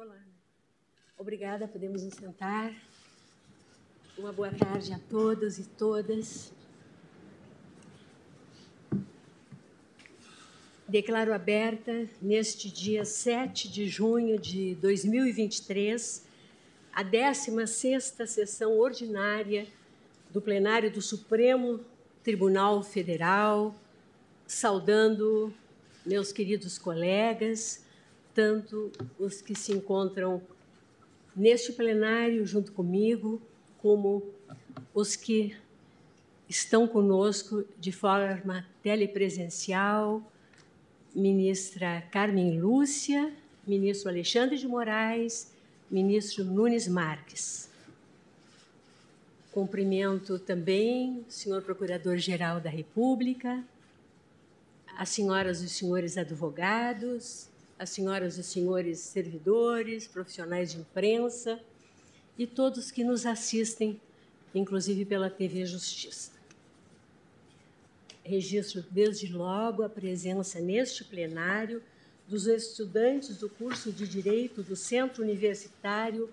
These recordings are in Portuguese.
Olá. Obrigada, podemos nos sentar. Uma boa tarde a todos e todas. Declaro aberta, neste dia 7 de junho de 2023, a 16ª sessão ordinária do plenário do Supremo Tribunal Federal, saudando meus queridos colegas, tanto os que se encontram neste plenário junto comigo, como os que estão conosco de forma telepresencial, ministra Carmen Lúcia, ministro Alexandre de Moraes, ministro Nunes Marques. Cumprimento também o senhor Procurador-Geral da República, as senhoras e senhores advogados, as senhoras e senhores servidores, profissionais de imprensa e todos que nos assistem, inclusive pela TV Justiça. Registro desde logo a presença neste plenário dos estudantes do curso de Direito do Centro Universitário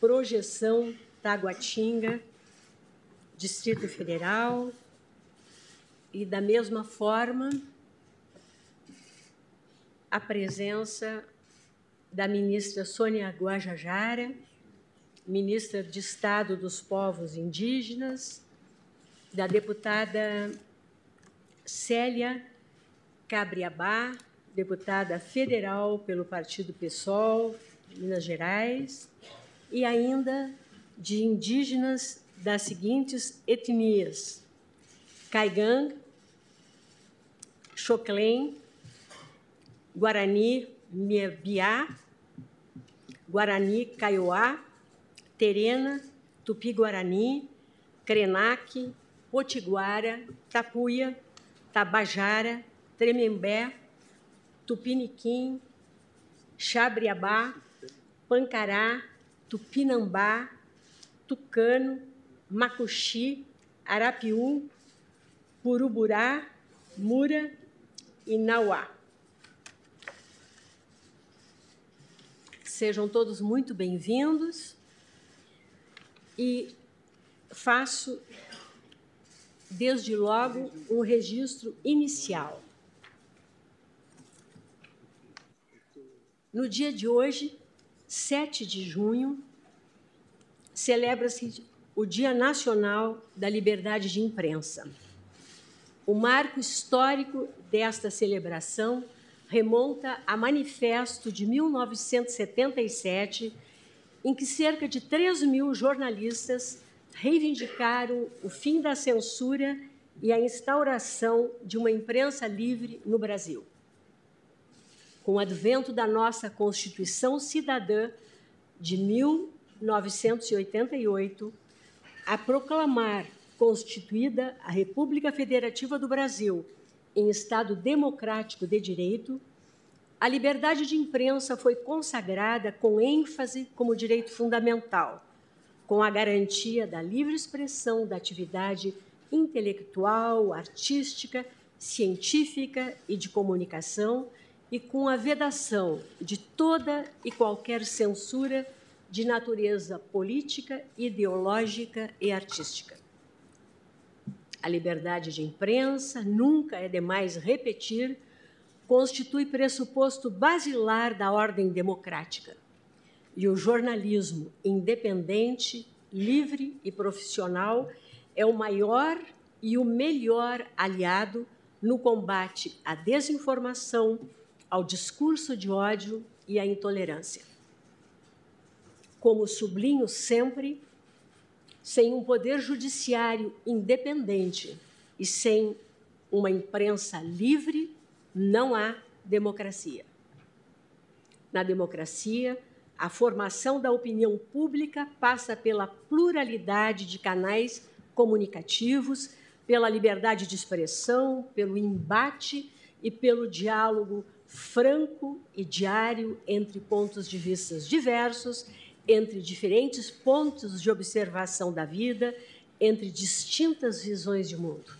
Projeção Taguatinga, Distrito Federal, e da mesma forma a presença da ministra Sônia Guajajara, ministra de Estado dos Povos Indígenas, da deputada Célia Cabriabá, deputada federal pelo Partido PSOL Minas Gerais, e ainda de indígenas das seguintes etnias: Caigang, Xoclém, Guarani Miabiá, Guarani Kaiowá, Terena, Tupi-Guarani, Krenak, Potiguara, Tapuia, Tabajara, Tremembé, Tupiniquim, Chabriabá, Pancará, Tupinambá, Tucano, Macuxi, Arapiú, Puruburá, Mura e Nauá. Sejam todos muito bem-vindos e faço, desde logo, um registro inicial. No dia de hoje, 7 de junho, celebra-se o Dia Nacional da Liberdade de Imprensa. O marco histórico desta celebração remonta a manifesto de 1977, em que cerca de 3 mil jornalistas reivindicaram o fim da censura e a instauração de uma imprensa livre no Brasil. Com o advento da nossa Constituição Cidadã de 1988, a proclamar constituída a República Federativa do Brasil em Estado democrático de direito, a liberdade de imprensa foi consagrada com ênfase como direito fundamental, com a garantia da livre expressão da atividade intelectual, artística, científica e de comunicação, e com a vedação de toda e qualquer censura de natureza política, ideológica e artística. A liberdade de imprensa, nunca é demais repetir, constitui pressuposto basilar da ordem democrática. E o jornalismo independente, livre e profissional é o maior e o melhor aliado no combate à desinformação, ao discurso de ódio e à intolerância. Como sublinho sempre, sem um poder judiciário independente e sem uma imprensa livre, não há democracia. Na democracia, a formação da opinião pública passa pela pluralidade de canais comunicativos, pela liberdade de expressão, pelo embate e pelo diálogo franco e diário entre pontos de vista diversos entre diferentes pontos de observação da vida, entre distintas visões de mundo.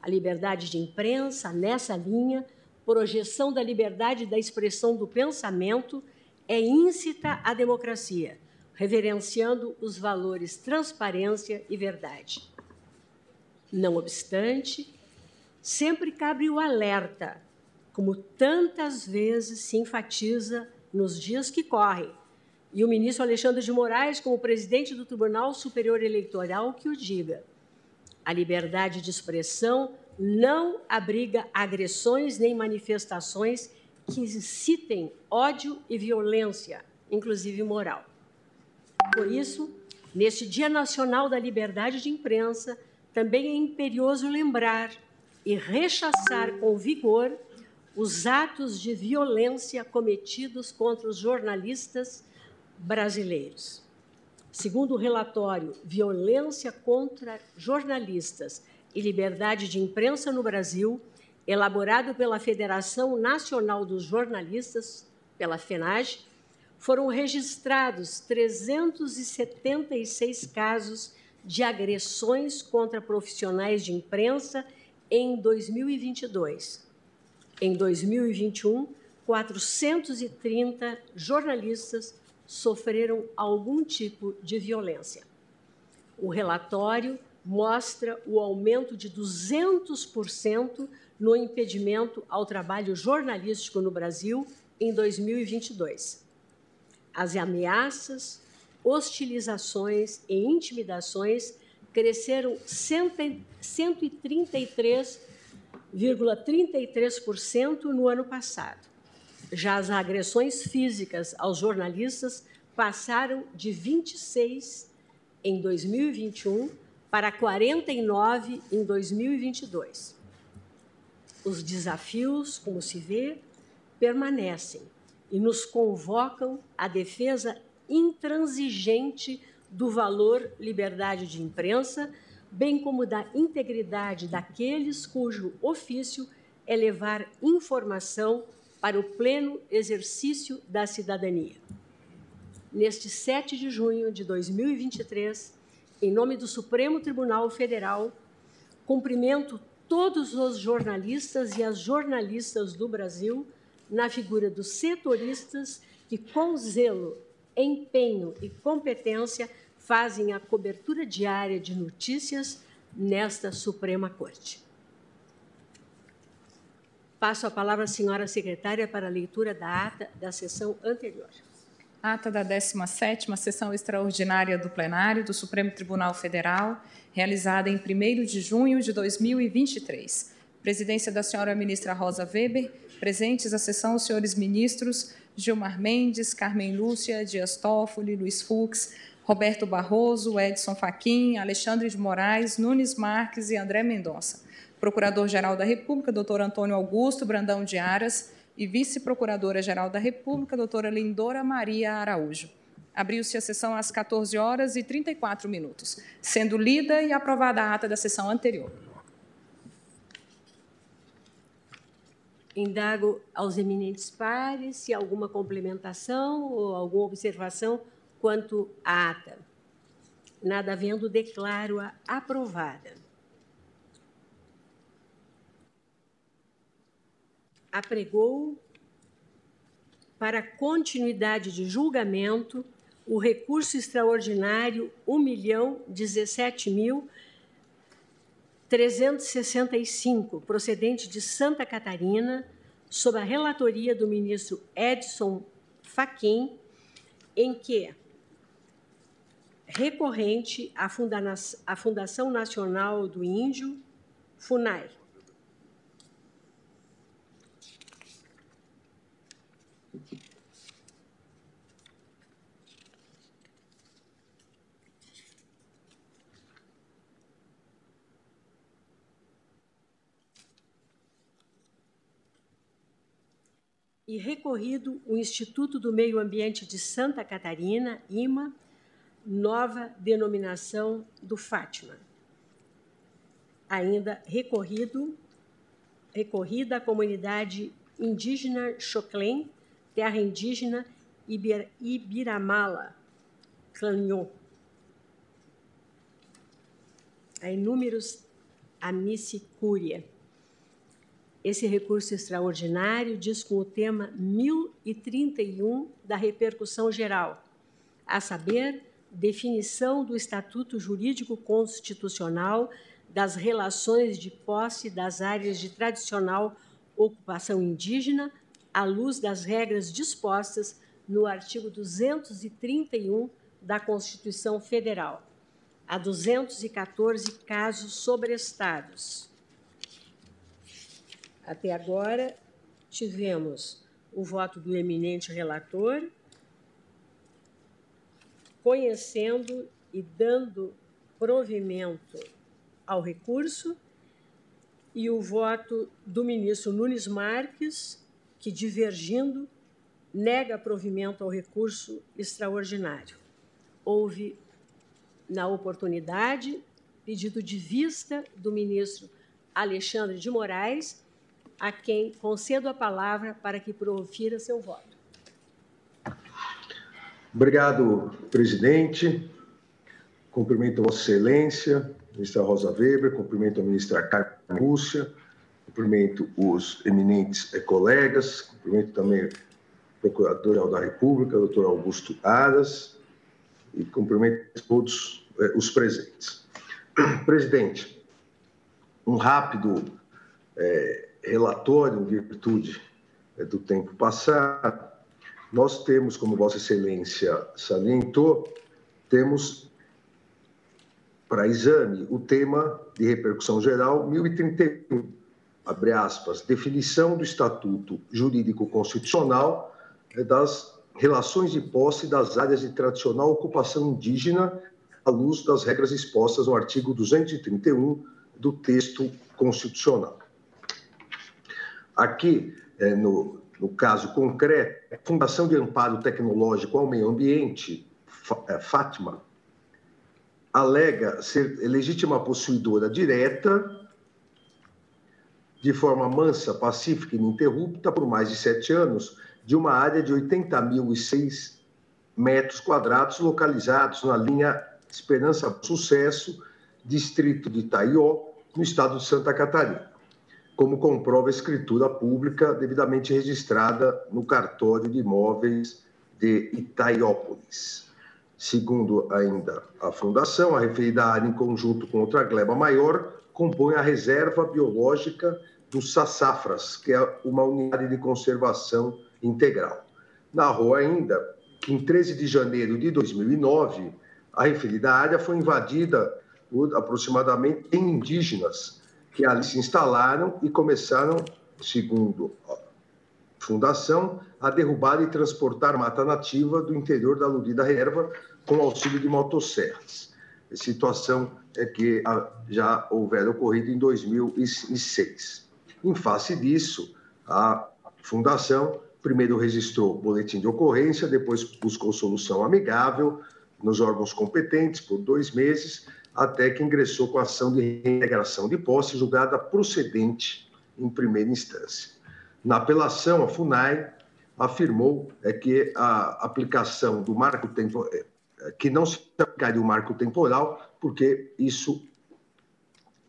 A liberdade de imprensa, nessa linha, projeção da liberdade da expressão do pensamento, é íncita à democracia, reverenciando os valores transparência e verdade. Não obstante, sempre cabe o alerta, como tantas vezes se enfatiza nos dias que correm, e o ministro Alexandre de Moraes, como presidente do Tribunal Superior Eleitoral, que o diga. A liberdade de expressão não abriga agressões nem manifestações que incitem ódio e violência, inclusive moral. Por isso, neste Dia Nacional da Liberdade de Imprensa, também é imperioso lembrar e rechaçar com vigor os atos de violência cometidos contra os jornalistas brasileiros. Segundo o relatório Violência contra Jornalistas e Liberdade de Imprensa no Brasil, elaborado pela Federação Nacional dos Jornalistas, pela FENAGE, foram registrados 376 casos de agressões contra profissionais de imprensa em 2022. Em 2021, 430 jornalistas sofreram algum tipo de violência. O relatório mostra o aumento de 200% no impedimento ao trabalho jornalístico no Brasil em 2022. As ameaças, hostilizações e intimidações cresceram 133,33% no ano passado. Já as agressões físicas aos jornalistas passaram de 26 em 2021 para 49 em 2022. Os desafios, como se vê, permanecem e nos convocam à defesa intransigente do valor liberdade de imprensa, bem como da integridade daqueles cujo ofício é levar informação para o pleno exercício da cidadania. Neste 7 de junho de 2023, em nome do Supremo Tribunal Federal, cumprimento todos os jornalistas e as jornalistas do Brasil na figura dos setoristas que, com zelo, empenho e competência, fazem a cobertura diária de notícias nesta Suprema Corte. Passo a palavra à senhora secretária para a leitura da ata da sessão anterior. Ata da 17ª Sessão Extraordinária do Plenário do Supremo Tribunal Federal, realizada em 1 de junho de 2023. Presidência da senhora ministra Rosa Weber, presentes à sessão os senhores ministros Gilmar Mendes, Carmen Lúcia, Dias Toffoli, Luiz Fux, Roberto Barroso, Edson Fachin, Alexandre de Moraes, Nunes Marques e André Mendonça. Procurador-Geral da República, doutor Antônio Augusto Brandão de Aras, e Vice-Procuradora-Geral da República, doutora Lindora Maria Araújo. Abriu-se a sessão às 14 horas e 34 minutos, sendo lida e aprovada a ata da sessão anterior. Indago aos eminentes pares se alguma complementação ou alguma observação quanto à ata. Nada havendo, declaro-a aprovada. Apregou para continuidade de julgamento o recurso extraordinário 1 milhão 17 mil 365, procedente de Santa Catarina, sob a relatoria do ministro Edson Fachin, em que, recorrente à Fundação Nacional do Índio, FUNAI, e recorrido o Instituto do Meio Ambiente de Santa Catarina, IMA, nova denominação do Fátima. Ainda recorrido, recorrida a comunidade indígena Choclen, terra indígena Ibir, Ibiramala, Clanhon. A inúmeros amicicúria Esse recurso extraordinário diz com o tema 1031 da repercussão geral, a saber, definição do Estatuto Jurídico Constitucional das relações de posse das áreas de tradicional ocupação indígena, à luz das regras dispostas no artigo 231 da Constituição Federal. Há 214 casos sobrestados. Até agora, tivemos o voto do eminente relator, conhecendo e dando provimento ao recurso, e o voto do ministro Nunes Marques, que, divergindo, nega provimento ao recurso extraordinário. Houve, na oportunidade, pedido de vista do ministro Alexandre de Moraes, a quem concedo a palavra para que profira seu voto. Obrigado, presidente. Cumprimento Vossa Excelência, ministra Rosa Weber, cumprimento a ministra Carmen Lúcia, cumprimento os eminentes colegas, cumprimento também o Procurador-Geral da República, doutor Augusto Aras, e cumprimento todos eh, os presentes. Presidente, um rápido eh, relatório em virtude eh, do tempo passado. Nós temos, como Vossa Excelência salientou, temos para exame o tema de repercussão geral 1031, abre aspas, definição do Estatuto Jurídico Constitucional das relações de posse das áreas de tradicional ocupação indígena à luz das regras expostas no artigo 231 do texto constitucional. Aqui, é, no, no caso concreto, a Fundação de Amparo Tecnológico ao Meio Ambiente, é, Fátima, alega ser legítima possuidora direta, de forma mansa, pacífica e ininterrupta, por mais de sete anos, de uma área de 80.006 metros quadrados localizados na linha Esperança Sucesso, distrito de Itaió, no estado de Santa Catarina, como comprova a escritura pública devidamente registrada no cartório de imóveis de Itaiópolis. Segundo ainda a Fundação, a referida área, em conjunto com outra gleba maior, compõe a Reserva Biológica dos Sassafras, que é uma unidade de conservação integral. Narrou ainda que em 13 de janeiro de 2009, a referida área foi invadida por aproximadamente 100 indígenas que ali se instalaram e começaram, segundo a Fundação, a derrubar e transportar mata nativa do interior da aludida reserva com auxílio de motosserras. Situação é que já houvera ocorrido em 2006. Em face disso, a Fundação primeiro registrou boletim de ocorrência, depois buscou solução amigável nos órgãos competentes por dois meses, até que ingressou com ação de reintegração de posse julgada procedente em primeira instância. Na apelação, a FUNAI afirmou é, que a aplicação do marco temporal, é, que não se aplicaria o marco temporal, porque isso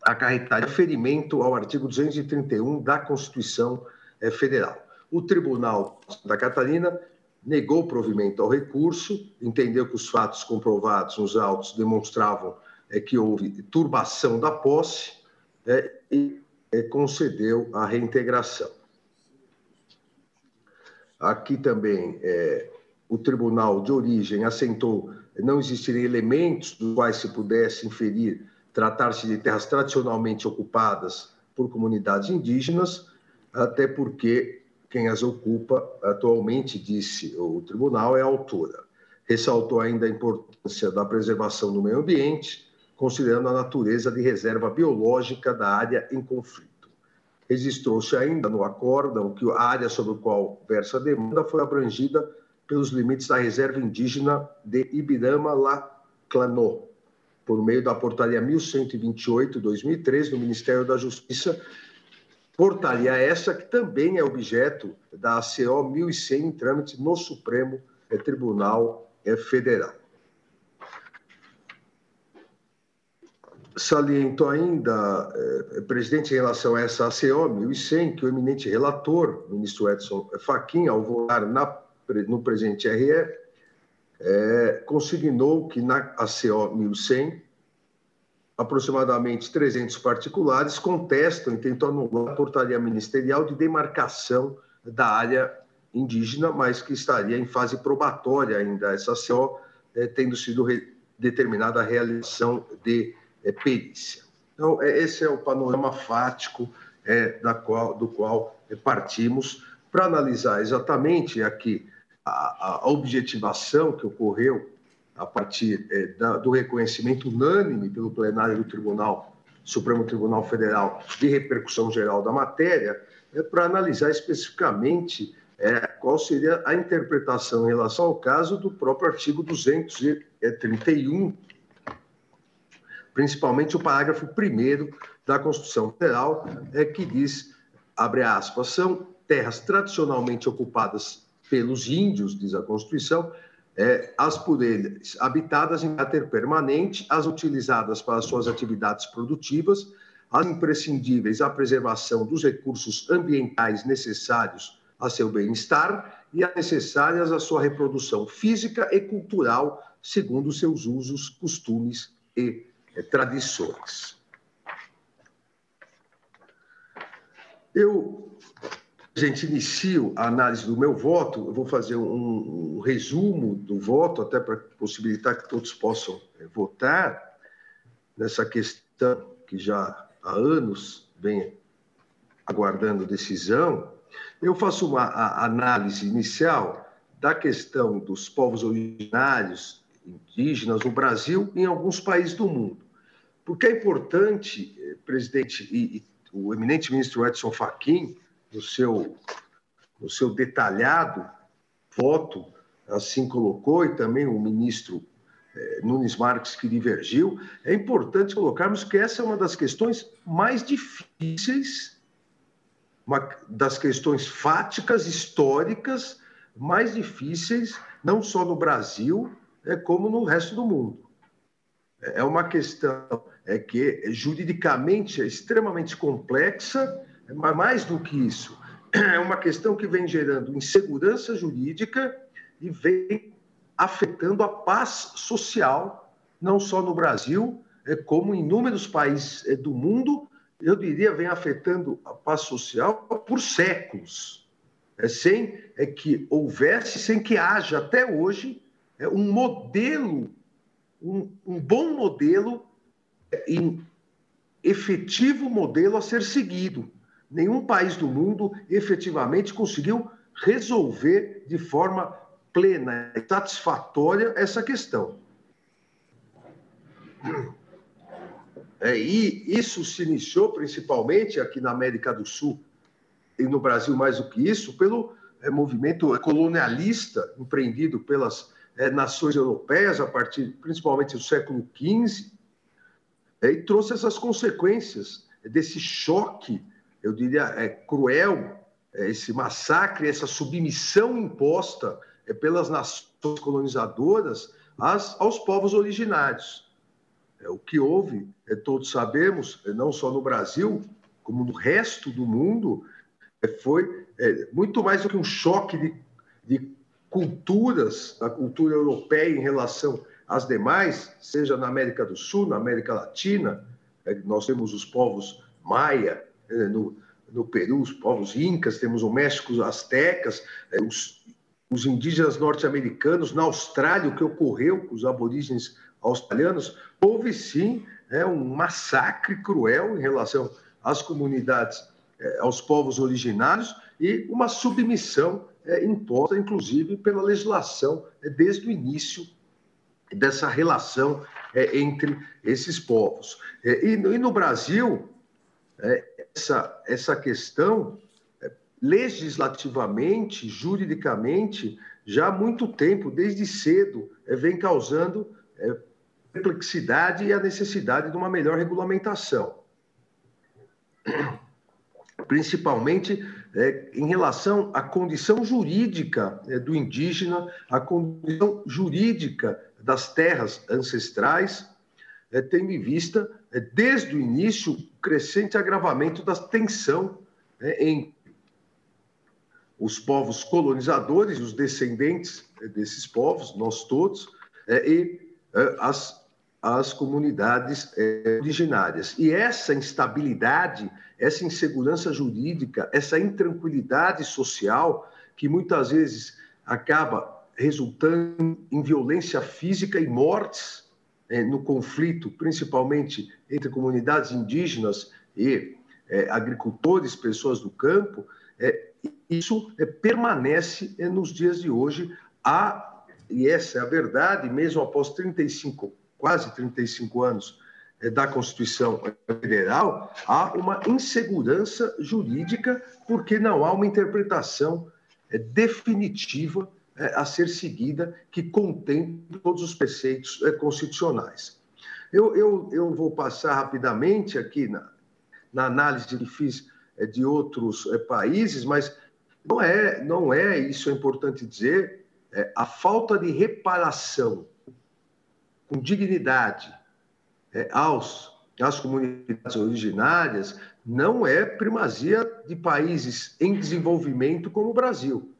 acarretaria ferimento ao artigo 231 da Constituição é, Federal. O Tribunal da Catarina negou provimento ao recurso, entendeu que os fatos comprovados nos autos demonstravam é, que houve turbação da posse é, e é, concedeu a reintegração. Aqui também é, o tribunal de origem assentou não existirem elementos dos quais se pudesse inferir tratar-se de terras tradicionalmente ocupadas por comunidades indígenas, até porque quem as ocupa atualmente, disse o tribunal, é a autora. Ressaltou ainda a importância da preservação do meio ambiente, considerando a natureza de reserva biológica da área em conflito. Registrou-se ainda no acórdão que a área sobre a qual versa a demanda foi abrangida pelos limites da reserva indígena de Ibirama-Laclanó, por meio da portaria 1128/2003 do Ministério da Justiça, portaria essa que também é objeto da ACO 1100 em trâmite no Supremo Tribunal Federal. Saliento ainda, eh, presidente, em relação a essa ACO 1100, que o eminente relator, ministro Edson Fachin, ao votar na, no presente RE, é, consignou que na ACO 1100, aproximadamente 300 particulares contestam e tentam anular a portaria ministerial de demarcação da área indígena, mas que estaria em fase probatória ainda, essa ACO, é, tendo sido determinada a realização de é, perícia. Então, é, esse é o panorama fático é, da qual, do qual partimos para analisar exatamente aqui a, a, objetivação que ocorreu a partir é, da, do reconhecimento unânime pelo plenário do Tribunal Supremo Tribunal Federal de repercussão geral da matéria, é, para analisar especificamente é, qual seria a interpretação em relação ao caso do próprio artigo 231 principalmente o parágrafo 1 da Constituição Federal, é, que diz, abre aspas, são terras tradicionalmente ocupadas pelos índios, diz a Constituição, é, as por eles habitadas em caráter permanente, as utilizadas para suas atividades produtivas, as imprescindíveis à preservação dos recursos ambientais necessários a seu bem-estar e as necessárias à sua reprodução física e cultural, segundo seus usos, costumes e tradições. Eu, gente, inicio a análise do meu voto, eu vou fazer um, um resumo do voto, até para possibilitar que todos possam é, votar nessa questão que já há anos vem aguardando decisão. Eu faço uma análise inicial da questão dos povos originários indígenas no Brasil e em alguns países do mundo. Porque é importante, eh, presidente, e, e o eminente ministro Edson Fachin, no seu, no seu detalhado voto, assim colocou, e também o ministro eh, Nunes Marques, que divergiu, é importante colocarmos que essa é uma das questões mais difíceis, uma das questões fáticas, históricas, mais difíceis, não só no Brasil, é como no resto do mundo. É uma questão é que juridicamente é extremamente complexa, mas mais do que isso, é uma questão que vem gerando insegurança jurídica e vem afetando a paz social, não só no Brasil, é como em inúmeros países é, do mundo, eu diria, vem afetando a paz social por séculos, é, sem que houvesse, sem que haja até hoje um modelo, um, um bom modelo, um efetivo modelo a ser seguido. Nenhum país do mundo efetivamente conseguiu resolver de forma plena e satisfatória essa questão. É, e isso se iniciou principalmente aqui na América do Sul e no Brasil mais do que isso, pelo é, movimento colonialista empreendido pelas é, nações europeias, a partir principalmente do século XV, é, e trouxe essas consequências desse choque, eu diria, é, cruel, é, esse massacre, essa submissão imposta é, pelas nações colonizadoras aos povos originários. É, o que houve, é, todos sabemos, é, não só no Brasil, como no resto do mundo, é, foi é, muito mais do que um choque de, de culturas, a cultura europeia em relação às demais, seja na América do Sul, na América Latina, é, nós temos os povos maia, é, no, no Peru, os povos incas, temos o México, os astecas, é, os, os indígenas norte-americanos, na Austrália, o que ocorreu com os aborígenes australianos, houve sim um massacre cruel em relação às comunidades, aos povos originários e uma submissão é, imposta, inclusive, pela legislação é, desde o início dessa relação é, entre esses povos. É, e, e, no Brasil, é, essa, essa questão, é, legislativamente, juridicamente, já há muito tempo, desde cedo, vem causando perplexidade e a necessidade de uma melhor regulamentação. Principalmente é, em relação à condição jurídica é, do indígena, à condição jurídica das terras ancestrais, é, tendo em vista, é, desde o início, o crescente agravamento da tensão é, em os povos colonizadores, os descendentes é, desses povos, nós todos, e as, as comunidades originárias. E essa instabilidade, essa insegurança jurídica, essa intranquilidade social, que muitas vezes acaba resultando em violência física e mortes no conflito, principalmente entre comunidades indígenas e agricultores, pessoas do campo, isso é, permanece é, nos dias de hoje. Há, e essa é a verdade, mesmo após 35, quase 35 anos é, da Constituição Federal, há uma insegurança jurídica porque não há uma interpretação definitiva a ser seguida que contém todos os preceitos constitucionais. Eu, eu, eu vou passar rapidamente aqui na, na análise que fiz de outros países, mas não é, não é, isso é importante dizer, é, a falta de reparação com dignidade é, aos, às comunidades originárias não é primazia de países em desenvolvimento como o Brasil.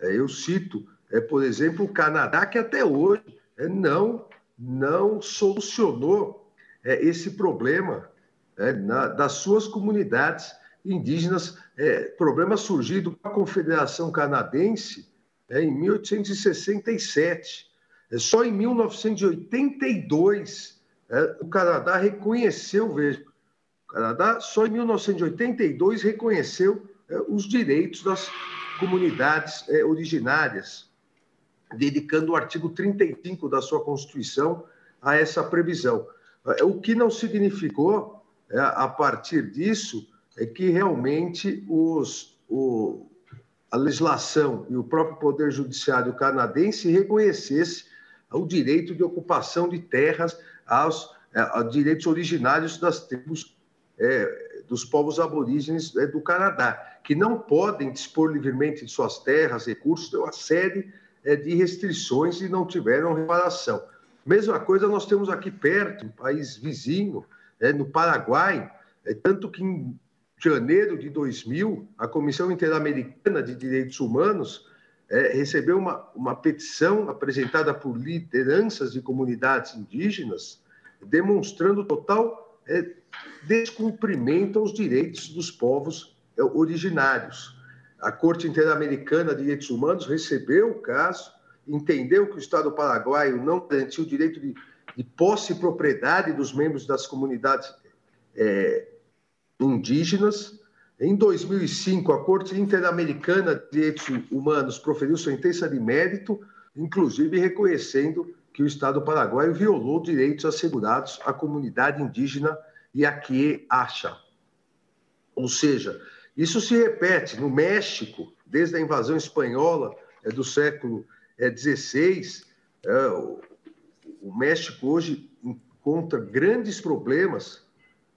É, eu cito, é, por exemplo, o Canadá, que até hoje é, não, não solucionou é, esse problema é, na, das suas comunidades indígenas, é, problema surgido com a Confederação Canadense em 1867. É, só em 1982 é, o Canadá reconheceu, veja, o Canadá só em 1982 reconheceu é, os direitos das comunidades é, originárias, dedicando o artigo 35 da sua Constituição a essa previsão. É, o que não significou, a partir disso, é que realmente os, o, a legislação e o próprio Poder Judiciário canadense reconhecesse o direito de ocupação de terras aos, é, aos direitos originários das tribos é, dos povos aborígenes é, do Canadá, que não podem dispor livremente de suas terras, recursos, tem uma série é, de restrições e não tiveram reparação. Mesma coisa nós temos aqui perto, um país vizinho, é, no Paraguai, é, tanto que em janeiro de 2000, a Comissão Interamericana de Direitos Humanos é, recebeu uma, uma petição apresentada por lideranças de comunidades indígenas, demonstrando total é, descumprimento aos direitos dos povos é, originários. A Corte Interamericana de Direitos Humanos recebeu o caso, entendeu que o Estado paraguaio não garantiu o direito de, de posse e propriedade dos membros das comunidades é, indígenas. Em 2005, a Corte Interamericana de Direitos Humanos proferiu sentença de mérito, inclusive reconhecendo que o Estado paraguaio violou direitos assegurados à comunidade indígena Yaquie Acha. Ou seja, isso se repete no México, desde a invasão espanhola é, do século XVI. É, é, o México hoje encontra grandes problemas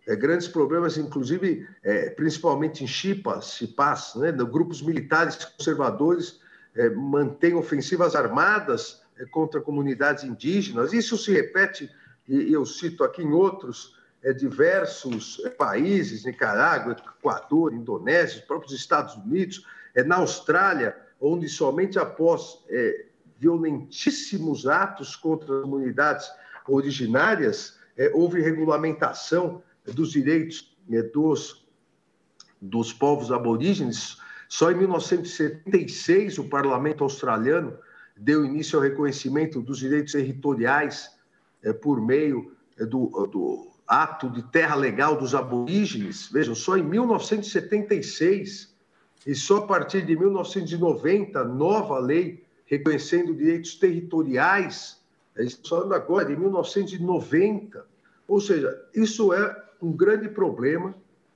é, grandes problemas, inclusive, é, principalmente em Chipas, Chipas, né, grupos militares conservadores é, mantêm ofensivas armadas é, contra comunidades indígenas. Isso se repete, e eu cito aqui em outros é, diversos é, países, Nicarágua, Equador, Indonésia, os próprios Estados Unidos, na Austrália, onde somente após violentíssimos atos contra comunidades originárias houve regulamentação dos direitos dos, dos povos aborígenes, só em 1976 o parlamento australiano deu início ao reconhecimento dos direitos territoriais é, por meio é, do, do, ato de terra legal dos aborígenes. Vejam, só em 1976 e só a partir de 1990, nova lei reconhecendo direitos territoriais. Estamos falando agora de 1990. Ou seja, isso é um grande problema,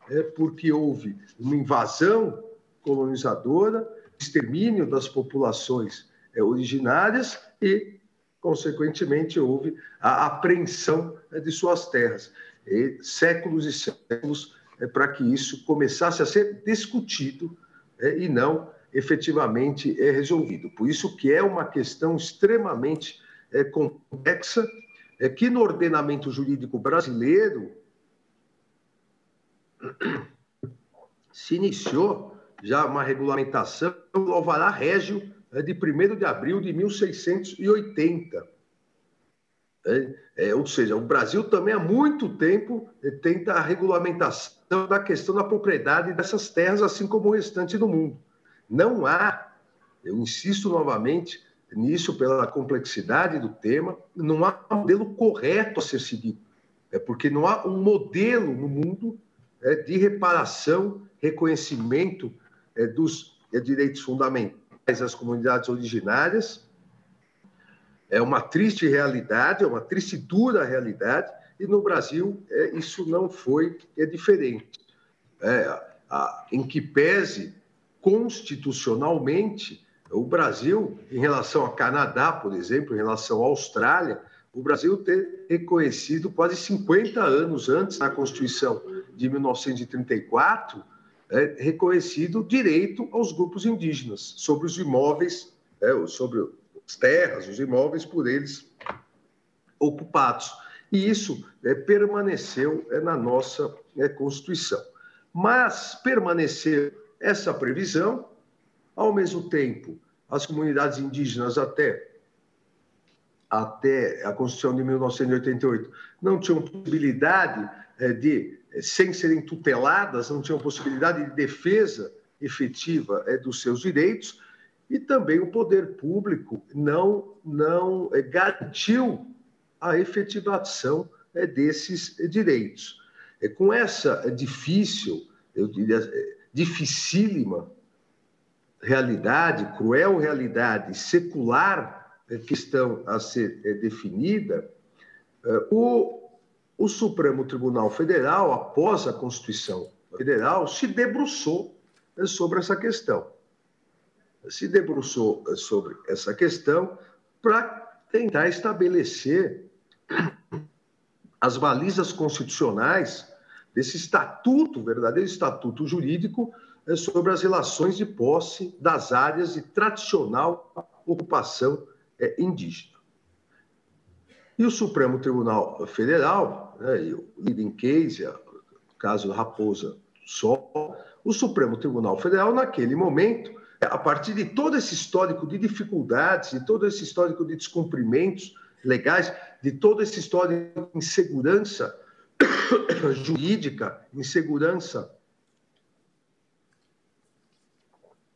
é, porque houve uma invasão colonizadora, extermínio das populações é, originárias e, consequentemente, houve a apreensão é, de suas terras. E séculos e séculos é, para que isso começasse a ser discutido e não efetivamente é resolvido. Por isso que é uma questão extremamente é, complexa é que no ordenamento jurídico brasileiro se iniciou já uma regulamentação do Alvará Régio né, de 1 de abril de 1680. É, é, ou seja, o Brasil também há muito tempo é, tenta a regulamentação da questão da propriedade dessas terras, assim como o restante do mundo. Não há, eu insisto novamente nisso pela complexidade do tema, não há um modelo correto a ser seguido. É porque não há um modelo no mundo é, de reparação, reconhecimento é, dos é, direitos fundamentais às comunidades originárias. É uma triste realidade, é uma triste dura realidade, e no Brasil é, isso não foi é diferente. É, a, em que pese constitucionalmente o Brasil, em relação ao Canadá, por exemplo, em relação à Austrália, o Brasil ter reconhecido quase 50 anos antes da Constituição de 1934, é, reconhecido direito aos grupos indígenas sobre os imóveis, é, sobre as terras, os imóveis por eles ocupados. E isso é, permaneceu é, na nossa é, Constituição. Mas permaneceu essa previsão ao mesmo tempo, as comunidades indígenas até até a Constituição de 1988 não tinham possibilidade eh, de, sem serem tuteladas, não tinham possibilidade de defesa efetiva eh, dos seus direitos, e também o poder público não, não garantiu a efetivação desses direitos. Com essa difícil, eu diria, dificílima realidade, cruel realidade secular eh, que estão a ser eh, definida, eh, o, o Supremo Tribunal Federal, após a Constituição Federal, se debruçou sobre essa questão. Se debruçou sobre essa questão para tentar estabelecer as balizas constitucionais desse estatuto, verdadeiro estatuto jurídico é sobre as relações de posse das áreas de tradicional ocupação indígena. E o Supremo Tribunal Federal, né, e o leading case, o caso Raposa Sol, o Supremo Tribunal Federal, naquele momento, a partir de todo esse histórico de dificuldades, de todo esse histórico de descumprimentos legais, de todo esse histórico de insegurança jurídica, insegurança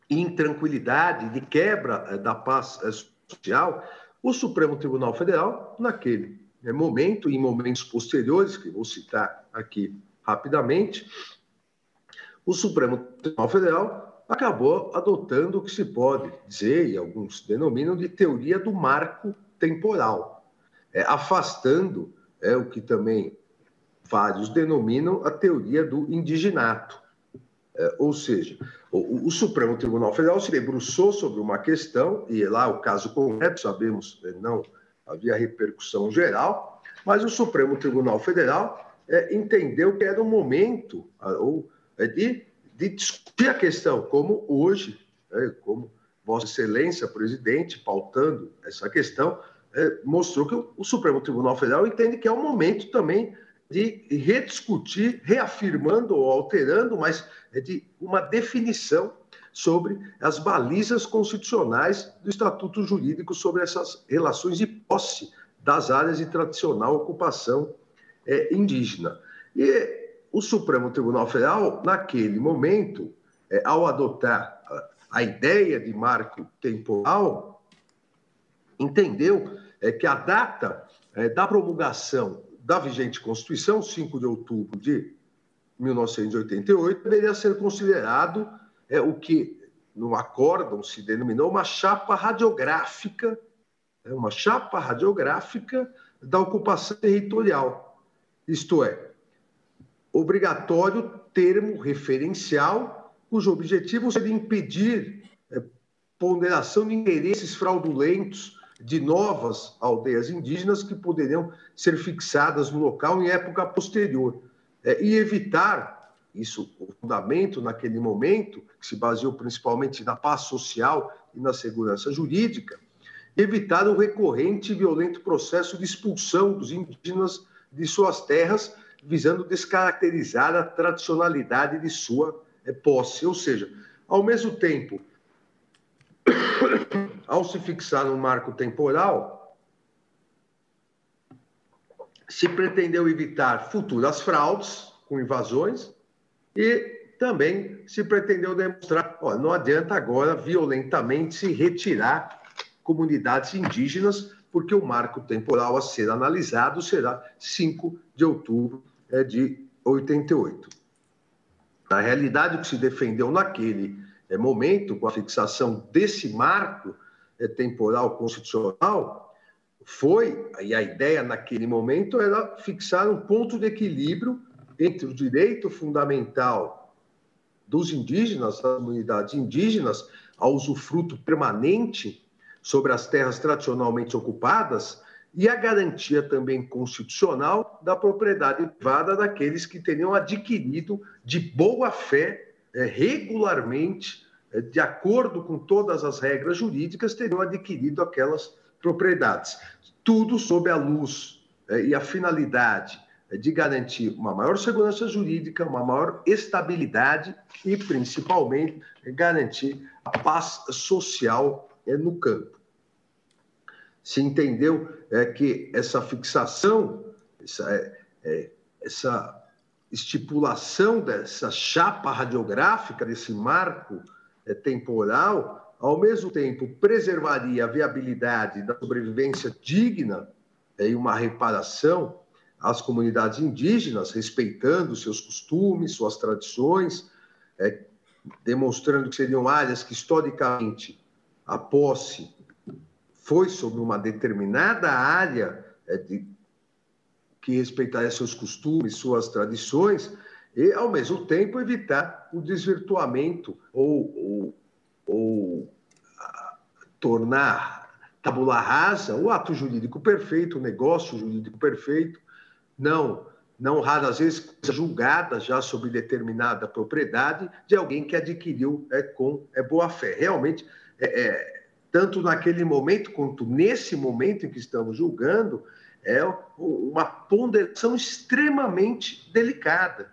intranquilidade, de quebra eh, da paz eh, social, o Supremo Tribunal Federal, naquele né, momento, e em momentos posteriores, que vou citar aqui rapidamente, o Supremo Tribunal Federal acabou adotando o que se pode dizer, e alguns denominam, de teoria do marco temporal, é, afastando é, o que também vários denominam a teoria do indiginato. É, ou seja, o, o, Supremo Tribunal Federal se debruçou sobre uma questão, e lá o caso concreto, sabemos, né, não havia repercussão geral, mas o Supremo Tribunal Federal é, entendeu que era o momento ou, é, de, de, discutir a questão, como hoje, é, como Vossa Excelência, presidente, pautando essa questão, é, mostrou que o, o Supremo Tribunal Federal entende que é o momento também de rediscutir, reafirmando ou alterando, mas é de uma definição sobre as balizas constitucionais do Estatuto Jurídico sobre essas relações de posse das áreas de tradicional ocupação é, indígena. E o Supremo Tribunal Federal, naquele momento, é, ao adotar a, ideia de marco temporal, entendeu é, que a data é, da promulgação da vigente Constituição, 5 de outubro de 1988, deveria ser considerado é, o que no acórdão se denominou uma chapa radiográfica, é, uma chapa radiográfica da ocupação territorial. Isto é, obrigatório termo referencial cujo objetivo seria impedir é, ponderação de interesses fraudulentos de novas aldeias indígenas que poderiam ser fixadas no local em época posterior. É, e evitar, isso, o fundamento naquele momento, que se baseou principalmente na paz social e na segurança jurídica, evitar o recorrente e violento processo de expulsão dos indígenas de suas terras, visando descaracterizar a tradicionalidade de sua eh, posse. Ou seja, ao mesmo tempo, ao se fixar no marco temporal, se pretendeu evitar futuras fraudes com invasões e também se pretendeu demonstrar, ó, não adianta agora violentamente se retirar comunidades indígenas, porque o marco temporal a ser analisado será 5 de outubro é, de 88. Na realidade, o que se defendeu naquele momento, com a fixação desse marco é, temporal constitucional, foi, e a ideia naquele momento era fixar um ponto de equilíbrio entre o direito fundamental dos indígenas, das comunidades indígenas, ao usufruto permanente sobre as terras tradicionalmente ocupadas e a garantia também constitucional da propriedade privada daqueles que teriam adquirido de boa fé, é, regularmente, é, de acordo com todas as regras jurídicas, teriam adquirido aquelas propriedades. Tudo sob a luz é, e a finalidade de garantir uma maior segurança jurídica, uma maior estabilidade e, principalmente, garantir a paz social é, no campo. Se entendeu é, que essa fixação, essa, é, é, essa estipulação dessa chapa radiográfica, desse marco é, temporal, ao mesmo tempo preservaria a viabilidade da sobrevivência digna é, e uma reparação às comunidades indígenas, respeitando seus costumes, suas tradições, é, demonstrando que seriam áreas que historicamente a posse foi sobre uma determinada área é, de, que respeitaria seus costumes, suas tradições, e, ao mesmo tempo, evitar o desvirtuamento ou, ou, ou a, tornar tabula rasa o ato jurídico perfeito, o negócio jurídico perfeito, não, não raras vezes julgada já sobre determinada propriedade de alguém que adquiriu é, com é, boa fé. Realmente, é, é, tanto naquele momento quanto nesse momento em que estamos julgando, é uma ponderação extremamente delicada.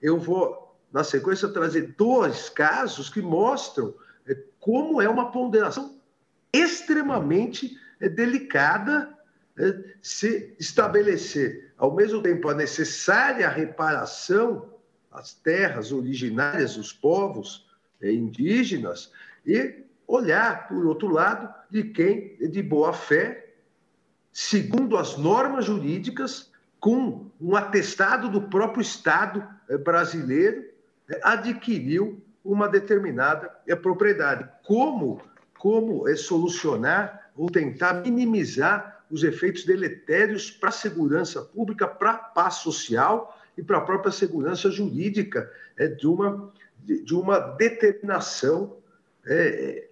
Eu vou, na sequência, trazer dois casos que mostram é, como é uma ponderação extremamente é, delicada né, se estabelecer, ao mesmo tempo, a necessária reparação às terras originárias dos povos indígenas e olhar, por outro lado, de quem, de boa fé, segundo as normas jurídicas, com um atestado do próprio Estado eh, brasileiro, eh, adquiriu uma determinada propriedade. Como, como é solucionar ou tentar minimizar os efeitos deletérios para a segurança pública, para a paz social e para a própria segurança jurídica é, de, uma, de, uma determinação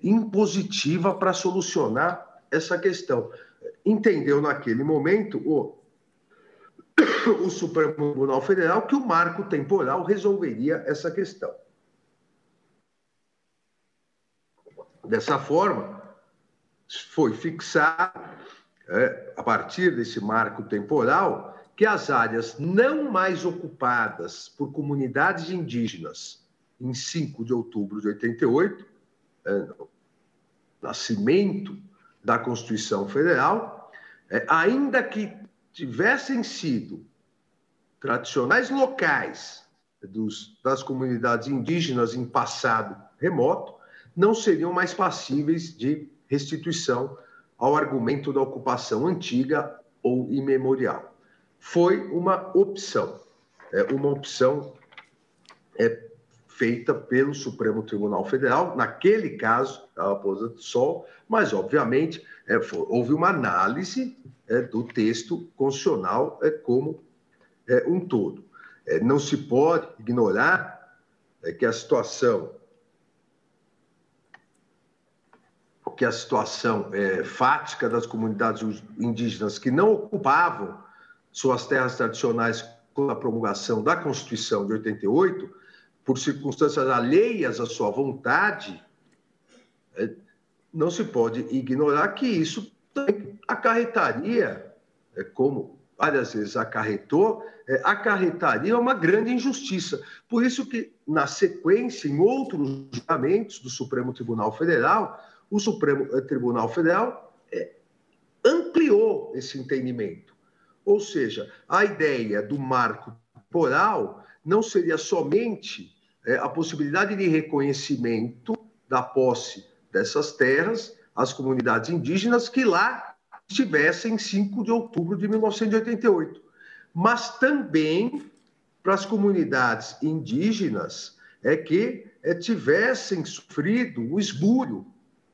impositiva para solucionar essa questão. Entendeu naquele momento o, o Supremo Tribunal Federal que o marco temporal resolveria essa questão. Dessa forma, foi fixado é, a partir desse marco temporal, que as áreas não mais ocupadas por comunidades indígenas em 5 de outubro de 88, é, nascimento da Constituição Federal, é, ainda que tivessem sido tradicionais locais dos, das comunidades indígenas em passado remoto, não seriam mais passíveis de restituição ao argumento da ocupação antiga ou imemorial. Foi uma opção, é, uma opção é, feita pelo Supremo Tribunal Federal, naquele caso, a Raposa do Sol, mas, obviamente, é, foi, houve uma análise é, do texto constitucional é, como é, um todo. É, não se pode ignorar que a situação que a situação é, fática das comunidades indígenas que não ocupavam suas terras tradicionais com a promulgação da Constituição de 88, por circunstâncias alheias à sua vontade, é, não se pode ignorar que isso acarretaria, é, como várias vezes acarretou, é, acarretaria uma grande injustiça. Por isso que, na sequência, em outros julgamentos do Supremo Tribunal Federal, o Supremo eh, Tribunal Federal é, ampliou esse entendimento. Ou seja, a ideia do marco temporal não seria somente é, a possibilidade de reconhecimento da posse dessas terras às comunidades indígenas que lá estivessem em 5 de outubro de 1988, mas também para as comunidades indígenas é que é, tivessem sofrido o esbulho,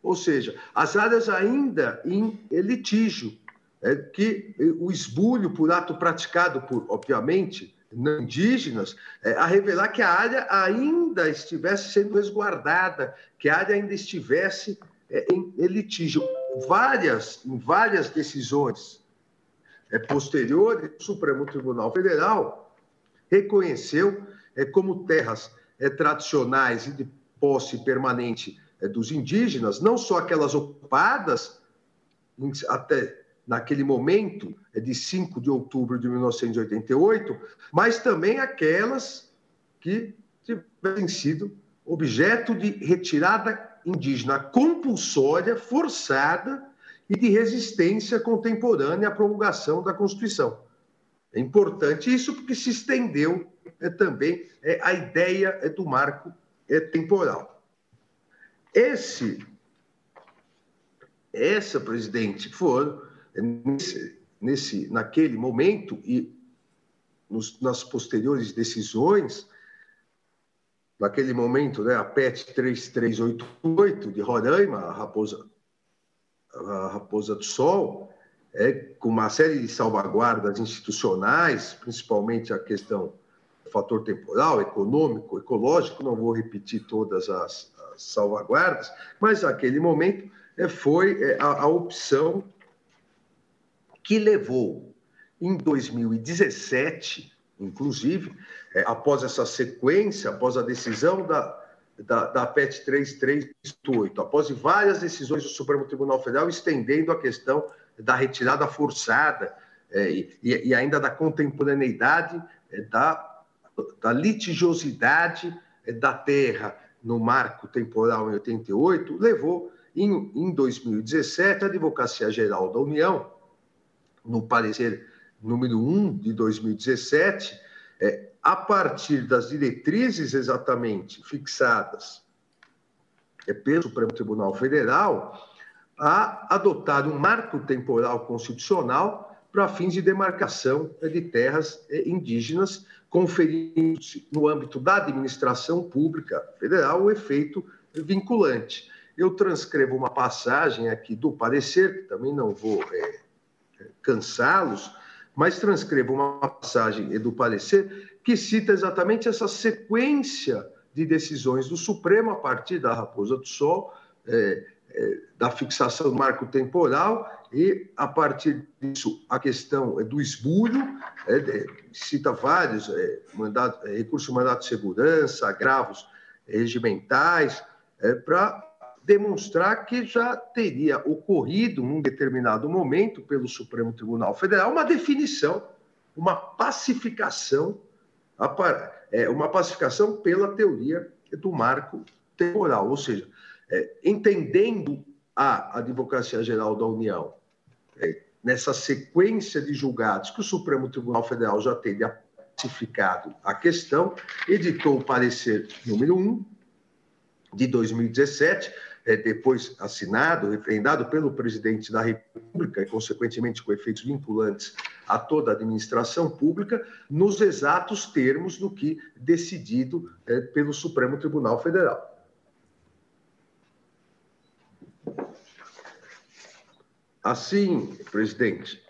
ou seja, as áreas ainda em litígio, é, que o esbulho por ato praticado por, obviamente, não indígenas, é, a revelar que a área ainda estivesse sendo resguardada, que a área ainda estivesse é, em, litígio. Várias, em várias decisões é, posteriores, o Supremo Tribunal Federal reconheceu como terras tradicionais e de posse permanente dos indígenas, não só aquelas ocupadas até naquele momento, é de 5 de outubro de 1988, mas também aquelas que tivessem sido objeto de retirada indígena compulsória, forçada e de resistência contemporânea à promulgação da Constituição. É importante isso porque se estendeu é, também é, a ideia é, do marco é, temporal. Esse, essa, presidente, foram nesse, nesse, naquele momento e nos, nas posteriores decisões, naquele momento, né, a PET 3388 de Roraima, a Raposa, a Raposa do Sol, é, com uma série de salvaguardas institucionais, principalmente a questão do fator temporal, econômico, ecológico, não vou repetir todas as, as salvaguardas, mas naquele momento é, foi é, a, a opção que levou, em 2017, inclusive, é, após essa sequência, após a decisão da, da, da PET 3338, após várias decisões do Supremo Tribunal Federal estendendo a questão da retirada forçada é, e, e, ainda da contemporaneidade é, da, da litigiosidade é, da terra no marco temporal em 88, levou em, em 2017 a Advocacia Geral da União no parecer número 1 de 2017, é, a partir das diretrizes exatamente fixadas é, pelo Supremo Tribunal Federal, a adotar um marco temporal constitucional para fins de demarcação é, de terras é, indígenas, conferindo no âmbito da administração pública federal o efeito vinculante. Eu transcrevo uma passagem aqui do parecer, que também não vou é, cansá-los, mas transcrevo uma passagem do parecer que cita exatamente essa sequência de decisões do Supremo a partir da Raposa do Sol, é, é, da fixação do marco temporal e, a partir disso, a questão do esbulho, é, cita vários, é, mandato, é, de mandato de segurança, agravos regimentais, é, para demonstrar que já teria ocorrido, num determinado momento, pelo Supremo Tribunal Federal, uma definição, uma pacificação, é, uma pacificação pela teoria do marco temporal, ou seja, é, entendendo a Advocacia Geral da União, é, nessa sequência de julgados que o Supremo Tribunal Federal já teria pacificado a questão, editou o parecer número 1 de 2017, é, depois assinado, referendado pelo presidente da República e, consequentemente, com efeitos vinculantes a toda a administração pública, nos exatos termos do que decidido é, pelo Supremo Tribunal Federal. Assim, presidente,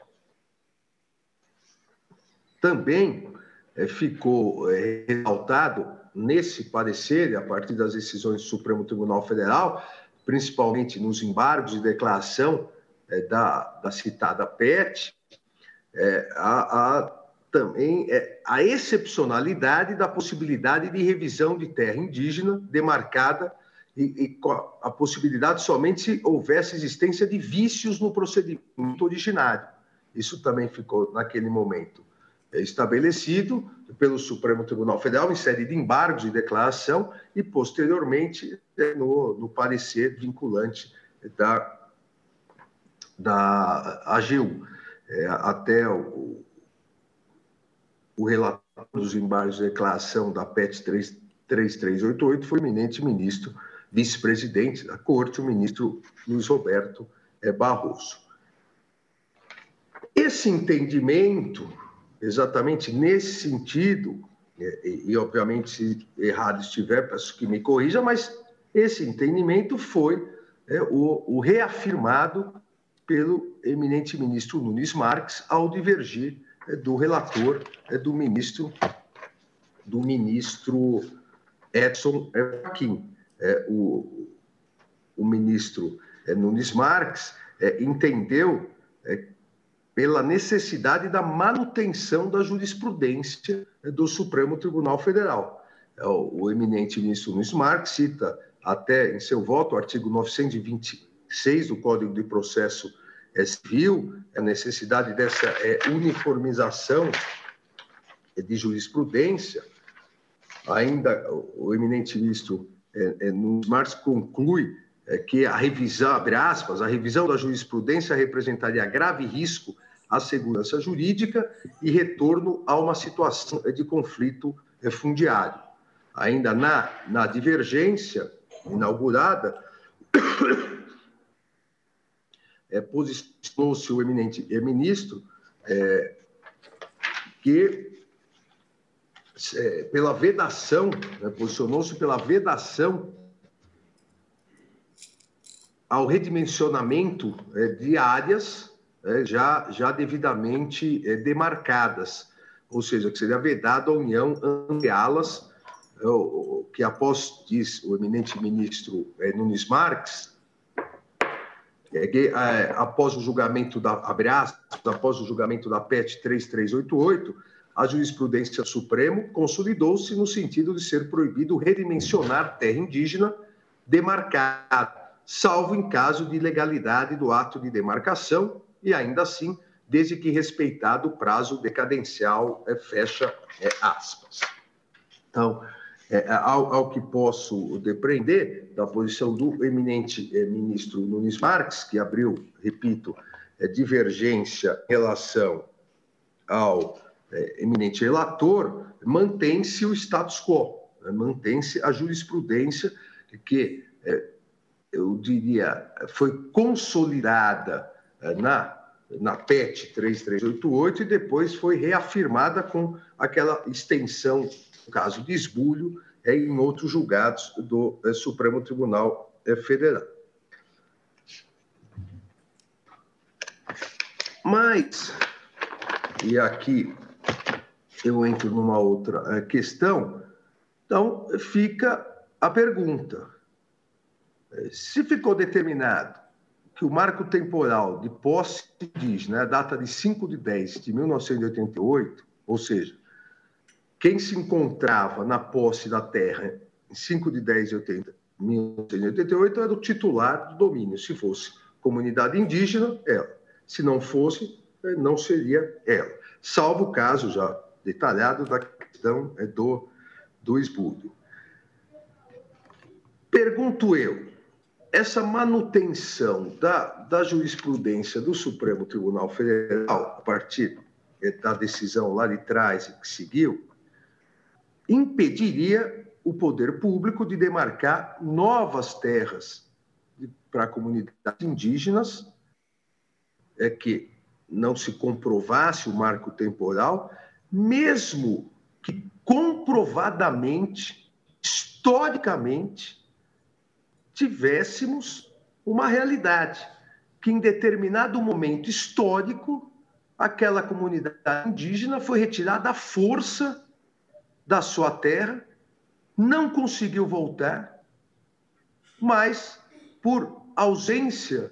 também é, ficou é, ressaltado nesse parecer, a partir das decisões do Supremo Tribunal Federal, principalmente nos embargos de declaração é, da, da, citada PET, é, a, a, também é, a excepcionalidade da possibilidade de revisão de terra indígena demarcada e, e a possibilidade somente se houvesse existência de vícios no procedimento originário. Isso também ficou, naquele momento, é, estabelecido pelo Supremo Tribunal Federal em série de embargos de declaração e, posteriormente, é, no, no parecer vinculante da, da AGU. É, até o, o relatório dos embargos de declaração da PET 3, 3388 foi o eminente ministro vice-presidente da Corte, o ministro Luiz Roberto eh, Barroso. Esse entendimento, exatamente nesse sentido, eh, e, e obviamente se errado estiver, peço que me corrija, mas esse entendimento foi é, o, o, reafirmado pelo eminente ministro Nunes Marques ao divergir é, do relator é, do ministro do ministro Edson Fachin. É, o, o, ministro é, Nunes Marques é, entendeu é, pela necessidade da manutenção da jurisprudência é, do Supremo Tribunal Federal. É, o, eminente ministro Nunes Marques cita até em seu voto o artigo 926 do Código de Processo Civil, a necessidade dessa uniformização de jurisprudência. Ainda o eminente ministro é, é, no Marx conclui é, que a revisão, abre aspas, a revisão da jurisprudência representaria grave risco à segurança jurídica e retorno a uma situação de conflito fundiário. Ainda na, na divergência inaugurada, é, posicionou-se o eminente ministro é, que é, pela vedação, né, posicionou-se pela vedação ao redimensionamento é, de áreas é, já, já devidamente é, demarcadas, ou seja, que seria vedado a União ampliá-las, é, que após, diz o eminente ministro é, Nunes Marques, que após o julgamento da, abre aspas, após o julgamento da PET 3388, a jurisprudência Supremo consolidou-se no sentido de ser proibido redimensionar terra indígena demarcada, salvo em caso de ilegalidade do ato de demarcação e ainda assim, desde que respeitado o prazo decadencial, é, fecha é, aspas. Então, é, ao, ao, que posso depreender da posição do eminente é, ministro Nunes Marques, que abriu, repito, é, divergência em relação ao é, eminente relator, mantém-se o status quo, né? mantém-se a jurisprudência que, eu diria, foi consolidada na, na PET 3388 e depois foi reafirmada com aquela extensão, no caso de esbulho, é, em outros julgados do é, Supremo Tribunal Federal. Mas, e aqui eu entro numa outra eh, questão. Então, fica a pergunta: eh, se ficou determinado que o marco temporal de posse indígena, a data de 5 de 10 de 1988, ou seja, quem se encontrava na posse da terra em 5 de 10 de 80, 1988 era o titular do domínio. Se fosse comunidade indígena, ela. Se não fosse, eh, não seria ela. Salvo o caso já detalhado da questão é, do, do esbulho. Pergunto eu, essa manutenção da, da jurisprudência do Supremo Tribunal Federal, a partir da decisão lá de trás que seguiu, impediria o poder público de demarcar novas terras para comunidades indígenas, é que não se comprovasse o marco temporal mesmo que comprovadamente, historicamente, tivéssemos uma realidade que em determinado momento histórico aquela comunidade indígena foi retirada à força da sua terra, não conseguiu voltar, mas por ausência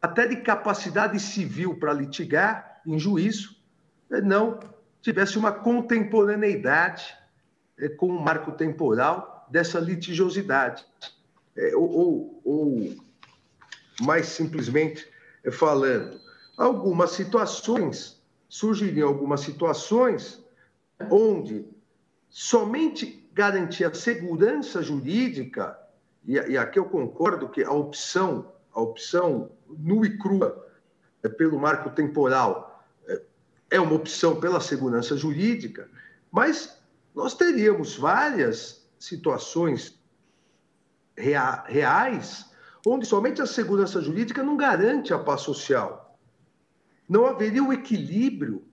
até de capacidade civil para litigar em juízo, não tivesse uma contemporaneidade é, com o marco temporal dessa litigiosidade. É, ou, ou mais simplesmente falando, algumas situações, surgiriam algumas situações onde somente garantir a segurança jurídica, e, e aqui eu concordo que a opção, a opção nua e crua é, pelo marco temporal é, é uma opção pela segurança jurídica, mas nós teríamos várias situações rea, reais onde somente a segurança jurídica não garante a paz social. Não haveria o equilíbrio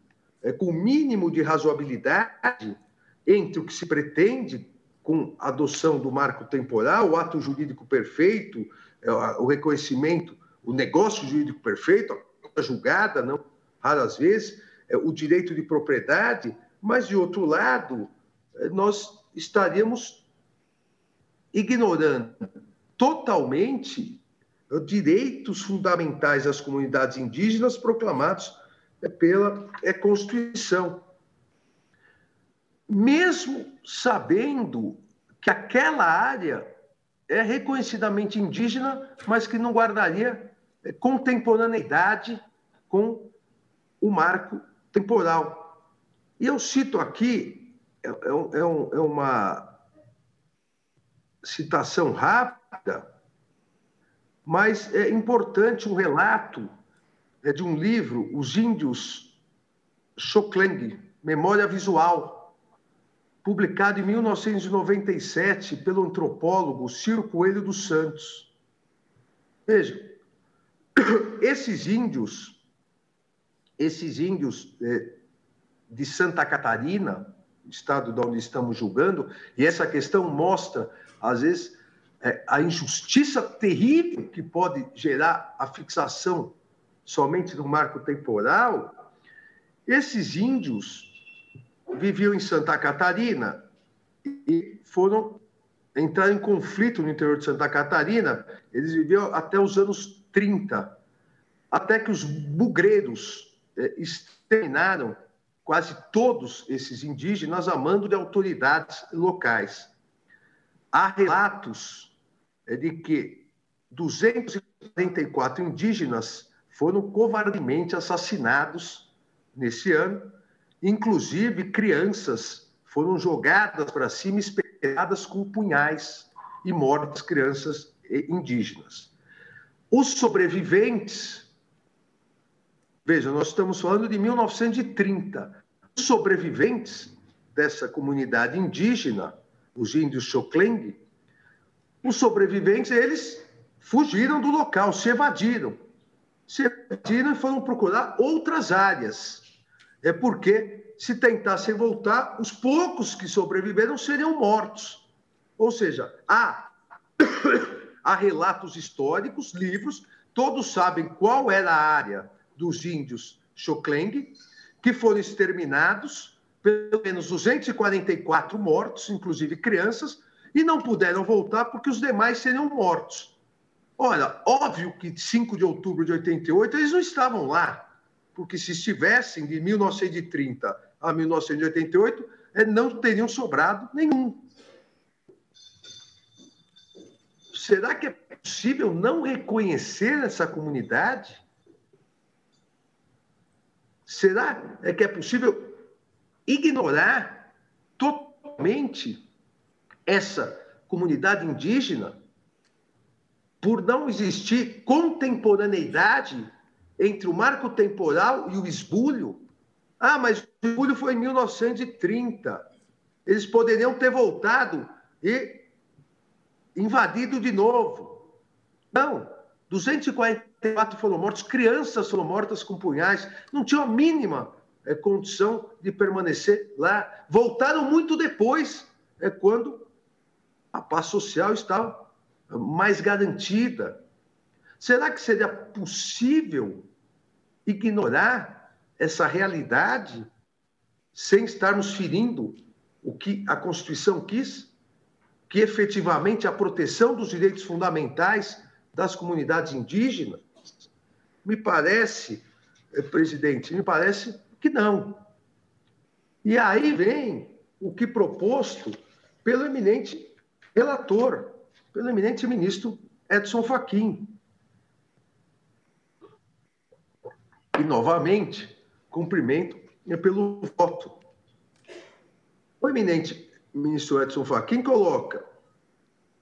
é, com o mínimo de razoabilidade entre o que se pretende com a adoção do marco temporal, o ato jurídico perfeito, é, o reconhecimento, o negócio jurídico perfeito, a julgada, não raras vezes, é, o direito de propriedade, mas, de outro lado, é, nós estaríamos ignorando totalmente direitos fundamentais das comunidades indígenas proclamados pela Constituição mesmo sabendo que aquela área é reconhecidamente indígena, mas que não guardaria é, contemporaneidade com o marco temporal. E eu cito aqui, é, é, é, é uma citação rápida, mas é importante um relato é de um livro, Os Índios Xokleng, Memória Visual, publicado em 1997 pelo antropólogo Ciro Coelho dos Santos. Veja, esses índios, esses índios é, de Santa Catarina, estado de onde estamos julgando, e essa questão mostra, às vezes, é, a injustiça terrível que pode gerar a fixação somente do marco temporal. Esses índios viviam em Santa Catarina e foram entrar em conflito no interior de Santa Catarina. Eles viviam até os anos 30, até que os bugreiros eh, exterminaram quase todos esses indígenas a mando de autoridades locais. Há relatos de que 244 indígenas foram covardemente assassinados nesse ano Inclusive, crianças foram jogadas para cima, esperadas com punhais e mortas crianças indígenas. Os sobreviventes, veja, nós estamos falando de 1930. Os sobreviventes dessa comunidade indígena, os índios Xokleng, os sobreviventes, eles fugiram do local, se evadiram. Se evadiram e foram procurar outras áreas é porque, se tentassem voltar, os poucos que sobreviveram seriam mortos. Ou seja, há, há relatos históricos, livros, todos sabem qual era a área dos índios Xokleng, que foram exterminados, pelo menos 244 mortos, inclusive crianças, e não puderam voltar porque os demais seriam mortos. Olha, óbvio que 5 de outubro de 88 eles não estavam lá porque se estivessem de 1930 a 1988, é, não teriam sobrado nenhum. Será que é possível não reconhecer essa comunidade? Será é que é possível ignorar totalmente essa comunidade indígena por não existir contemporaneidade entre o marco temporal e o esbulho. Ah, mas o esbulho foi em 1930. Eles poderiam ter voltado e invadido de novo. Não, 244 foram mortos, crianças foram mortas com punhais, não tinham a mínima é, condição de permanecer lá. Voltaram muito depois, é quando a paz social estava mais garantida. Será que seria possível ignorar essa realidade sem estarmos ferindo o que a Constituição quis? Que efetivamente a proteção dos direitos fundamentais das comunidades indígenas? Me parece, eh, presidente, me parece que não. E aí vem o que proposto pelo eminente relator, pelo eminente ministro Edson Fachin. E, novamente, cumprimento pelo voto. O eminente ministro Edson Fachin coloca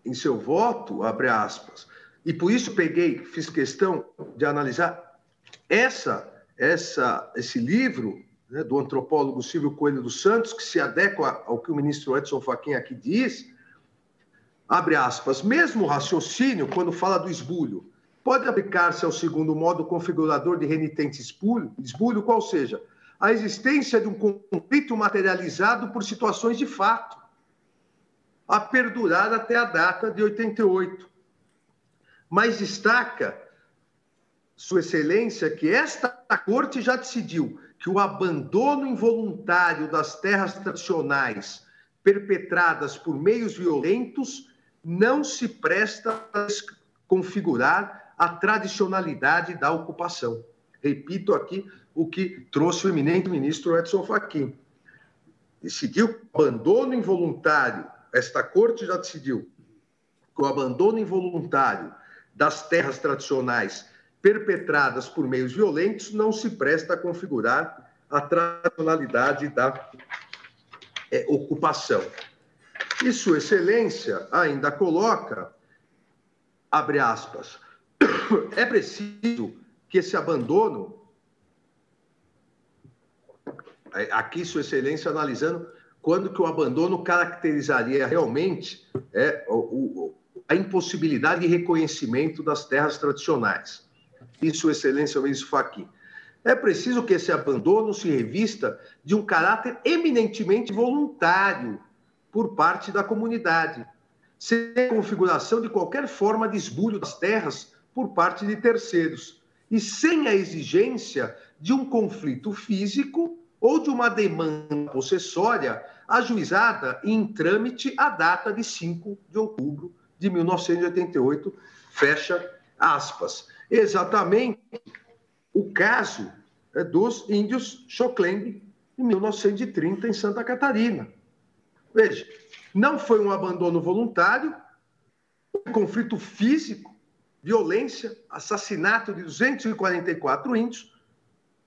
em seu voto, abre aspas, e por isso peguei, fiz questão de analisar essa, essa, esse livro né, do antropólogo Silvio Coelho dos Santos, que se adequa ao que o ministro Edson Fachin aqui diz, abre aspas, mesmo raciocínio, quando fala do esbulho, pode aplicar-se ao segundo modo configurador de renitente esbulho, esbulho, qual seja, a existência de um conflito materializado por situações de fato, a perdurar até a data de 88. Mas destaca Sua Excelência que esta corte já decidiu que o abandono involuntário das terras tradicionais perpetradas por meios violentos não se presta a configurar a tradicionalidade da ocupação. Repito aqui o que trouxe o eminente ministro Edson Fachin. Decidiu abandono involuntário, esta corte já decidiu que o abandono involuntário das terras tradicionais perpetradas por meios violentos não se presta a configurar a tradicionalidade da é, ocupação. E Sua Excelência ainda coloca, abre aspas, é preciso que esse abandono, aqui Sua Excelência analisando quando que o abandono caracterizaria realmente é, o, o, a impossibilidade de reconhecimento das terras tradicionais e Sua Excelência ministro Fachin. É preciso que esse abandono se revista de um caráter eminentemente voluntário por parte da comunidade, sem configuração de qualquer forma de esbulho das terras por parte de terceiros, e sem a exigência de um conflito físico ou de uma demanda possessória ajuizada em trâmite à data de 5 de outubro de 1988, fecha aspas exatamente o caso é, dos índios Choclen em 1930, em Santa Catarina. Veja, não foi um abandono voluntário, um conflito físico, violência, assassinato de 244 índios,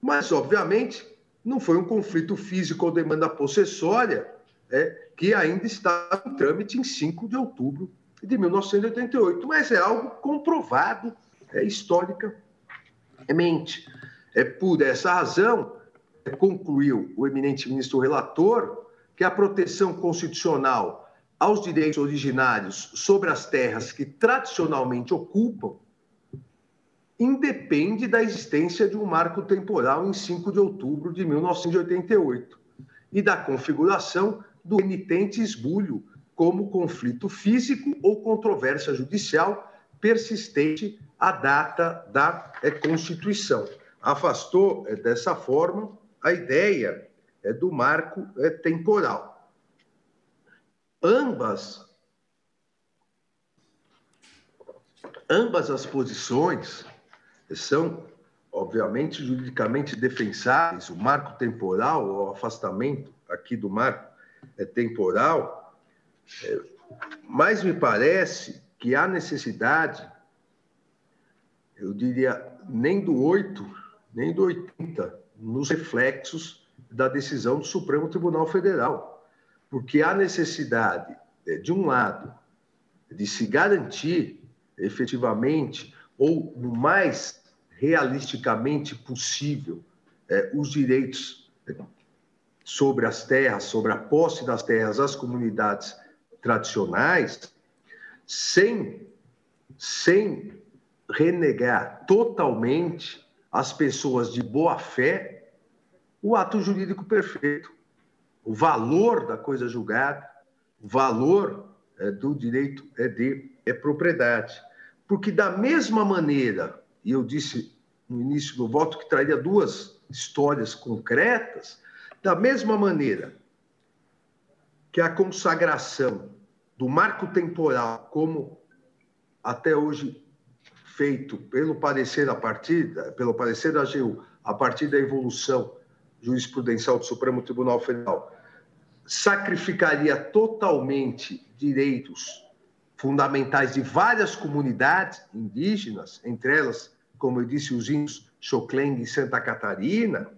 mas, obviamente, não foi um conflito físico ou demanda possessória é, que ainda está em trâmite em 5 de outubro de 1988, mas é algo comprovado é, historicamente. É por essa razão, concluiu o eminente ministro relator, que a proteção constitucional aos direitos originários sobre as terras que tradicionalmente ocupam independe da existência de um marco temporal em 5 de outubro de 1988 e da configuração do emitente esbulho como conflito físico ou controvérsia judicial persistente a data da é, Constituição. Afastou, é, dessa forma, a ideia é, do marco temporal. Ambas, ambas as posições são, obviamente, juridicamente defensáveis. O marco temporal, o afastamento aqui do marco temporal, mas me parece que há necessidade eu diria, nem do 8, nem do 80, nos reflexos da decisão do Supremo Tribunal Federal. Porque há necessidade, é, de um lado, de se garantir efetivamente, ou no mais realisticamente possível, é, os direitos é, sobre as terras, sobre a posse das terras às comunidades tradicionais, sem, sem renegar totalmente às pessoas de boa fé o ato jurídico perfeito, o valor da coisa julgada, o valor é, do direito é de é propriedade. Porque, da mesma maneira, e eu disse no início do voto que traria duas histórias concretas, da mesma maneira que a consagração do marco temporal, como até hoje feito pelo parecer a partir pelo parecer da AGU, a partir da evolução jurisprudencial do Supremo Tribunal Federal, sacrificaria totalmente direitos fundamentais de várias comunidades indígenas, entre elas, como eu disse, os índios Xocleng e Santa Catarina.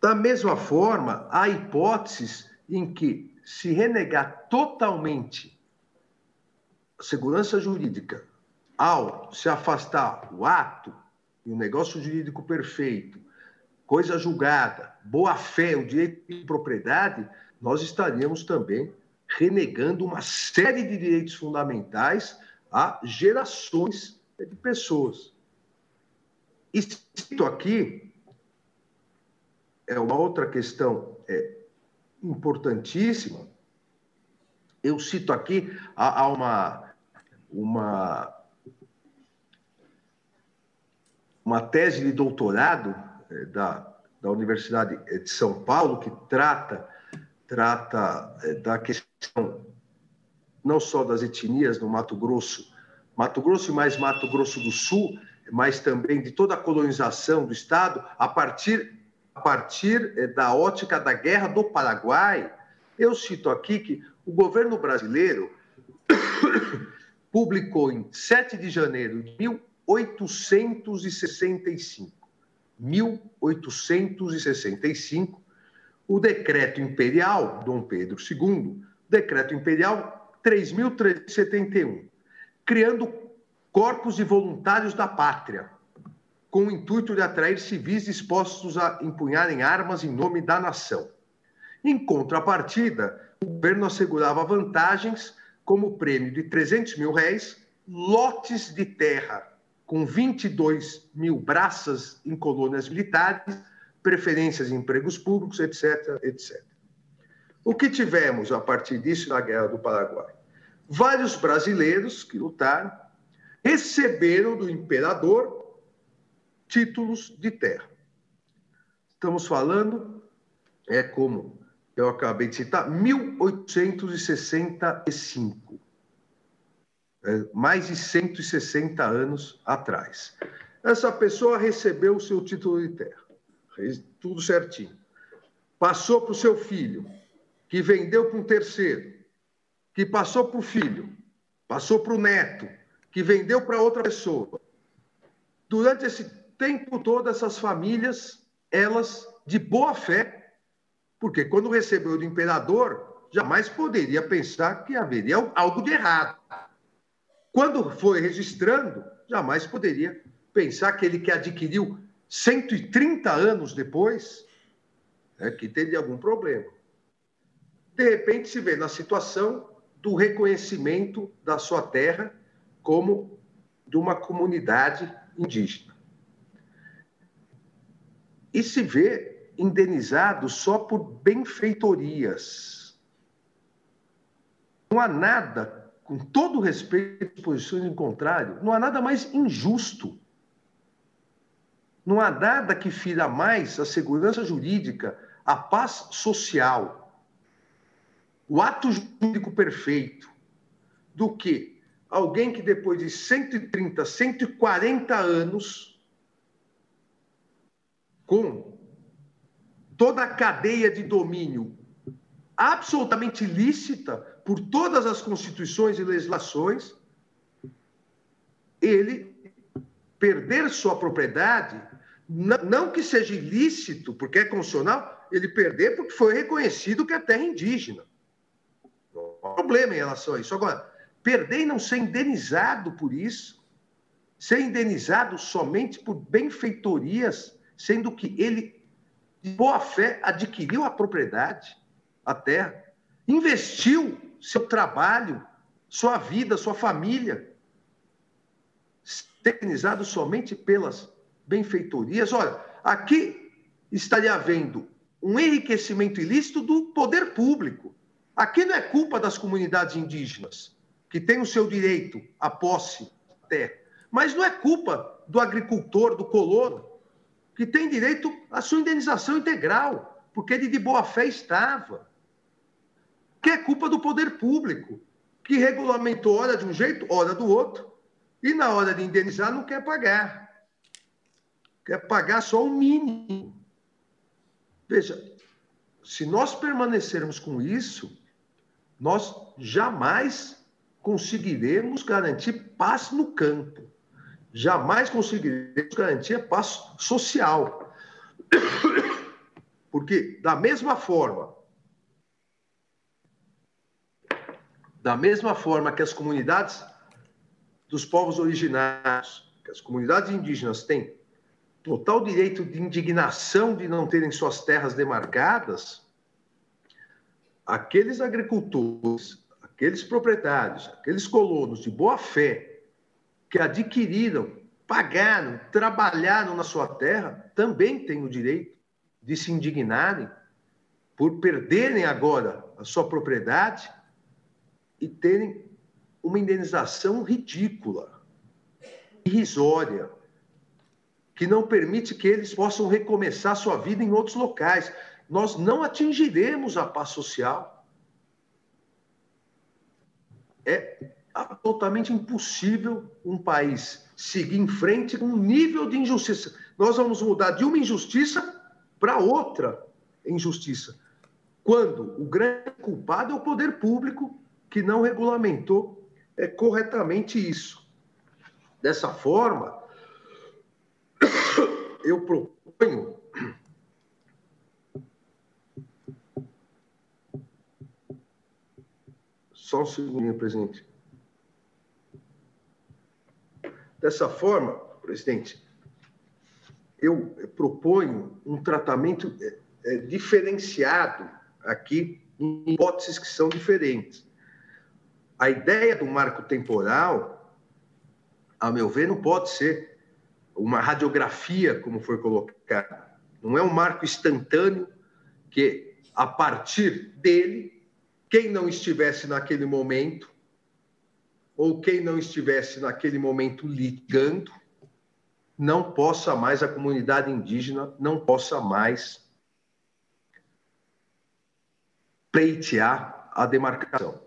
Da mesma forma, há hipóteses em que se renegar totalmente segurança jurídica ao se afastar o ato e o negócio jurídico perfeito, coisa julgada, boa-fé, o direito de propriedade, nós estaríamos também renegando uma série de direitos fundamentais a gerações de pessoas. E cito aqui, é uma outra questão é, importantíssima, eu cito aqui há, há uma, uma, uma tese de doutorado é, da, da Universidade de São Paulo que trata, trata é, da questão não só das etnias no Mato Grosso, Mato Grosso e mais Mato Grosso do Sul, mas também de toda a colonização do Estado, a partir, a partir é, da ótica da Guerra do Paraguai. Eu cito aqui que o governo brasileiro publicou em 7 de janeiro de 1865, 1865, o decreto imperial Dom Pedro II, decreto imperial 3371, criando corpos de voluntários da pátria, com o intuito de atrair civis dispostos a empunharem armas em nome da nação. Em contrapartida, o governo assegurava vantagens como prêmio de 300 mil réis, lotes de terra com 22 mil braças em colônias militares, preferências em empregos públicos, etc., etc. O que tivemos a partir disso na Guerra do Paraguai? Vários brasileiros que lutaram receberam do imperador títulos de terra. Estamos falando, é como eu acabei de citar, 1865. É, mais de 160 anos atrás. Essa pessoa recebeu o seu título de terra, tudo certinho. Passou para o seu filho, que vendeu para um terceiro, que passou para o filho, passou para o neto, que vendeu para outra pessoa. Durante esse tempo todo, essas famílias, elas, de boa fé, porque quando recebeu do imperador, jamais poderia pensar que haveria algo de errado. Quando foi registrando, jamais poderia pensar que ele que adquiriu 130 anos depois, né, que teria algum problema. De repente se vê na situação do reconhecimento da sua terra como de uma comunidade indígena. E se vê indenizado só por benfeitorias. Não há nada, com todo respeito às posições em contrário, não há nada mais injusto. Não há nada que fira mais a segurança jurídica, a paz social, o ato jurídico perfeito, do que alguém que depois de 130, 140 anos, com toda a cadeia de domínio absolutamente lícita por todas as constituições e legislações, ele perder sua propriedade, não que seja ilícito, porque é constitucional, ele perder porque foi reconhecido que é terra indígena. Não há problema em relação a isso. Agora, perder e não ser indenizado por isso, ser indenizado somente por benfeitorias, sendo que ele de boa fé, adquiriu a propriedade, a terra, investiu seu trabalho, sua vida, sua família, tecnizado somente pelas benfeitorias. Olha, aqui estaria havendo um enriquecimento ilícito do poder público. Aqui não é culpa das comunidades indígenas, que têm o seu direito à posse da terra, mas não é culpa do agricultor, do colono, que tem direito à sua indenização integral, porque ele de boa fé estava. Que é culpa do poder público, que regulamentou hora de um jeito, hora do outro, e na hora de indenizar não quer pagar. Quer pagar só o mínimo. Veja, se nós permanecermos com isso, nós jamais conseguiremos garantir paz no campo. Jamais conseguiremos garantir paz social. Porque, da mesma forma, da mesma forma que as comunidades dos povos originários, que as comunidades indígenas têm total direito de indignação de não terem suas terras demarcadas, aqueles agricultores, aqueles proprietários, aqueles colonos de boa fé que adquiriram, pagaram, trabalharam na sua terra, também têm o direito de se indignarem por perderem agora a sua propriedade e terem uma indenização ridícula, irrisória, que não permite que eles possam recomeçar sua vida em outros locais. Nós não atingiremos a paz social. É absolutamente impossível um país seguir em frente com um nível de injustiça. Nós vamos mudar de uma injustiça para outra injustiça. Quando o grande culpado é o poder público que não regulamentou é, corretamente isso. Dessa forma, eu proponho Só um segundinho, presidente. Dessa forma, presidente, eu proponho um tratamento é, é, diferenciado aqui em hipóteses que são diferentes. A ideia do marco temporal, a meu ver, não pode ser uma radiografia, como foi colocado. Não é um marco instantâneo que, a partir dele, quem não estivesse naquele momento, ou quem não estivesse naquele momento ligando, não possa mais, a comunidade indígena não possa mais pleitear a demarcação.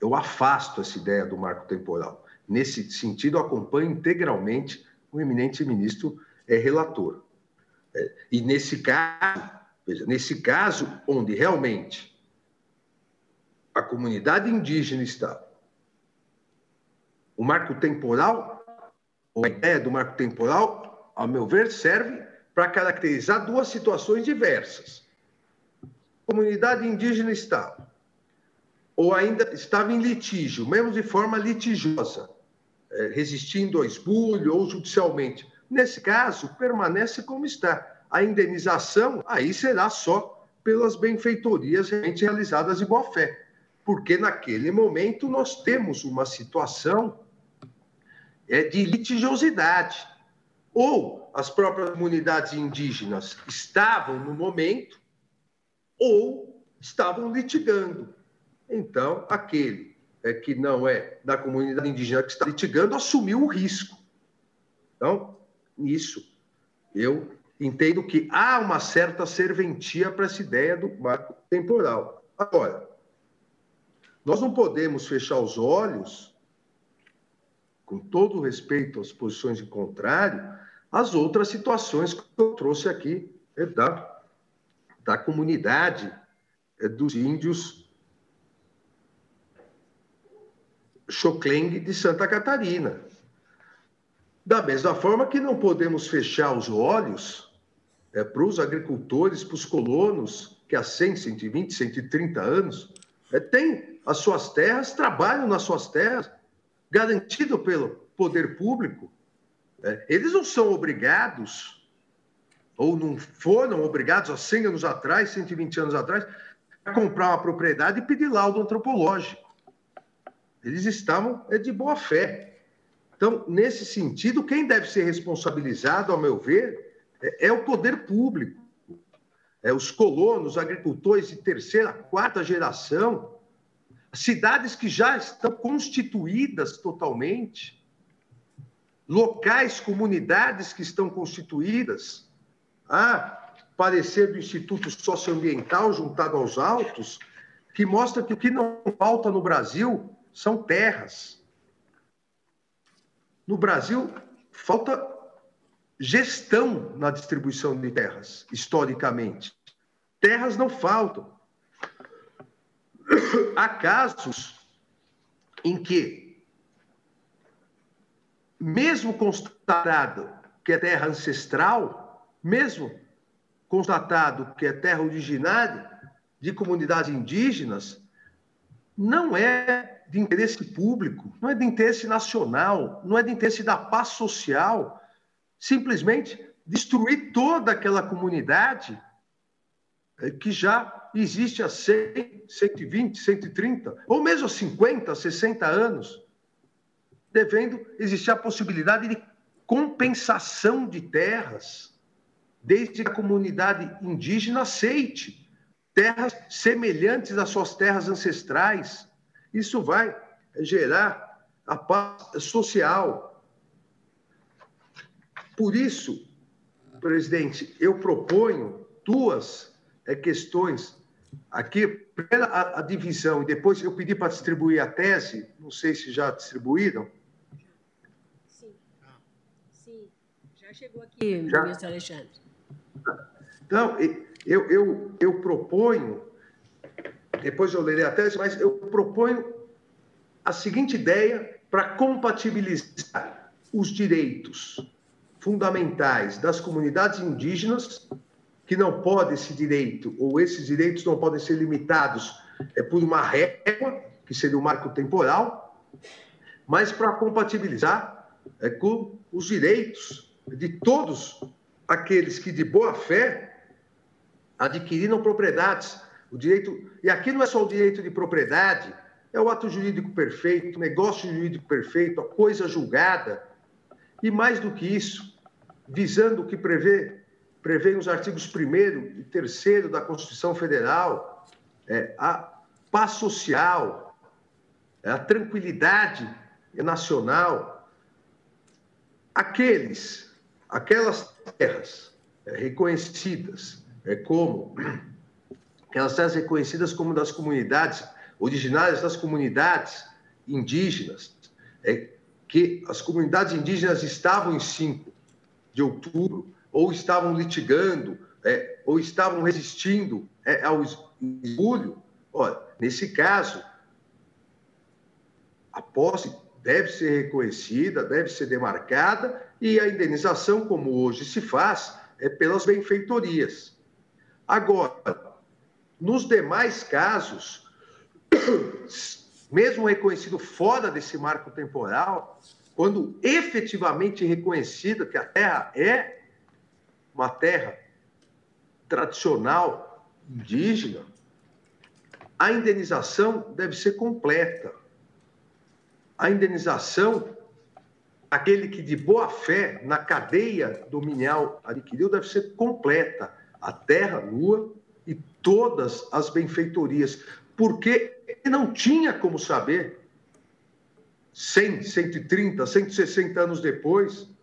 Eu afasto essa ideia do marco temporal. Nesse sentido, acompanho integralmente o eminente ministro é relator. É, e nesse caso, veja, nesse caso onde realmente a comunidade indígena está, o marco temporal, ou a ideia do marco temporal, ao meu ver, serve para caracterizar duas situações diversas. Comunidade indígena estava, ou ainda estava em litígio, mesmo de forma litigiosa, é, resistindo ao esbulho ou judicialmente. Nesse caso, permanece como está. A indenização aí será só pelas benfeitorias realmente realizadas de boa fé, porque naquele momento nós temos uma situação é, de litigiosidade. Ou as próprias comunidades indígenas estavam no momento, ou estavam litigando. Então, aquele é, que não é da comunidade indígena que está litigando assumiu o risco. Então, nisso, eu entendo que há uma certa serventia para essa ideia do marco temporal. Agora, nós não podemos fechar os olhos, com todo respeito às posições de contrário, às outras situações que eu trouxe aqui é da, da comunidade é, dos índios Chocleng de Santa Catarina. Da mesma forma que não podemos fechar os olhos é, para os agricultores, para os colonos, que há 100, 120, 130 anos é, têm as suas terras, trabalham nas suas terras, garantido pelo poder público. É, eles não são obrigados, ou não foram obrigados há 100 anos atrás, 120 anos atrás, a comprar uma propriedade e pedir laudo antropológico. Eles estavam é, de boa fé. Então, nesse sentido, quem deve ser responsabilizado, ao meu ver, é, é o poder público. É, os colonos, agricultores de terceira, quarta geração, cidades que já estão constituídas totalmente, locais, comunidades que estão constituídas. Há parecer do Instituto Socioambiental juntado aos autos, que mostra que o que não falta no Brasil são terras. No Brasil, falta gestão na distribuição de terras, historicamente. Terras não faltam. Há casos em que, mesmo constatado que é terra ancestral, mesmo constatado que é terra originária de comunidades indígenas, não é de interesse público, não é de interesse nacional, não é de interesse da paz social, simplesmente destruir toda aquela comunidade que já existe há 100, 120, 130, ou mesmo 50, 60 anos, devendo existir a possibilidade de compensação de terras, desde que a comunidade indígena aceite terras semelhantes às suas terras ancestrais. Isso vai gerar a paz social. Por isso, presidente, eu proponho duas é, questões aqui. A, a divisão, e depois eu pedi para distribuir a tese, não sei se já distribuíram. Sim. Sim. Já chegou aqui, já? ministro Alexandre. Então, eu, eu, eu proponho, depois eu lerei a tese, mas eu proponho a seguinte ideia para compatibilizar os direitos fundamentais das comunidades indígenas, que não pode esse direito, ou esses direitos não podem ser limitados é, por uma régua, que seria o marco temporal, mas para compatibilizar é, com os direitos de todos aqueles que, de boa fé, adquiriram propriedades. O direito, e aqui não é só o direito de propriedade, é o ato jurídico perfeito, o negócio jurídico perfeito, a coisa julgada. E mais do que isso, visando o que prevê, prevê os artigos 1 e 3 da Constituição Federal, é, a paz social, a tranquilidade nacional, aqueles, aquelas terras é, reconhecidas é, como aquelas terras reconhecidas como das comunidades, originárias das comunidades indígenas, é, que as comunidades indígenas estavam em 5 de outubro, ou estavam litigando, é, ou estavam resistindo é, ao esbulho. Olha, nesse caso, a posse deve ser reconhecida, deve ser demarcada, e a indenização, como hoje se faz, é pelas benfeitorias. Agora, nos demais casos, mesmo reconhecido fora desse marco temporal, quando efetivamente reconhecida que a terra é uma terra tradicional indígena, a indenização deve ser completa. A indenização, aquele que de boa fé na cadeia dominial adquiriu, deve ser completa a terra nua e todas as benfeitorias, porque não tinha como saber, 100, 130, 160 anos depois, a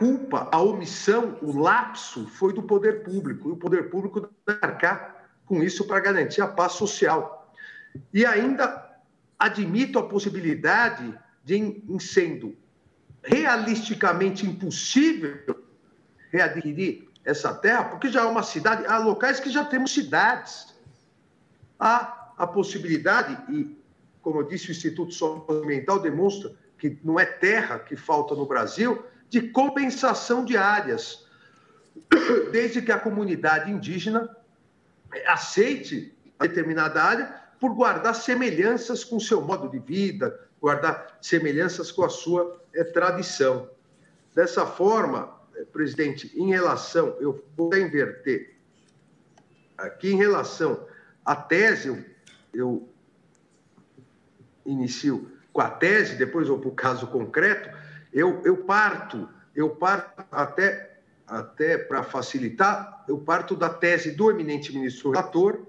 culpa, a omissão, o lapso foi do poder público, e o poder público deve marcar com isso para garantir a paz social. E ainda admito a possibilidade de, em sendo realisticamente impossível readquirir essa terra, porque já é uma cidade, há locais que já temos cidades. Há a possibilidade, e como eu disse, o Instituto Socioambiental demonstra que não é terra que falta no Brasil, de compensação de áreas, desde que a comunidade indígena aceite determinada área por guardar semelhanças com seu modo de vida, guardar semelhanças com a sua é, tradição. Dessa forma, presidente, em relação, eu vou inverter. Aqui, em relação à tese, eu, eu inicio com a tese, depois vou para o caso concreto. Eu, eu parto, eu parto até, até para facilitar, eu parto da tese do eminente ministro relator,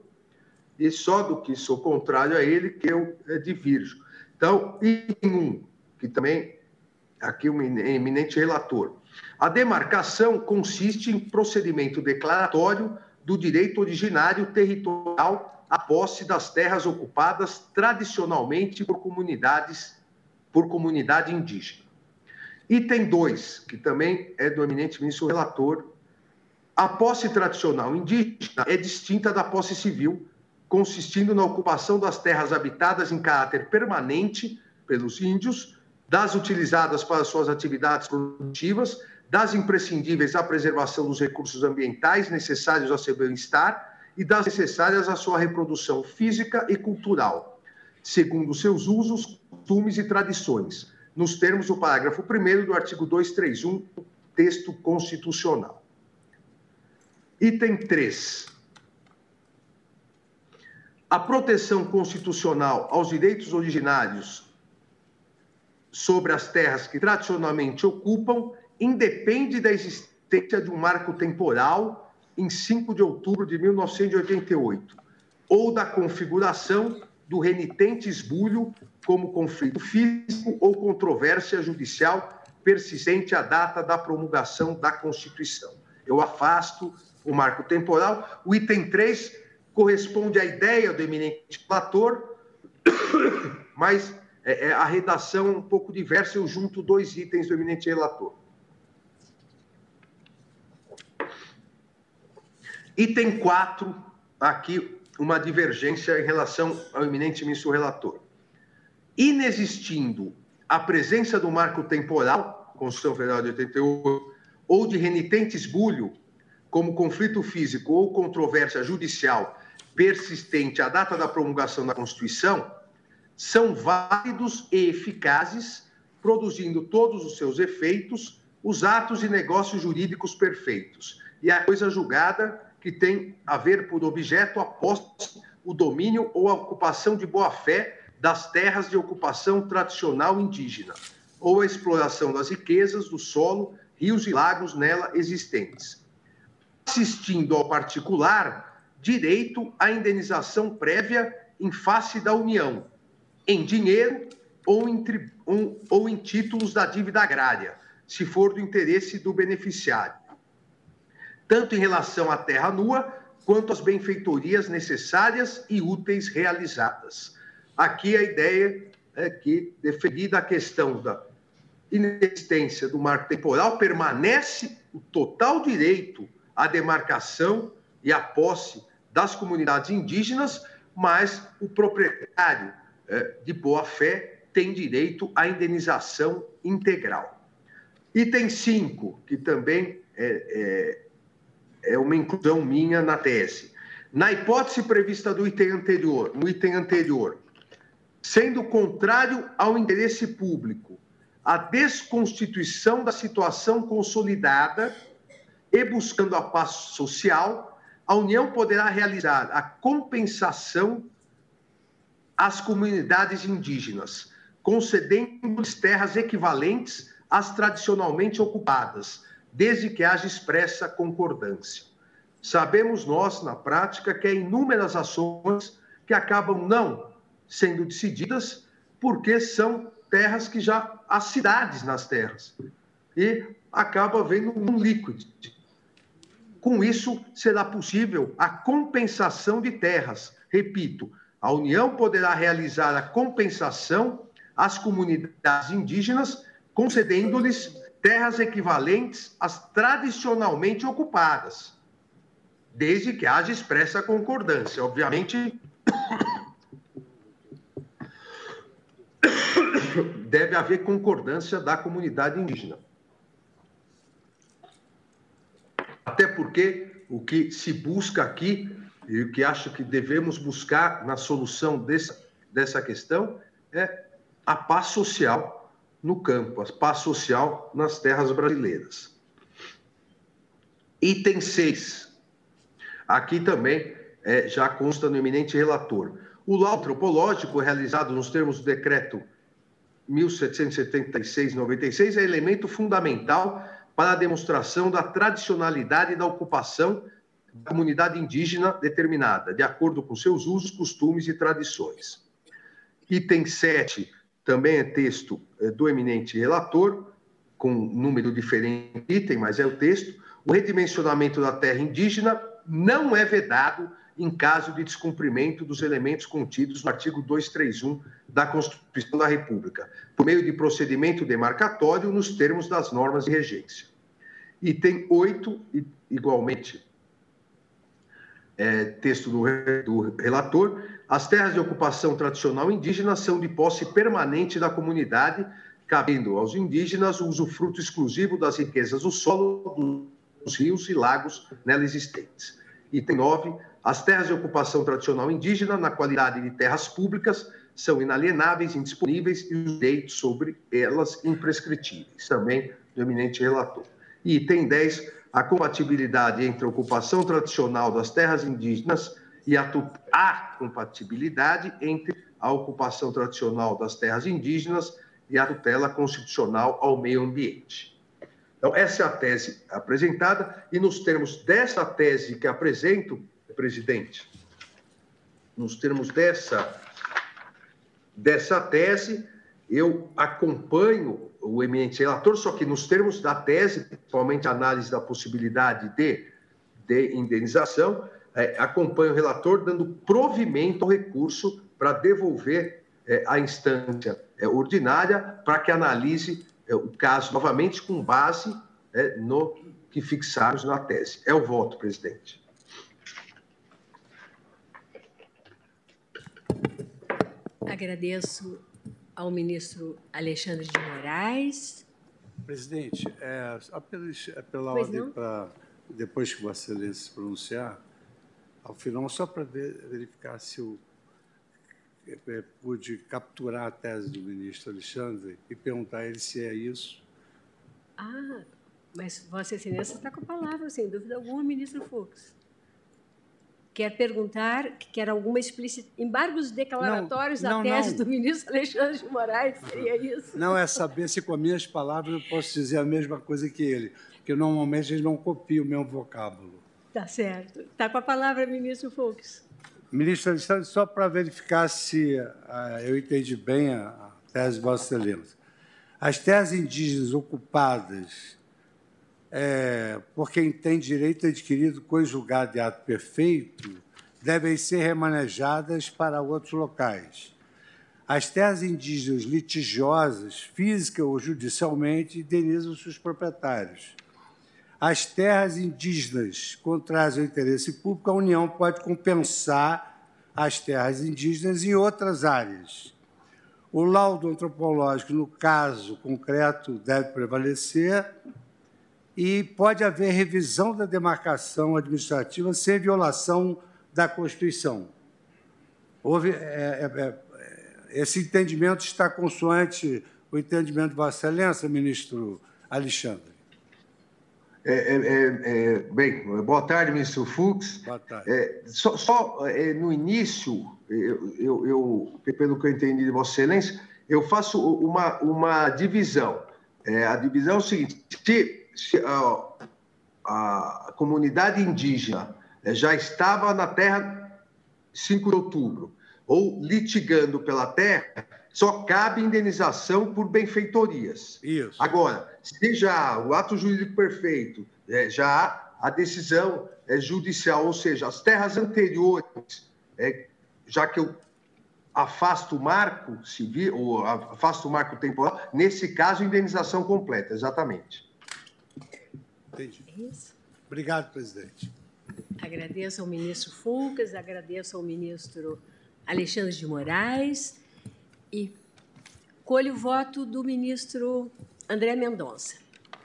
e só do que sou contrário a ele que eu é, divirjo. Então, item 1, que também aqui o eminente relator. A demarcação consiste em procedimento declaratório do direito originário territorial à posse das terras ocupadas tradicionalmente por comunidades por comunidade indígena. Item 2, que também é do eminente ministro relator, A posse tradicional indígena é distinta da posse civil, consistindo na ocupação das terras habitadas em caráter permanente pelos índios, das utilizadas para suas atividades produtivas, das imprescindíveis à preservação dos recursos ambientais necessários ao seu bem-estar e das necessárias à sua reprodução física e cultural, segundo seus usos, costumes e tradições, nos termos do parágrafo 1 do artigo 231 do texto constitucional. Item 3. A proteção constitucional aos direitos originários sobre as terras que tradicionalmente ocupam independe da existência de um marco temporal em 5 de outubro de 1988 ou da configuração do renitente esbulho como conflito físico ou controvérsia judicial persistente à data da promulgação da Constituição. Eu afasto o marco temporal. O item 3 corresponde à ideia do eminente relator, mas é, é, a redação é um pouco diversa, eu junto dois itens do eminente relator. Item 4, aqui uma divergência em relação ao eminente ministro relator. Inexistindo a presença do marco temporal, Constituição Federal de 88, ou de renitente esbulho, como conflito físico ou controvérsia judicial persistente à data da promulgação da Constituição, são válidos e eficazes, produzindo todos os seus efeitos, os atos e negócios jurídicos perfeitos, e a coisa julgada que tem a ver por objeto a posse, o domínio ou a ocupação de boa-fé das terras de ocupação tradicional indígena, ou a exploração das riquezas do solo, rios e lagos nela existentes. Assistindo ao particular, direito à indenização prévia em face da União, em dinheiro ou em, um, ou em títulos da dívida agrária, se for do interesse do beneficiário, tanto em relação à terra nua quanto às benfeitorias necessárias e úteis realizadas. Aqui a ideia é que, defendida a questão da inexistência do marco temporal, permanece o total direito à demarcação e à posse das comunidades indígenas, mas o proprietário é, de boa-fé tem direito à indenização integral. Item 5, que também é, é, é uma inclusão minha na tese. Na hipótese prevista do item anterior, no item anterior, sendo contrário ao interesse público, a desconstituição da situação consolidada e buscando a paz social, a União poderá realizar a compensação às comunidades indígenas, concedendo-lhes terras equivalentes às tradicionalmente ocupadas, desde que haja expressa concordância. Sabemos nós, na prática, que há inúmeras ações que acabam não sendo decididas porque são terras que já há cidades nas terras e acaba havendo um líquido. Com isso, será possível a compensação de terras, repito, a União poderá realizar a compensação às comunidades indígenas, concedendo-lhes terras equivalentes às tradicionalmente ocupadas, desde que haja expressa concordância. Obviamente, deve haver concordância da comunidade indígena. Até porque o que se busca aqui e o que acho que devemos buscar na solução desse, dessa questão é a paz social no campo, a paz social nas terras brasileiras. Item 6. Aqui também é, já consta no eminente relator. O laudo antropológico realizado nos termos do decreto 1776-96 é elemento fundamental para a demonstração da tradicionalidade da ocupação da comunidade indígena determinada, de acordo com seus usos, costumes e tradições. Item 7 também é texto é, do eminente relator, com número diferente item, mas é o texto. O redimensionamento da terra indígena não é vedado em caso de descumprimento dos elementos contidos no artigo 231 da Constituição da República, por meio de procedimento demarcatório nos termos das normas de regência. Item 8, igualmente, é, texto do, do relator, as terras de ocupação tradicional indígena são de posse permanente da comunidade, cabendo aos indígenas o usufruto exclusivo das riquezas do solo, dos rios e lagos nela existentes. Item 9. As terras de ocupação tradicional indígena, na qualidade de terras públicas, são inalienáveis, indisponíveis e os direitos sobre elas imprescritíveis. Também do eminente relator. Item 10. A compatibilidade entre a ocupação tradicional das terras indígenas e a, compatibilidade entre a ocupação tradicional das terras indígenas e a tutela constitucional ao meio ambiente. Então, essa é a tese apresentada, e nos termos dessa tese que apresento, presidente, nos termos dessa, dessa tese, eu acompanho o eminente relator, só que nos termos da tese, principalmente a análise da possibilidade de, de indenização, é, acompanha o relator dando provimento ao recurso para devolver é, a instância é, ordinária para que analise é, o caso novamente com base é, no que fixarmos na tese. É o voto, presidente. Agradeço ao ministro Alexandre de Moraes. Presidente, é, só pela, pela ordem para depois que Vossa Excelência se pronunciar, ao final, só para verificar se eu é, é, pude capturar a tese do ministro Alexandre e perguntar a ele se é isso. Ah, mas Vossa Excelência está com a palavra, sem dúvida alguma, ministro Fux. Quer perguntar, quer alguma explícita. Embargos declaratórios não, não, da tese não. do ministro Alexandre de Moraes, seria isso? Não, é saber se com as minhas palavras eu posso dizer a mesma coisa que ele, porque normalmente ele não copia o meu vocábulo. Tá certo. Está com a palavra, ministro Fux. Ministro Alexandre, só para verificar se uh, eu entendi bem a, a tese de Vossa Excelência. As terras indígenas ocupadas é, por quem tem direito adquirido conjugado de ato perfeito devem ser remanejadas para outros locais. As terras indígenas litigiosas, física ou judicialmente, indenizam seus proprietários as terras indígenas contrárias ao interesse público, a União pode compensar as terras indígenas em outras áreas. O laudo antropológico, no caso concreto, deve prevalecer e pode haver revisão da demarcação administrativa sem violação da Constituição. Houve, é, é, é, esse entendimento está consoante o entendimento de Vossa Excelência, ministro Alexandre? É, é, é, é, bem, boa tarde, ministro Fux. Boa tarde. É, só, só é, no início, eu, eu, eu, pelo que eu entendi de Vossa Excelência, eu faço uma, uma divisão. a divisão é o seguinte: se, se a, a, comunidade indígena já estava na terra 5 de outubro, ou litigando pela terra, só cabe indenização por benfeitorias. Isso. Agora, se já o ato jurídico perfeito, é, já a decisão é, judicial, ou seja, as terras anteriores, é, já que eu afasto o marco civil, ou afasto o marco temporal, nesse caso, indenização completa, exatamente. Entendi. Isso. Obrigado, presidente. Agradeço ao ministro Fulcas, agradeço ao ministro Alexandre de Moraes e colho o voto do ministro André Mendonça.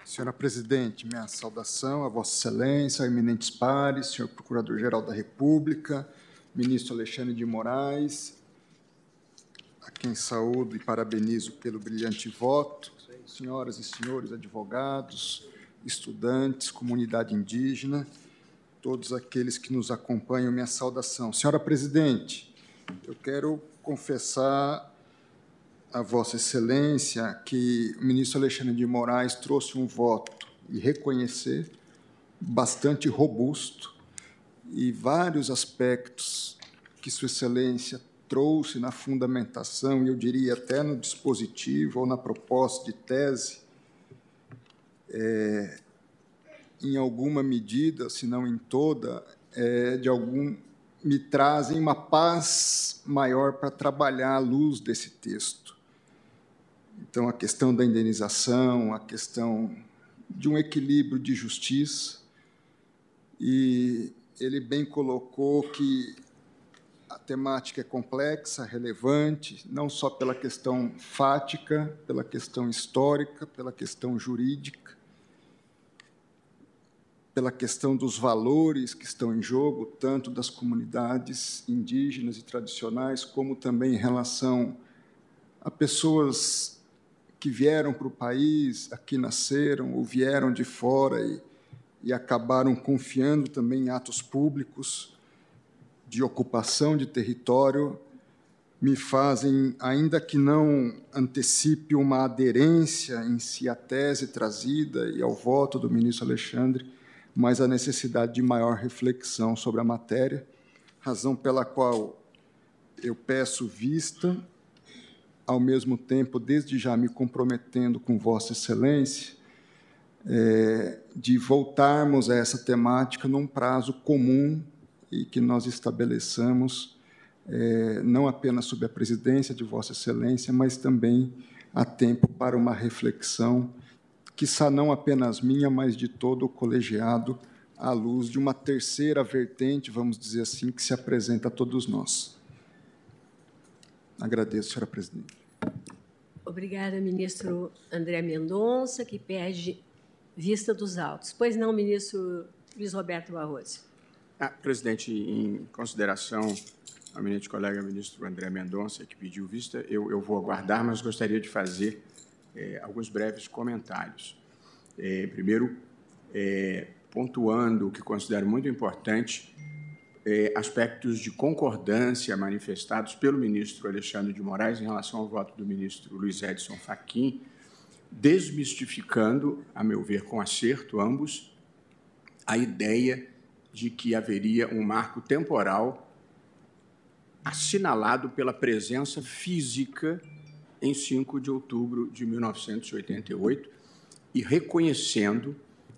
Senhora Presidente, minha saudação a Vossa Excelência, eminentes pares, senhor Procurador-Geral da República, ministro Alexandre de Moraes, a quem saúdo e parabenizo pelo brilhante voto, senhoras e senhores advogados, estudantes, comunidade indígena, todos aqueles que nos acompanham, minha saudação. Senhora Presidente, eu quero confessar a Vossa Excelência que o ministro Alexandre de Moraes trouxe um voto e reconhecer bastante robusto e vários aspectos que Sua Excelência trouxe na fundamentação, e eu diria até no dispositivo ou na proposta de tese, é, em alguma medida, se não em toda, é, de algum me trazem uma paz maior para trabalhar à luz desse texto. Então, a questão da indenização, a questão de um equilíbrio de justiça, e ele bem colocou que a temática é complexa, relevante, não só pela questão fática, pela questão histórica, pela questão jurídica, pela questão dos valores que estão em jogo, tanto das comunidades indígenas e tradicionais, como também em relação a pessoas que vieram para o país, aqui nasceram ou vieram de fora e, e acabaram confiando também em atos públicos de ocupação de território me fazem, ainda que não antecipe uma aderência em si à tese trazida e ao voto do ministro Alexandre, mas a necessidade de maior reflexão sobre a matéria, razão pela qual eu peço vista, ao mesmo tempo, desde já me comprometendo com Vossa Excelência, é, de voltarmos a essa temática num prazo comum e que nós estabeleçamos, é, não apenas sob a presidência de Vossa Excelência, mas também há tempo para uma reflexão, que não apenas minha, mas de todo o colegiado, à luz de uma terceira vertente, vamos dizer assim, que se apresenta a todos nós. Agradeço, senhora presidente. Obrigada, ministro André Mendonça, que pede vista dos autos. Pois não, ministro Luiz Roberto Barroso. Ah, presidente, em consideração ao eminente colega ministro André Mendonça, que pediu vista, eu, eu vou aguardar, mas gostaria de fazer é, alguns breves comentários. É, primeiro, é, pontuando o que considero muito importante, aspectos de concordância manifestados pelo ministro Alexandre de Moraes em relação ao voto do ministro Luiz Edson Fachin, desmistificando, a meu ver, com acerto, ambos, a ideia de que haveria um marco temporal assinalado pela presença física em 5 de outubro de 1988 e reconhecendo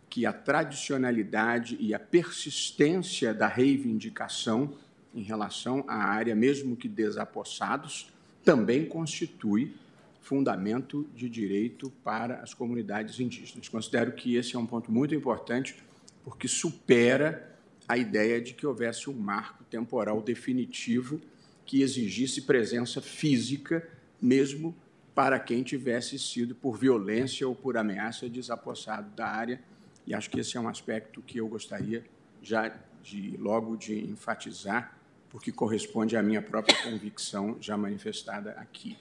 que a tradicionalidade e a persistência da reivindicação em relação à área, mesmo que desapossados, também constitui fundamento de direito para as comunidades indígenas. Considero que esse é um ponto muito importante, porque supera a ideia de que houvesse um marco temporal definitivo que exigisse presença física, mesmo para quem tivesse sido por violência ou por ameaça desapossado da área. E acho que esse é um aspecto que eu gostaria já de logo de enfatizar, porque corresponde à minha própria convicção já manifestada aqui.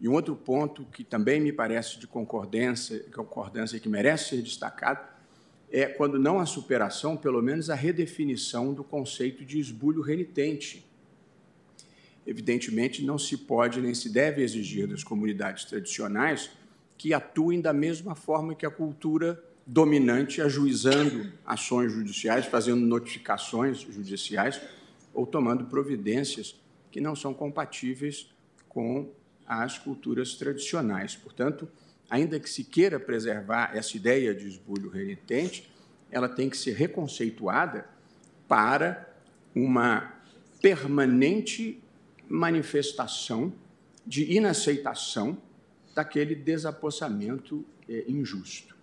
E um outro ponto que também me parece de concordância, concordância que merece ser destacado, é, quando não a superação, pelo menos a redefinição do conceito de esbulho renitente. Evidentemente, não se pode nem se deve exigir das comunidades tradicionais que atuem da mesma forma que a cultura dominante, ajuizando ações judiciais, fazendo notificações judiciais ou tomando providências que não são compatíveis com as culturas tradicionais. Portanto, ainda que se queira preservar essa ideia de esbulho renitente, ela tem que ser reconceituada para uma permanente manifestação de inaceitação daquele desapossamento eh, injusto.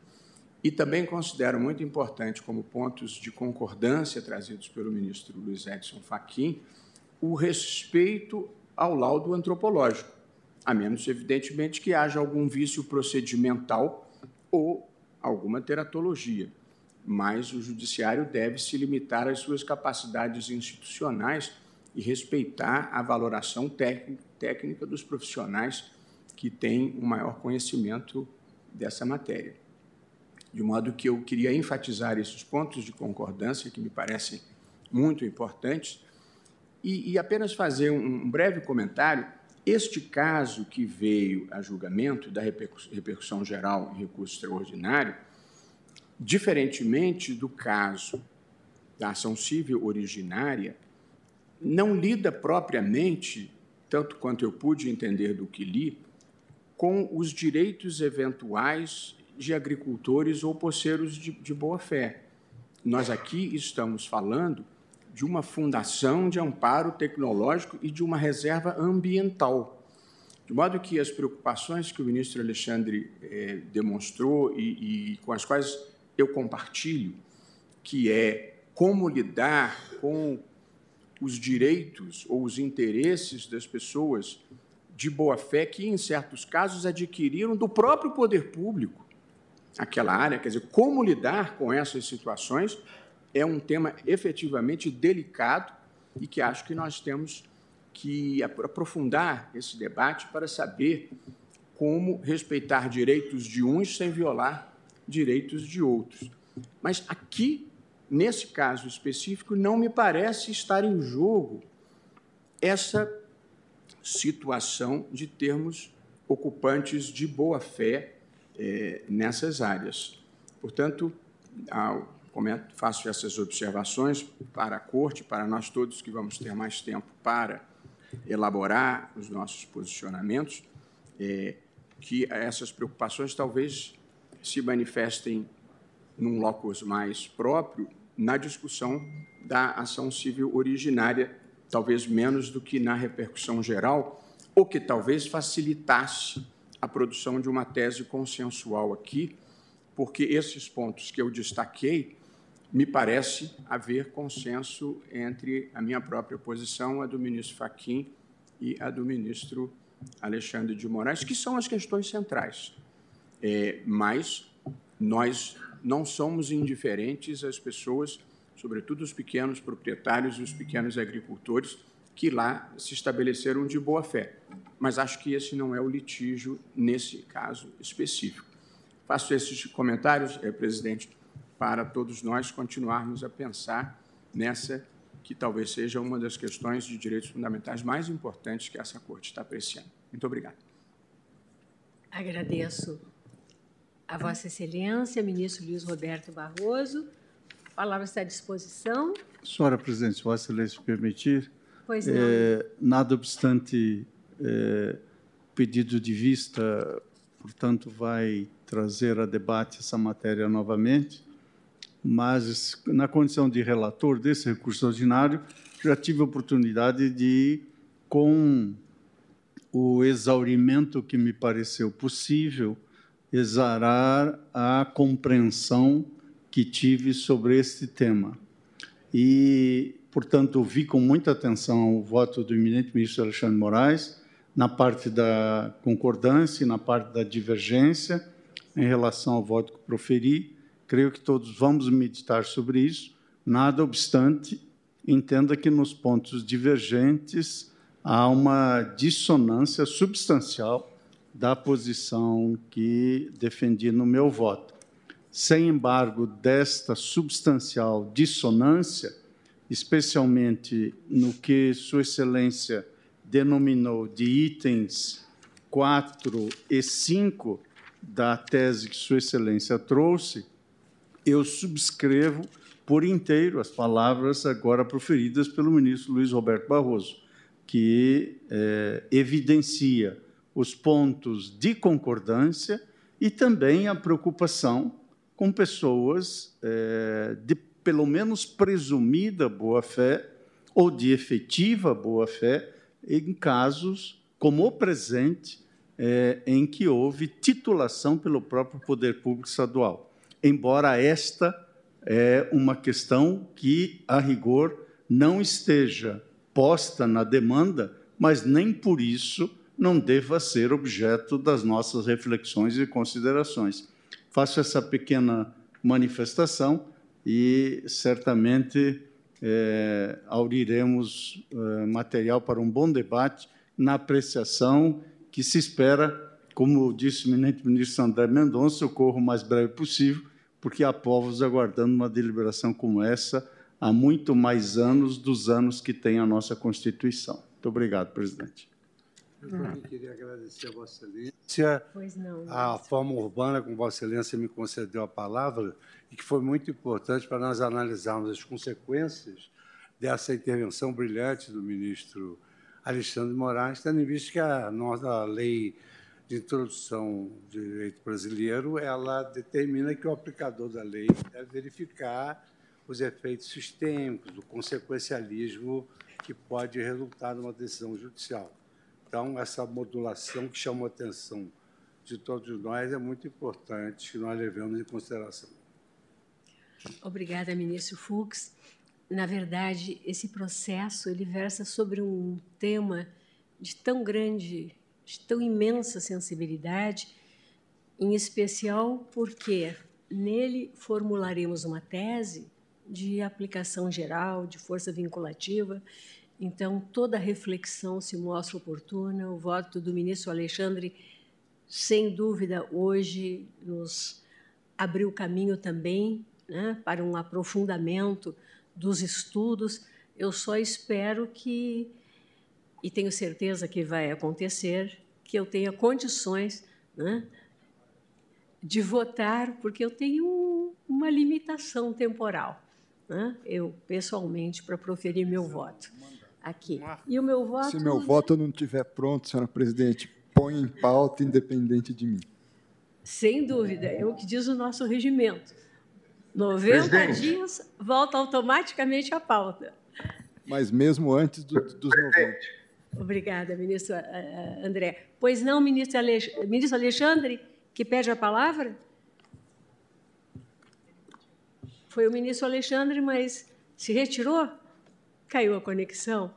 E também considero muito importante, como pontos de concordância trazidos pelo ministro Luiz Edson Fachin, o respeito ao laudo antropológico a menos, evidentemente, que haja algum vício procedimental ou alguma teratologia. Mas o judiciário deve se limitar às suas capacidades institucionais e respeitar a valoração técnica dos profissionais que têm o maior conhecimento dessa matéria. De modo que eu queria enfatizar esses pontos de concordância que me parecem muito importantes. E, e apenas fazer um breve comentário. Este caso que veio a julgamento da repercussão geral em recurso extraordinário, diferentemente do caso da ação civil originária, não lida propriamente, tanto quanto eu pude entender do que li, com os direitos eventuais de agricultores ou poceiros de, de boa-fé. Nós aqui estamos falando de uma fundação de amparo tecnológico e de uma reserva ambiental. De modo que as preocupações que o ministro Alexandre eh, demonstrou e, e com as quais eu compartilho, que é como lidar com os direitos ou os interesses das pessoas de boa fé que, em certos casos, adquiriram do próprio poder público aquela área. Quer dizer, como lidar com essas situações é um tema efetivamente delicado e que acho que nós temos que aprofundar esse debate para saber como respeitar direitos de uns sem violar direitos de outros. Mas aqui, nesse caso específico, não me parece estar em jogo essa situação de termos ocupantes de boa fé é, nessas áreas. Portanto, ao, comento, faço essas observações para a Corte, para nós todos que vamos ter mais tempo para elaborar os nossos posicionamentos, é, que essas preocupações talvez se manifestem num locus mais próprio na discussão da ação civil originária talvez menos do que na repercussão geral, o que talvez facilitasse a produção de uma tese consensual aqui, porque esses pontos que eu destaquei, me parece haver consenso entre a minha própria posição, a do ministro Faquim e a do ministro Alexandre de Moraes, que são as questões centrais. É, mas nós não somos indiferentes às pessoas sobretudo os pequenos proprietários e os pequenos agricultores, que lá se estabeleceram de boa fé. Mas acho que esse não é o litígio nesse caso específico. Faço esses comentários, eh, presidente, para todos nós continuarmos a pensar nessa que talvez seja uma das questões de direitos fundamentais mais importantes que essa Corte está apreciando. Muito obrigado. Agradeço a Vossa Excelência, ministro Luiz Roberto Barroso. A palavra está à disposição. Senhora Presidente, se Vossa Excelência permitir. É, nada obstante é, pedido de vista, portanto, vai trazer a debate essa matéria novamente, mas na condição de relator desse recurso ordinário, já tive a oportunidade de, com o exaurimento que me pareceu possível, exarar a compreensão que tive sobre este tema. E, portanto, ouvi com muita atenção o voto do eminente ministro Alexandre Moraes na parte da concordância e na parte da divergência em relação ao voto que proferi. Creio que todos vamos meditar sobre isso. Nada obstante, entenda que nos pontos divergentes há uma dissonância substancial da posição que defendi no meu voto. Sem embargo, desta substancial dissonância, especialmente no que Sua Excelência denominou de itens 4 e 5 da tese que Sua Excelência trouxe, eu subscrevo por inteiro as palavras agora proferidas pelo ministro Luiz Roberto Barroso, que é, evidencia os pontos de concordância e também a preocupação com pessoas é, de pelo menos presumida boa-fé ou de efetiva boa-fé em casos como o presente, é, em que houve titulação pelo próprio poder público estadual. Embora esta é uma questão que, a rigor, não esteja posta na demanda, mas nem por isso não deva ser objeto das nossas reflexões e considerações faço essa pequena manifestação e certamente é, auriremos é, material para um bom debate na apreciação que se espera, como disse o eminente ministro André Mendonça, ocorra o mais breve possível, porque há povos aguardando uma deliberação como essa há muito mais anos dos anos que tem a nossa Constituição. Muito obrigado, presidente. Eu também queria agradecer a Vossa Excelência não, a forma urbana como Vossa Excelência me concedeu a palavra e que foi muito importante para nós analisarmos as consequências dessa intervenção brilhante do ministro Alexandre de Moraes, tendo em vista que a nossa lei de introdução do direito brasileiro ela determina que o aplicador da lei deve verificar os efeitos sistêmicos, o consequencialismo que pode resultar numa decisão judicial. Então, essa modulação que chamou a atenção de todos nós é muito importante que nós levemos em consideração. Obrigada, ministro Fux. Na verdade, esse processo ele versa sobre um tema de tão grande, de tão imensa sensibilidade, em especial porque nele formularemos uma tese de aplicação geral, de força vinculativa. Então, toda reflexão se mostra oportuna. O voto do ministro Alexandre, sem dúvida, hoje nos abriu caminho também né, para um aprofundamento dos estudos. Eu só espero que, e tenho certeza que vai acontecer, que eu tenha condições né, de votar, porque eu tenho uma limitação temporal. Né, eu, pessoalmente, para proferir meu voto aqui. E o meu voto. Se meu voto não estiver pronto, senhora presidente, põe em pauta independente de mim. Sem dúvida, é o que diz o nosso regimento. 90 Presidente. dias, volta automaticamente à pauta. Mas mesmo antes do, dos 90. Obrigada, ministro eh, eh, André. Pois não, ministro, Alex... ministro Alexandre, que pede a palavra? Foi o ministro Alexandre, mas se retirou? Caiu a conexão?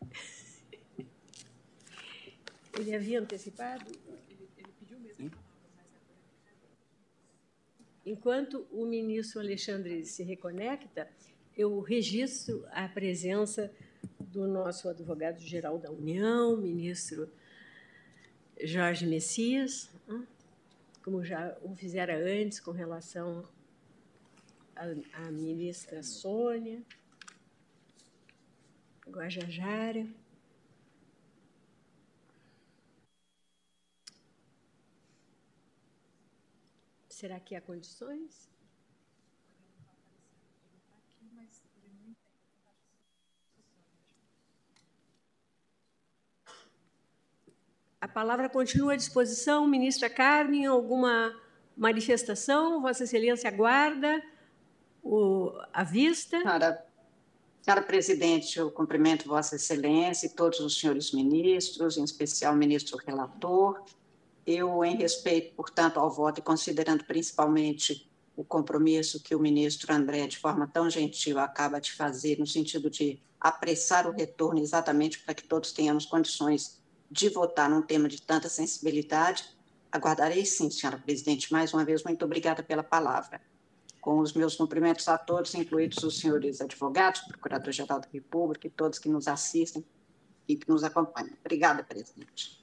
Ele havia antecipado? Enquanto o ministro Alexandre se reconecta, eu registro a presença do nosso advogado-geral da União, ministro Jorge Messias, como já o fizera antes com relação à ministra Sônia Guajajara. Será que há condições? A palavra continua à disposição. Ministra Carmen, alguma manifestação? Vossa Excelência aguarda o, a vista. Senhora, senhora Presidente, eu cumprimento Vossa Excelência e todos os senhores ministros, em especial o ministro relator, eu, em respeito, portanto, ao voto e considerando principalmente o compromisso que o ministro André, de forma tão gentil, acaba de fazer, no sentido de apressar o retorno, exatamente para que todos tenhamos condições de votar num tema de tanta sensibilidade, aguardarei sim, senhora presidente. Mais uma vez, muito obrigada pela palavra. Com os meus cumprimentos a todos, incluídos os senhores advogados, Procurador-Geral da República e todos que nos assistem e que nos acompanham. Obrigada, presidente.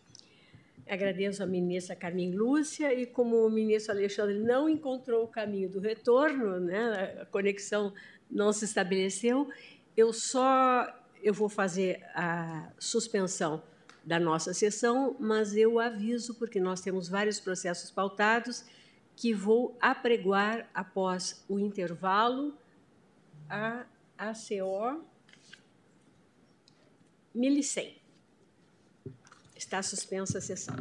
Agradeço à ministra Carmen Lúcia e como o ministro Alexandre não encontrou o caminho do retorno, né, a conexão não se estabeleceu, eu só eu vou fazer a suspensão da nossa sessão, mas eu aviso porque nós temos vários processos pautados que vou apregoar após o intervalo a ACO 1100. Está suspensa a sessão.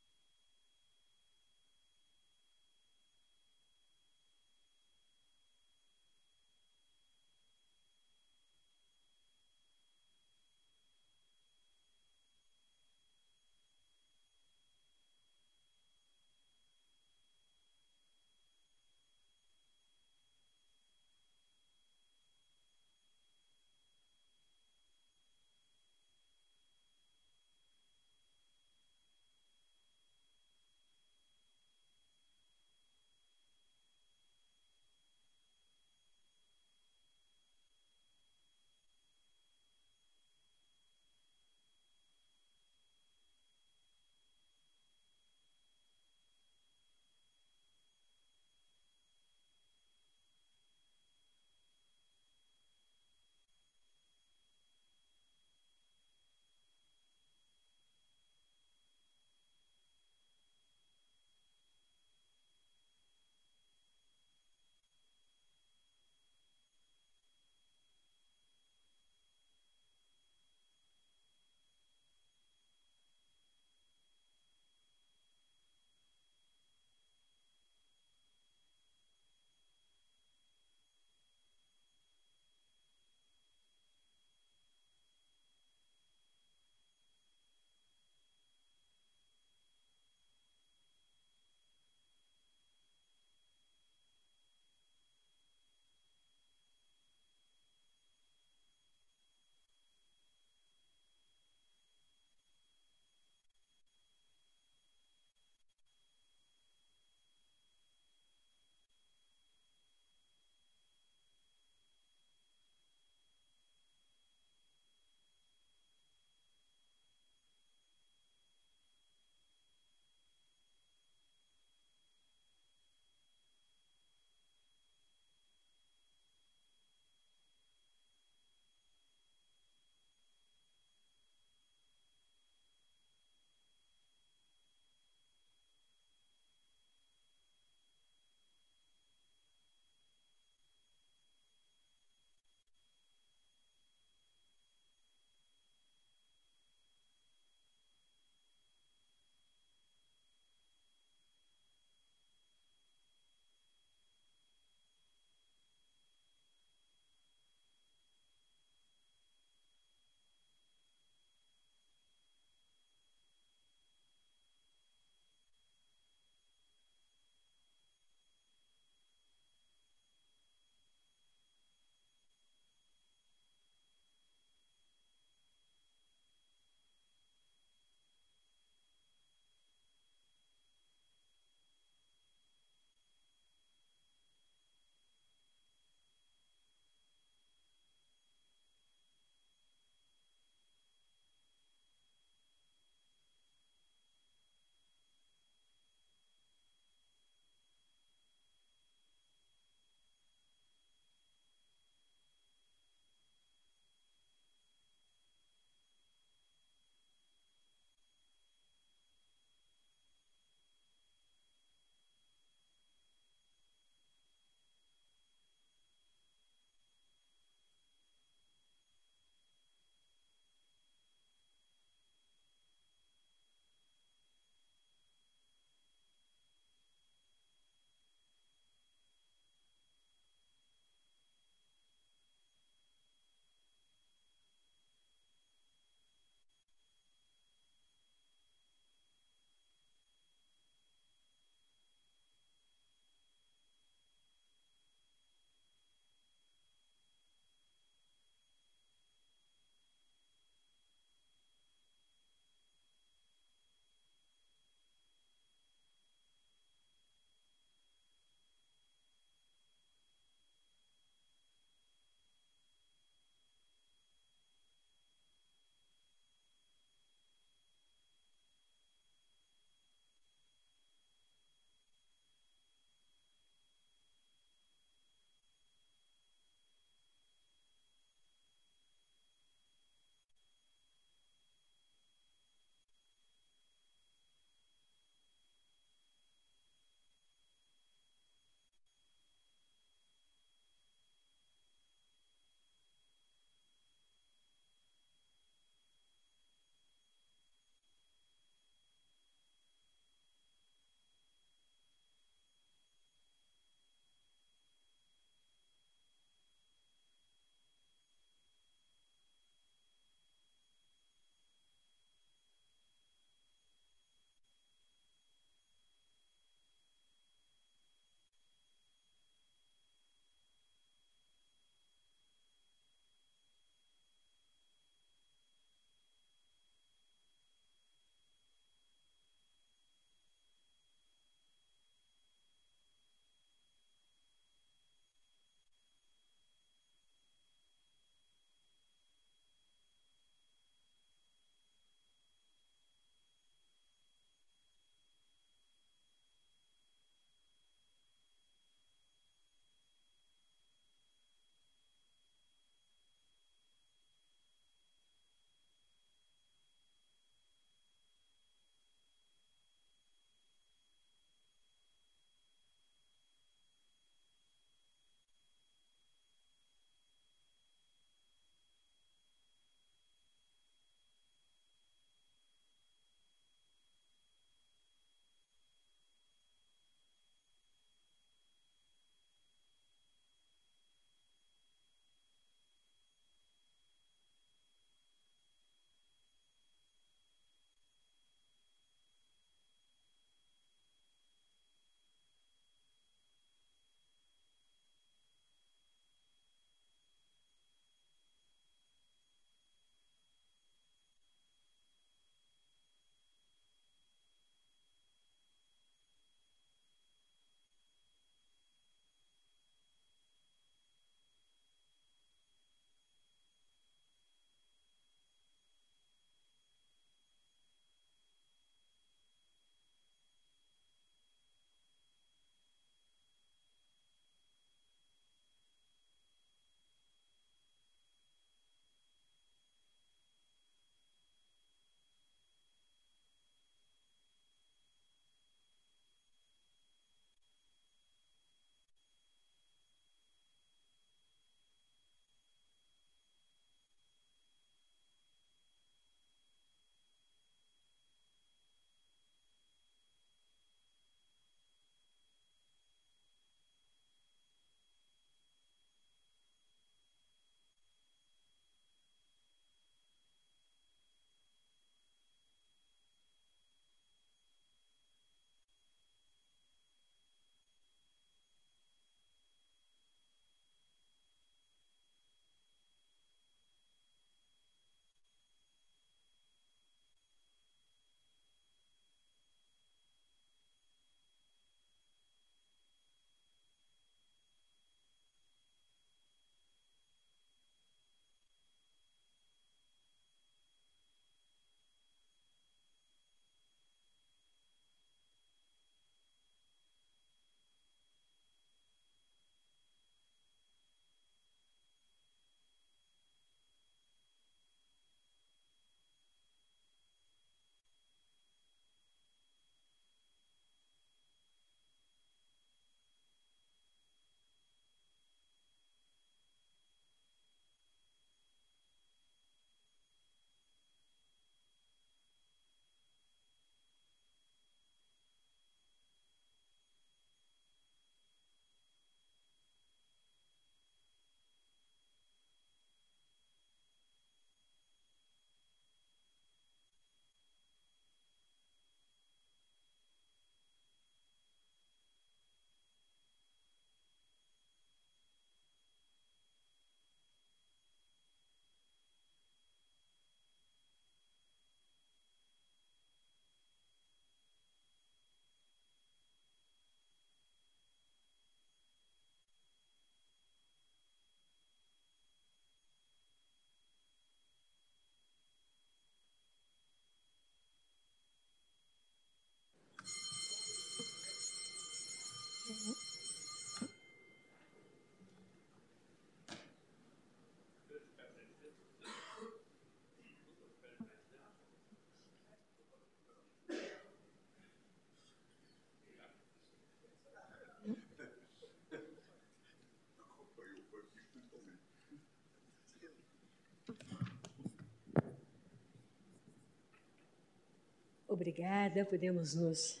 Obrigada, podemos nos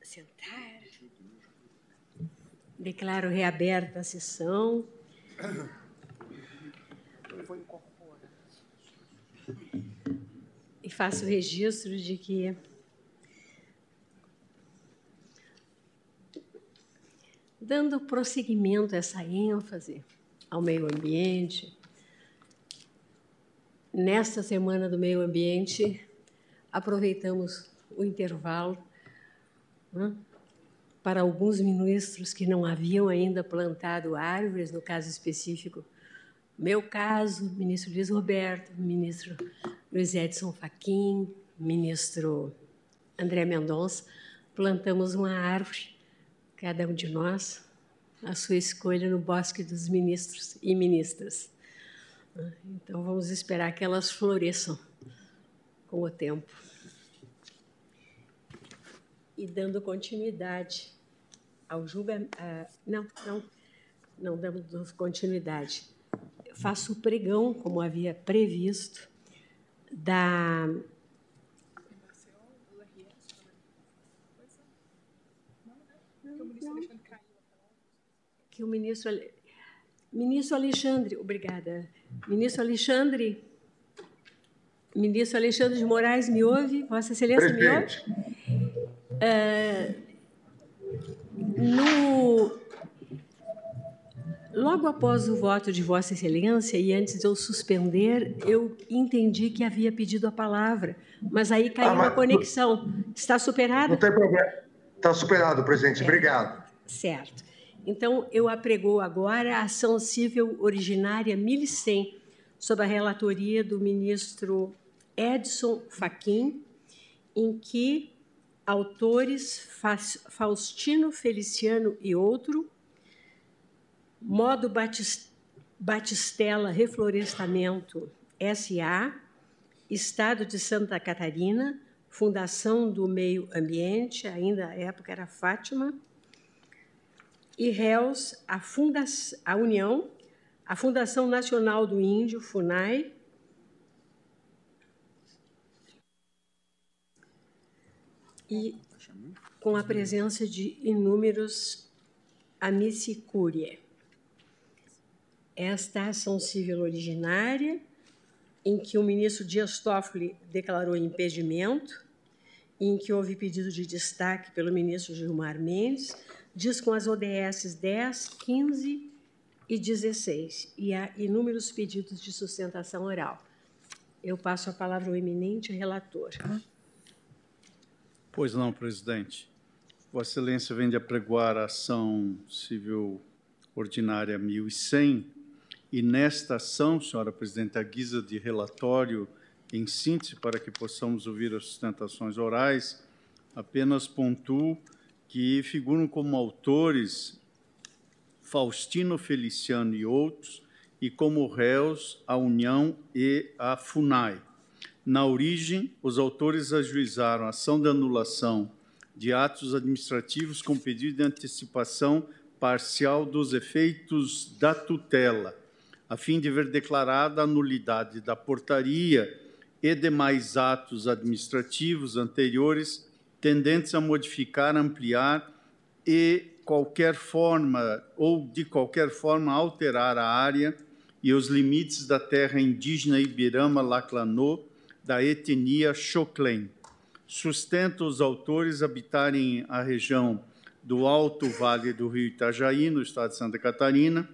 sentar. Declaro reaberta a sessão. E faço registro de que dando prosseguimento a essa ênfase ao meio ambiente, nesta semana do meio ambiente, aproveitamos o intervalo né, para alguns ministros que não haviam ainda plantado árvores, no caso específico, meu caso, ministro Luiz Roberto, ministro Luiz Edson Fachin, ministro André Mendonça, plantamos uma árvore cada um de nós, a sua escolha no bosque dos ministros e ministras. Então, vamos esperar que elas floresçam com o tempo. E dando continuidade ao julgamento. Não, não, não damos continuidade. Faço o pregão, como havia previsto, da que o ministro ministro Alexandre, obrigada. Ministro Alexandre, ministro Alexandre de Moraes, me ouve? Vossa Excelência me ouve? É, no, logo após o voto de Vossa Excelência e antes de eu suspender, eu entendi que havia pedido a palavra, mas aí caiu ah, mas, a conexão. Está superado? Não tem problema. Está superado, presidente. Obrigado. Certo. Então, eu apregou agora a ação civil originária 1100, sob a relatoria do ministro Edson Fachin, em que autores Faustino Feliciano e outro, modo Batistela Reflorestamento SA, Estado de Santa Catarina, Fundação do Meio Ambiente, ainda à época era Fátima, e réus a, a União, a Fundação Nacional do Índio, FUNAI, e com a presença de inúmeros amici curiae. Esta ação civil originária, em que o ministro Dias Toffoli declarou impedimento, em que houve pedido de destaque pelo ministro Gilmar Mendes, diz com as ODS 10, 15 e 16, e há inúmeros pedidos de sustentação oral. Eu passo a palavra ao eminente relator. Pois não, presidente. Vossa Excelência vem de apregoar a ação civil ordinária 1100, e nesta ação, senhora presidente, a guisa de relatório, em síntese, para que possamos ouvir as sustentações orais, apenas pontuo que figuram como autores Faustino Feliciano e outros, e como réus a União e a FUNAI. Na origem, os autores ajuizaram a ação de anulação de atos administrativos com pedido de antecipação parcial dos efeitos da tutela, a fim de ver declarada a nulidade da portaria e demais atos administrativos anteriores tendentes a modificar, ampliar e qualquer forma ou de qualquer forma alterar a área e os limites da terra indígena Ibirama Laclanô da etnia Choclen. Sustenta os autores habitarem a região do Alto Vale do Rio Itajaí, no estado de Santa Catarina,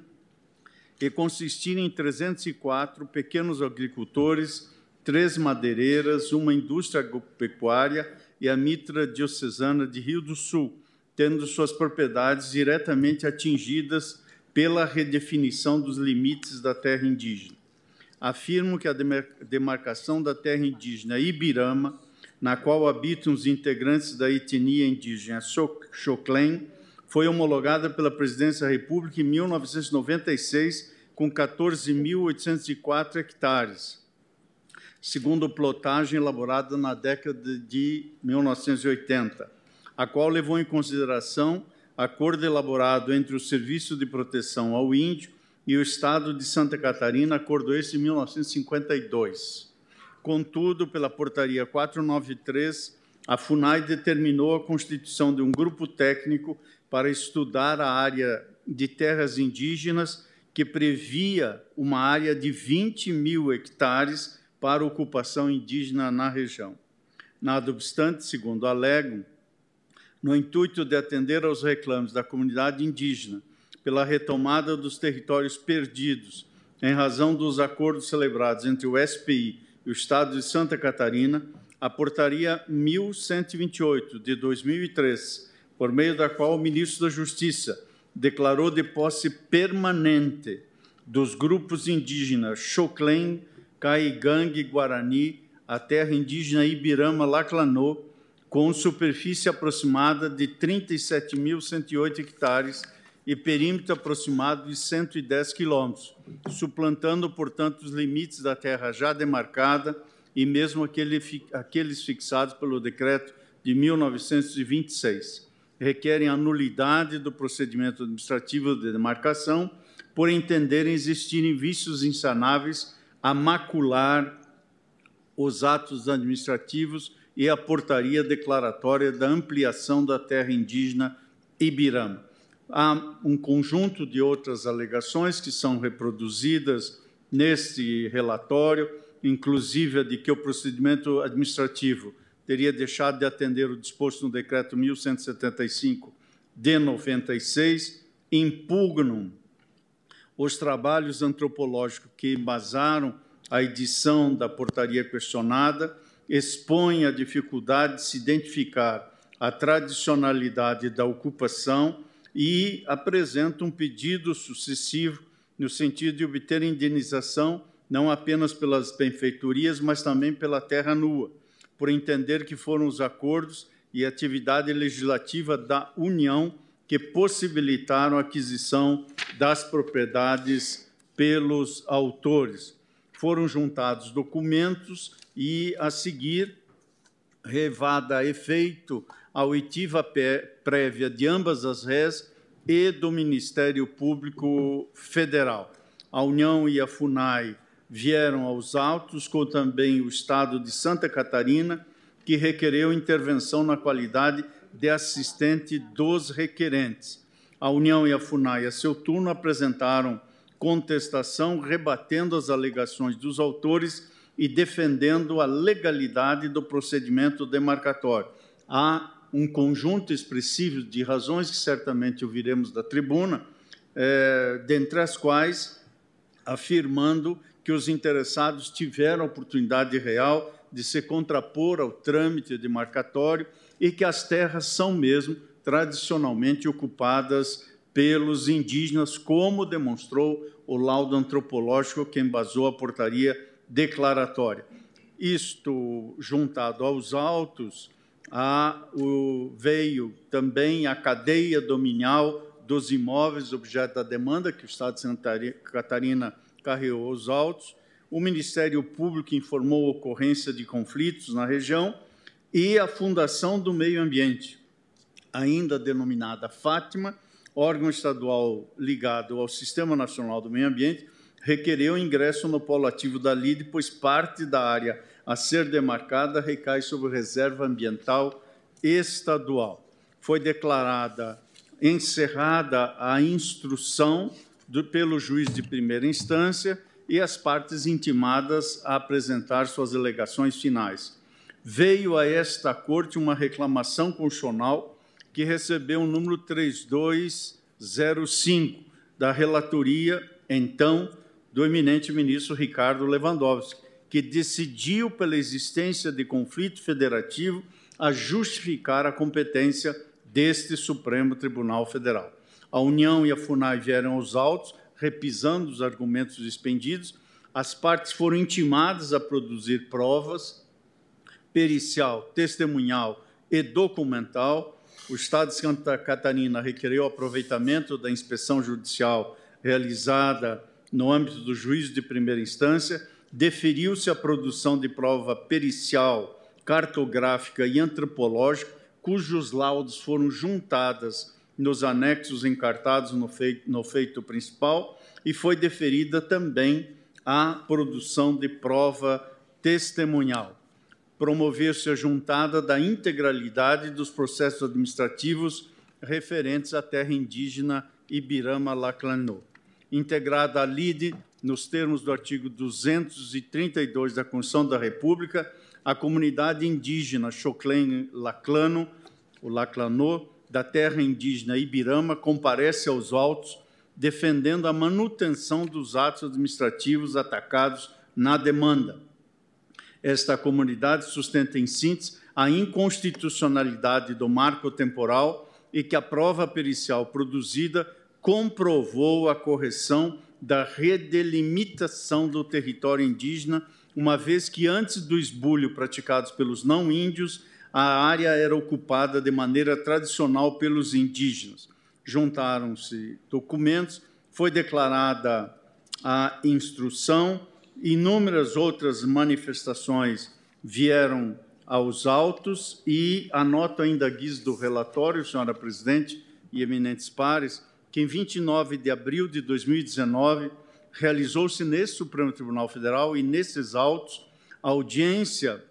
e consistirem em 304 pequenos agricultores, três madeireiras, uma indústria agropecuária e a Mitra Diocesana de Rio do Sul, tendo suas propriedades diretamente atingidas pela redefinição dos limites da terra indígena. Afirmo que a demarcação da terra indígena Ibirama, na qual habitam os integrantes da etnia indígena Xoclen, foi homologada pela Presidência da República em 1996, com 14.804 hectares, segundo plotagem elaborada na década de 1980, a qual levou em consideração acordo elaborado entre o Serviço de Proteção ao Índio e o Estado de Santa Catarina, acordo esse em 1952. Contudo, pela Portaria 493, a FUNAI determinou a constituição de um grupo técnico para estudar a área de terras indígenas, que previa uma área de 20 mil hectares para ocupação indígena na região. Nada obstante, segundo alegam, no intuito de atender aos reclames da comunidade indígena pela retomada dos territórios perdidos em razão dos acordos celebrados entre o SPI e o Estado de Santa Catarina, a Portaria 1128 de 2003, por meio da qual o ministro da Justiça declarou de posse permanente dos grupos indígenas Xoclen, Caigangue, Guarani, a terra indígena Ibirama Laclanô, com superfície aproximada de 37.108 hectares e perímetro aproximado de 110 quilômetros, suplantando, portanto, os limites da terra já demarcada e mesmo aquele, aqueles fixados pelo decreto de 1926. Requerem a nulidade do procedimento administrativo de demarcação por entenderem existirem vícios insanáveis a macular os atos administrativos e a portaria declaratória da ampliação da terra indígena Ibirama. Há um conjunto de outras alegações que são reproduzidas neste relatório, inclusive a de que o procedimento administrativo teria deixado de atender o disposto no decreto 1175 de 96, impugnam os trabalhos antropológicos que embasaram a edição da portaria questionada, expõem a dificuldade de se identificar a tradicionalidade da ocupação e apresenta um pedido sucessivo no sentido de obter indenização não apenas pelas benfeitorias, mas também pela terra nua, por entender que foram os acordos e atividade legislativa da União que possibilitaram a aquisição das propriedades pelos autores. Foram juntados documentos e, a seguir, revada a efeito a oitiva prévia de ambas as RES e do Ministério Público Federal. A União e a FUNAI vieram aos autos, com também o Estado de Santa Catarina, que requereu intervenção na qualidade de assistente dos requerentes. A União e a FUNAI, a seu turno, apresentaram contestação, rebatendo as alegações dos autores e defendendo a legalidade do procedimento demarcatório. Há um conjunto expressivo de razões que certamente ouviremos da tribuna, é, dentre as quais afirmando que os interessados tiveram oportunidade real de se contrapor ao trâmite de marcatório e que as terras são mesmo tradicionalmente ocupadas pelos indígenas, como demonstrou o laudo antropológico que embasou a portaria declaratória. Isto, juntado aos autos, a, o, veio também a cadeia dominial dos imóveis objeto da demanda, que o Estado de Santa Catarina carreou aos autos. O Ministério Público informou ocorrência de conflitos na região e a Fundação do Meio Ambiente, ainda denominada Fátima, órgão estadual ligado ao Sistema Nacional do Meio Ambiente, requereu ingresso no polo ativo da LIDE, pois parte da área a ser demarcada recai sobre reserva ambiental estadual. Foi declarada encerrada a instrução do, pelo juiz de primeira instância e as partes intimadas a apresentar suas alegações finais. Veio a esta corte uma reclamação constitucional que recebeu o número 3205 da relatoria, então, do eminente ministro Ricardo Lewandowski, que decidiu pela existência de conflito federativo a justificar a competência deste Supremo Tribunal Federal. A União e a FUNAI vieram aos autos, repisando os argumentos expendidos. As partes foram intimadas a produzir provas pericial, testemunhal e documental. O Estado de Santa Catarina requereu aproveitamento da inspeção judicial realizada no âmbito do juízo de primeira instância deferiu-se a produção de prova pericial, cartográfica e antropológica, cujos laudos foram juntadas nos anexos encartados no feito, no feito principal, e foi deferida também a produção de prova testemunhal. promover-se a juntada da integralidade dos processos administrativos referentes à terra indígena Ibirama-Laclanô, integrada à LIDE nos termos do artigo 232 da Constituição da República, a comunidade indígena Choclen-Laclano, o Laclanô, da terra indígena Ibirama, comparece aos autos defendendo a manutenção dos atos administrativos atacados na demanda. Esta comunidade sustenta, em síntese, a inconstitucionalidade do marco temporal e que a prova pericial produzida comprovou a correção da redelimitação do território indígena, uma vez que antes do esbulho praticados pelos não índios, a área era ocupada de maneira tradicional pelos indígenas. Juntaram-se documentos, foi declarada a instrução, inúmeras outras manifestações vieram aos autos e anoto ainda a guisa do relatório, senhora presidente e eminentes pares, que em 29 de abril de 2019 realizou-se nesse Supremo Tribunal Federal e nesses autos audiência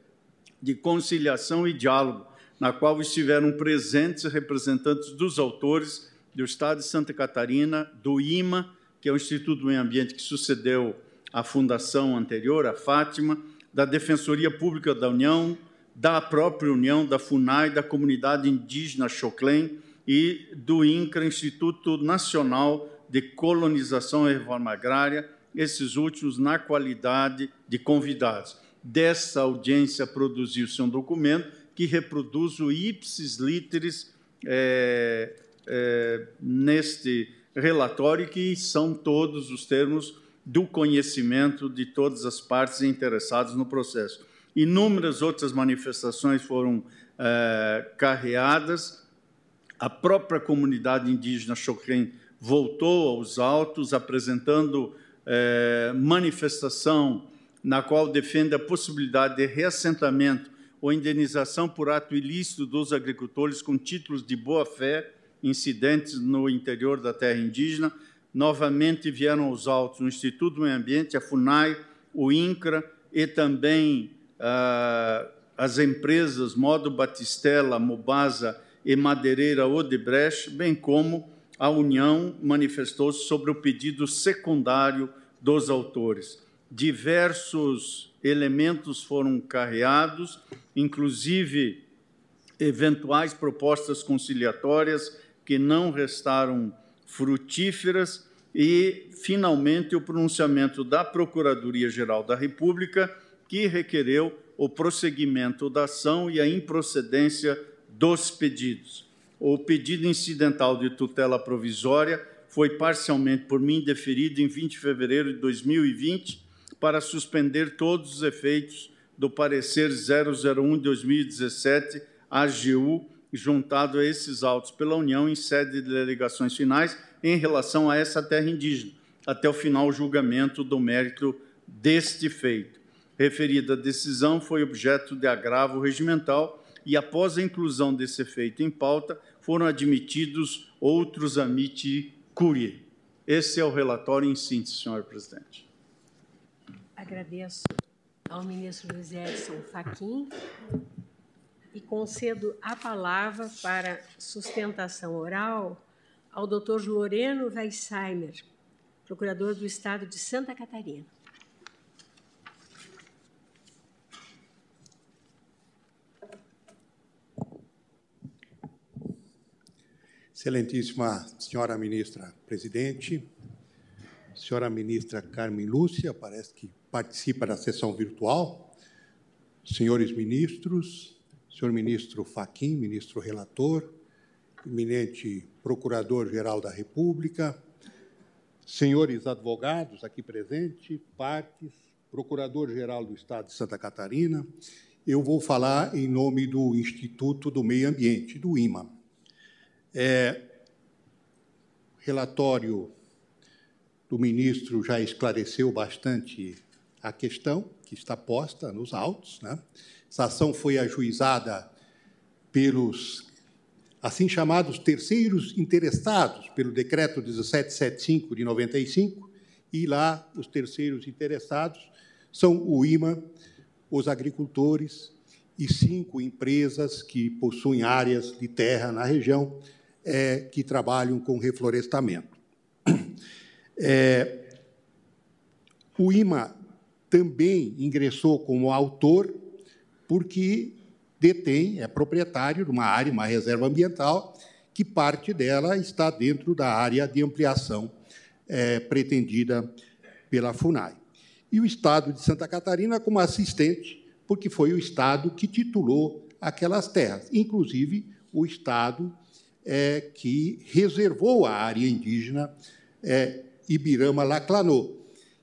de conciliação e diálogo, na qual estiveram presentes representantes dos autores do Estado de Santa Catarina, do IMA, que é o Instituto do Meio Ambiente que sucedeu à fundação anterior, a Fátima, da Defensoria Pública da União, da própria União, da FUNAI, da comunidade indígena Choclen, e do INCRA, Instituto Nacional de Colonização e Reforma Agrária, esses últimos na qualidade de convidados. Dessa audiência produziu-se um documento que reproduz o ipsis literis é, é, neste relatório, que são todos os termos do conhecimento de todas as partes interessadas no processo. Inúmeras outras manifestações foram é, carreadas, a própria comunidade indígena Xoquém voltou aos autos, apresentando é, manifestação na qual defende a possibilidade de reassentamento ou indenização por ato ilícito dos agricultores com títulos de boa-fé incidentes no interior da terra indígena. Novamente vieram aos autos o Instituto do Meio Ambiente, a FUNAI, o INCRA e também ah, as empresas Modo Batistella, Mobasa e Madeireira Odebrecht, bem como a União manifestou-se sobre o pedido secundário dos autores. Diversos elementos foram carreados, inclusive eventuais propostas conciliatórias que não restaram frutíferas e, finalmente, o pronunciamento da Procuradoria-Geral da República, que requereu o prosseguimento da ação e a improcedência dos pedidos. O pedido incidental de tutela provisória foi parcialmente por mim deferido em 20 de fevereiro de 2020 para suspender todos os efeitos do parecer 001 de 2017 AGU juntado a esses autos pela União em sede de delegações finais em relação a essa terra indígena, até o final julgamento do mérito deste feito. Referida decisão foi objeto de agravo regimental e após a inclusão desse efeito em pauta, foram admitidos outros amiti curie. Esse é o relatório em síntese, senhor presidente. Agradeço ao ministro Luiz Edson Fachin e concedo a palavra para sustentação oral ao doutor Loreno Weissheimer, procurador do Estado de Santa Catarina. Excelentíssima senhora ministra presidente, senhora ministra Carmen Lúcia, parece que participa da sessão virtual, senhores ministros, senhor ministro Faquim, ministro relator, eminente procurador-geral da República, senhores advogados aqui presentes, partes, procurador-geral do Estado de Santa Catarina, eu vou falar em nome do Instituto do Meio Ambiente, do IMA. É, relatório do ministro já esclareceu bastante a questão que está posta nos autos. Né? Essa ação foi ajuizada pelos assim chamados terceiros interessados pelo decreto 1775 de 95, e lá os terceiros interessados são o IMA, os agricultores e cinco empresas que possuem áreas de terra na região é, que trabalham com reflorestamento. É, o IMA também ingressou como autor porque detém, é proprietário de uma área, uma reserva ambiental, que parte dela está dentro da área de ampliação é, pretendida pela FUNAI. E o Estado de Santa Catarina como assistente, porque foi o Estado que titulou aquelas terras, inclusive o Estado é, que reservou a área indígena é, Ibirama-Laclanô,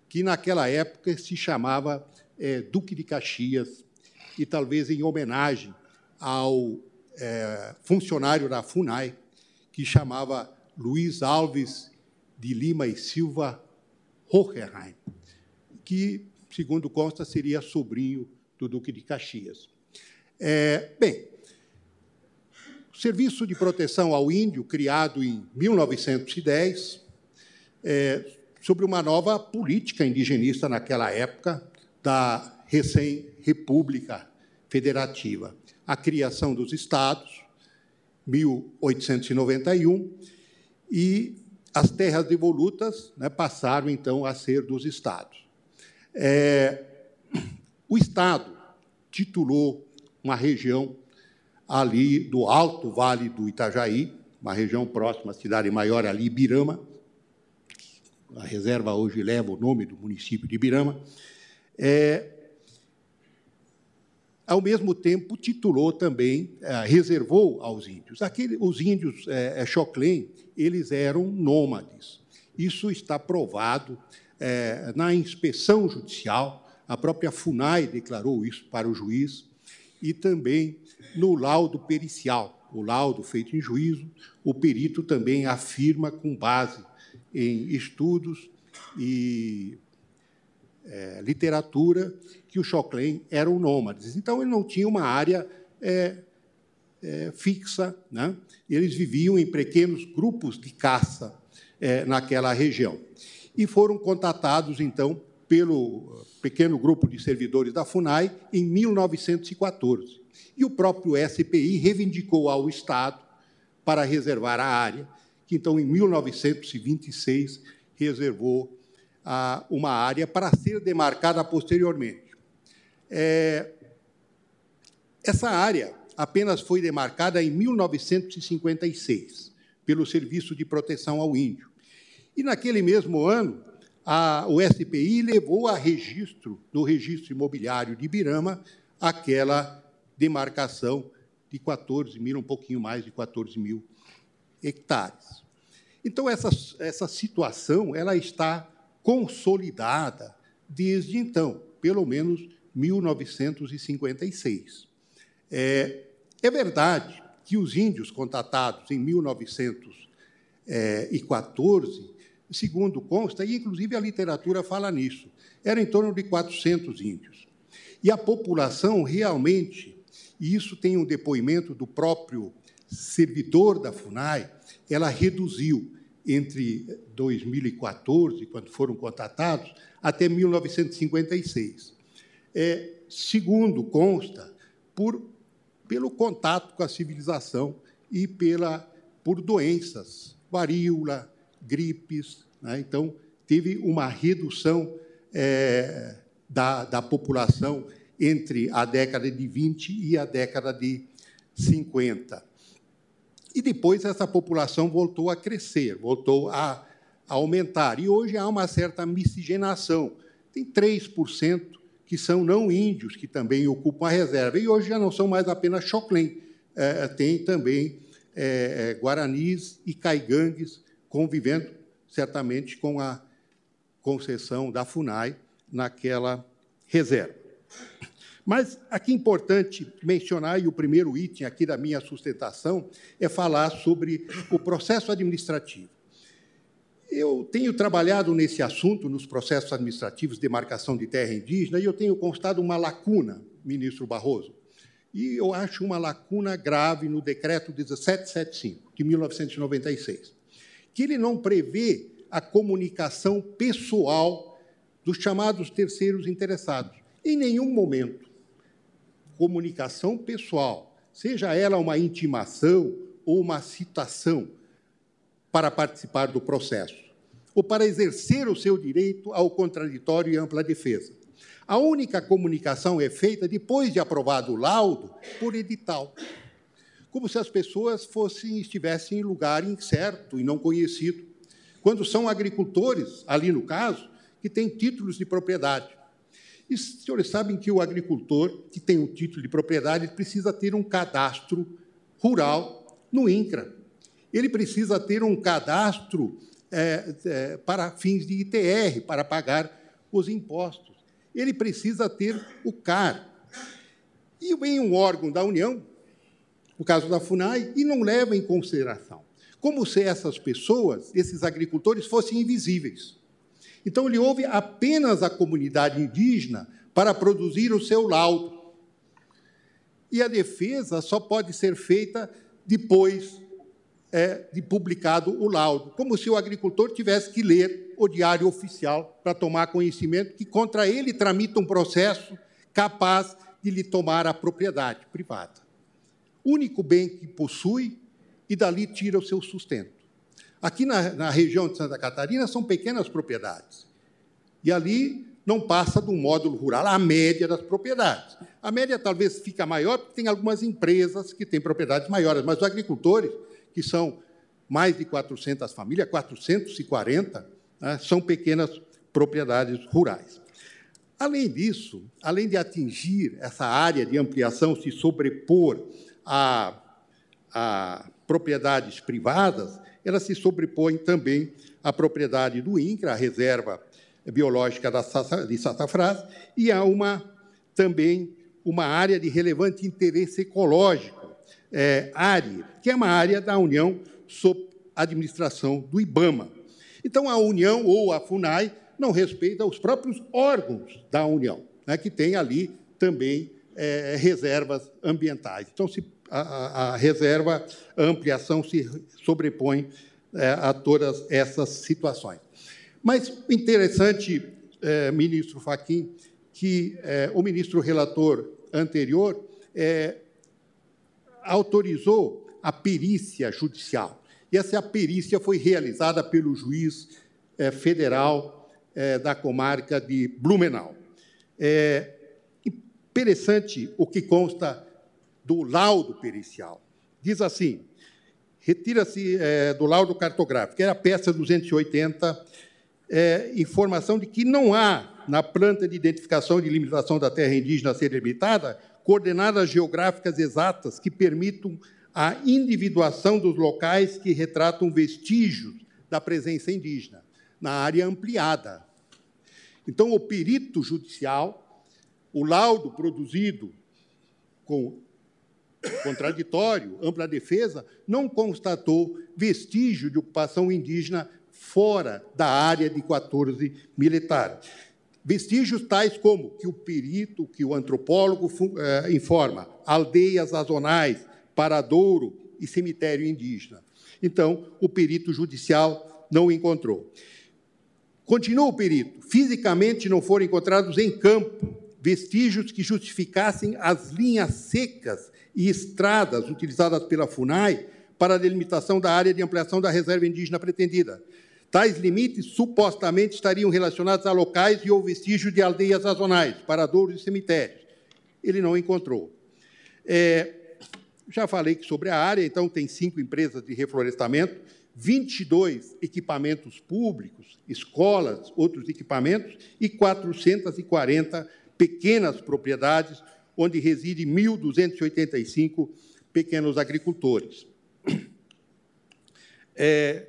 que naquela época se chamava é, Duque de Caxias, e talvez em homenagem ao é, funcionário da FUNAI, que chamava Luiz Alves de Lima e Silva Hohenheim, que, segundo consta, seria sobrinho do Duque de Caxias. É, bem, Serviço de Proteção ao Índio, criado em 1910, é, sobre uma nova política indigenista naquela época, da recém-república federativa. A criação dos estados, 1891, e as terras devolutas né, passaram, então, a ser dos estados. É, o Estado titulou uma região ali do Alto Vale do Itajaí, uma região próxima à cidade maior ali, Ibirama. A reserva hoje leva o nome do município de Ibirama. É, ao mesmo tempo, titulou também, é, reservou aos índios. Aquele, os índios é, é eles eram nômades. Isso está provado é, na inspeção judicial, a própria FUNAI declarou isso para o juiz, e também no laudo pericial, o laudo feito em juízo, o perito também afirma, com base em estudos e é, literatura, que os Choclen eram nômades. Então, ele não tinha uma área é, é, fixa, né? eles viviam em pequenos grupos de caça é, naquela região. E foram contatados, então, pelo pequeno grupo de servidores da FUNAI em 1914. E o próprio SPI reivindicou ao Estado para reservar a área, que então, em 1926, reservou a, uma área para ser demarcada posteriormente. É, essa área apenas foi demarcada em 1956 pelo Serviço de Proteção ao Índio. E naquele mesmo ano, a, o SPI levou a registro, no registro imobiliário de Ibirama, aquela demarcação de 14 mil, um pouquinho mais de 14 mil hectares. Então, essa, essa situação ela está consolidada desde então, pelo menos 1956. É, é verdade que os índios contatados em 1914, segundo consta, e inclusive a literatura fala nisso, eram em torno de 400 índios. E a população realmente, e isso tem um depoimento do próprio servidor da FUNAI, ela reduziu entre 2014, quando foram contatados, até 1956. É, segundo consta, por, pelo contato com a civilização e pela, por doenças, varíola, gripes. Né? Então, teve uma redução é, da, da população entre a década de 20 e a década de 50. E depois essa população voltou a crescer, voltou a, aumentar. E hoje há uma certa miscigenação. Tem 3% que são não índios, que também ocupam a reserva. E hoje já não são mais apenas Choclen, é, tem também é, é, guaranis e caigangues convivendo, certamente, com a concessão da FUNAI naquela reserva. Mas aqui é importante mencionar, e o primeiro item aqui da minha sustentação, é falar sobre o processo administrativo. Eu tenho trabalhado nesse assunto, nos processos administrativos de demarcação de terra indígena, e eu tenho constado uma lacuna, ministro Barroso. E eu acho uma lacuna grave no decreto 1775, de 1996, que ele não prevê a comunicação pessoal dos chamados terceiros interessados. Em nenhum momento comunicação pessoal, seja ela uma intimação ou uma citação, para participar do processo, ou para exercer o seu direito ao contraditório e ampla defesa. A única comunicação é feita depois de aprovado o laudo por edital, como se as pessoas fossem estivessem em lugar incerto e não conhecido, quando são agricultores, ali no caso, que têm títulos de propriedade. E os senhores sabem que o agricultor que tem um título de propriedade precisa ter um cadastro rural no INCRA. Ele precisa ter um cadastro é, é, para fins de ITR, para pagar os impostos. Ele precisa ter o CAR. E vem um órgão da União, no caso da FUNAI, e não leva em consideração. Como se essas pessoas, esses agricultores, fossem invisíveis. Então, ele ouve apenas a comunidade indígena para produzir o seu laudo. E a defesa só pode ser feita depois é, de publicado o laudo, como se o agricultor tivesse que ler o diário oficial para tomar conhecimento que contra ele tramita um processo capaz de lhe tomar a propriedade privada. Único bem que possui e dali tira o seu sustento. Aqui na, na região de Santa Catarina são pequenas propriedades. E ali não passa do módulo rural a média das propriedades. A média talvez fica maior porque tem algumas empresas que têm propriedades maiores, mas os agricultores, que são mais de 400 famílias, 440, né, são pequenas propriedades rurais. Além disso, além de atingir essa área de ampliação se sobrepor a, a propriedades privadas, ela se sobrepõe também à propriedade do INCRA, a reserva biológica de Satafrás, e há uma, também uma área de relevante interesse ecológico, é, área, que é uma área da União sob administração do IBAMA. Então, a União ou a FUNAI não respeita os próprios órgãos da União, né, que tem ali também é, reservas ambientais. Então, se a, a, reserva, a ampliação se sobrepõe é, a todas essas situações. Mas interessante, é, ministro Faquim, que é, o ministro relator anterior é, autorizou a perícia judicial. E essa perícia foi realizada pelo juiz é, federal é, da comarca de Blumenau. É interessante o que consta do laudo pericial. Diz assim: retira-se é, do laudo cartográfico, era a peça 280, é, informação de que não há, na planta de identificação de limitação da terra indígena a ser delimitada, coordenadas geográficas exatas que permitam a individuação dos locais que retratam vestígios da presença indígena, na área ampliada. Então, o perito judicial, o laudo produzido com contraditório, ampla defesa, não constatou vestígio de ocupação indígena fora da área de 14 militares. Vestígios tais como que o perito, que o antropólogo eh, informa, aldeias sazonais, paradouro e cemitério indígena. Então, o perito judicial não encontrou. Continua o perito. Fisicamente não foram encontrados em campo vestígios que justificassem as linhas secas e estradas utilizadas pela FUNAI para a delimitação da área de ampliação da reserva indígena pretendida. Tais limites supostamente estariam relacionados a locais e ou vestígios de aldeias sazonais, paradouros e cemitérios. Ele não encontrou. É, já falei sobre a área, então tem cinco empresas de reflorestamento, 22 equipamentos públicos, escolas, outros equipamentos, e 440 pequenas propriedades, onde residem 1.285 pequenos agricultores. É,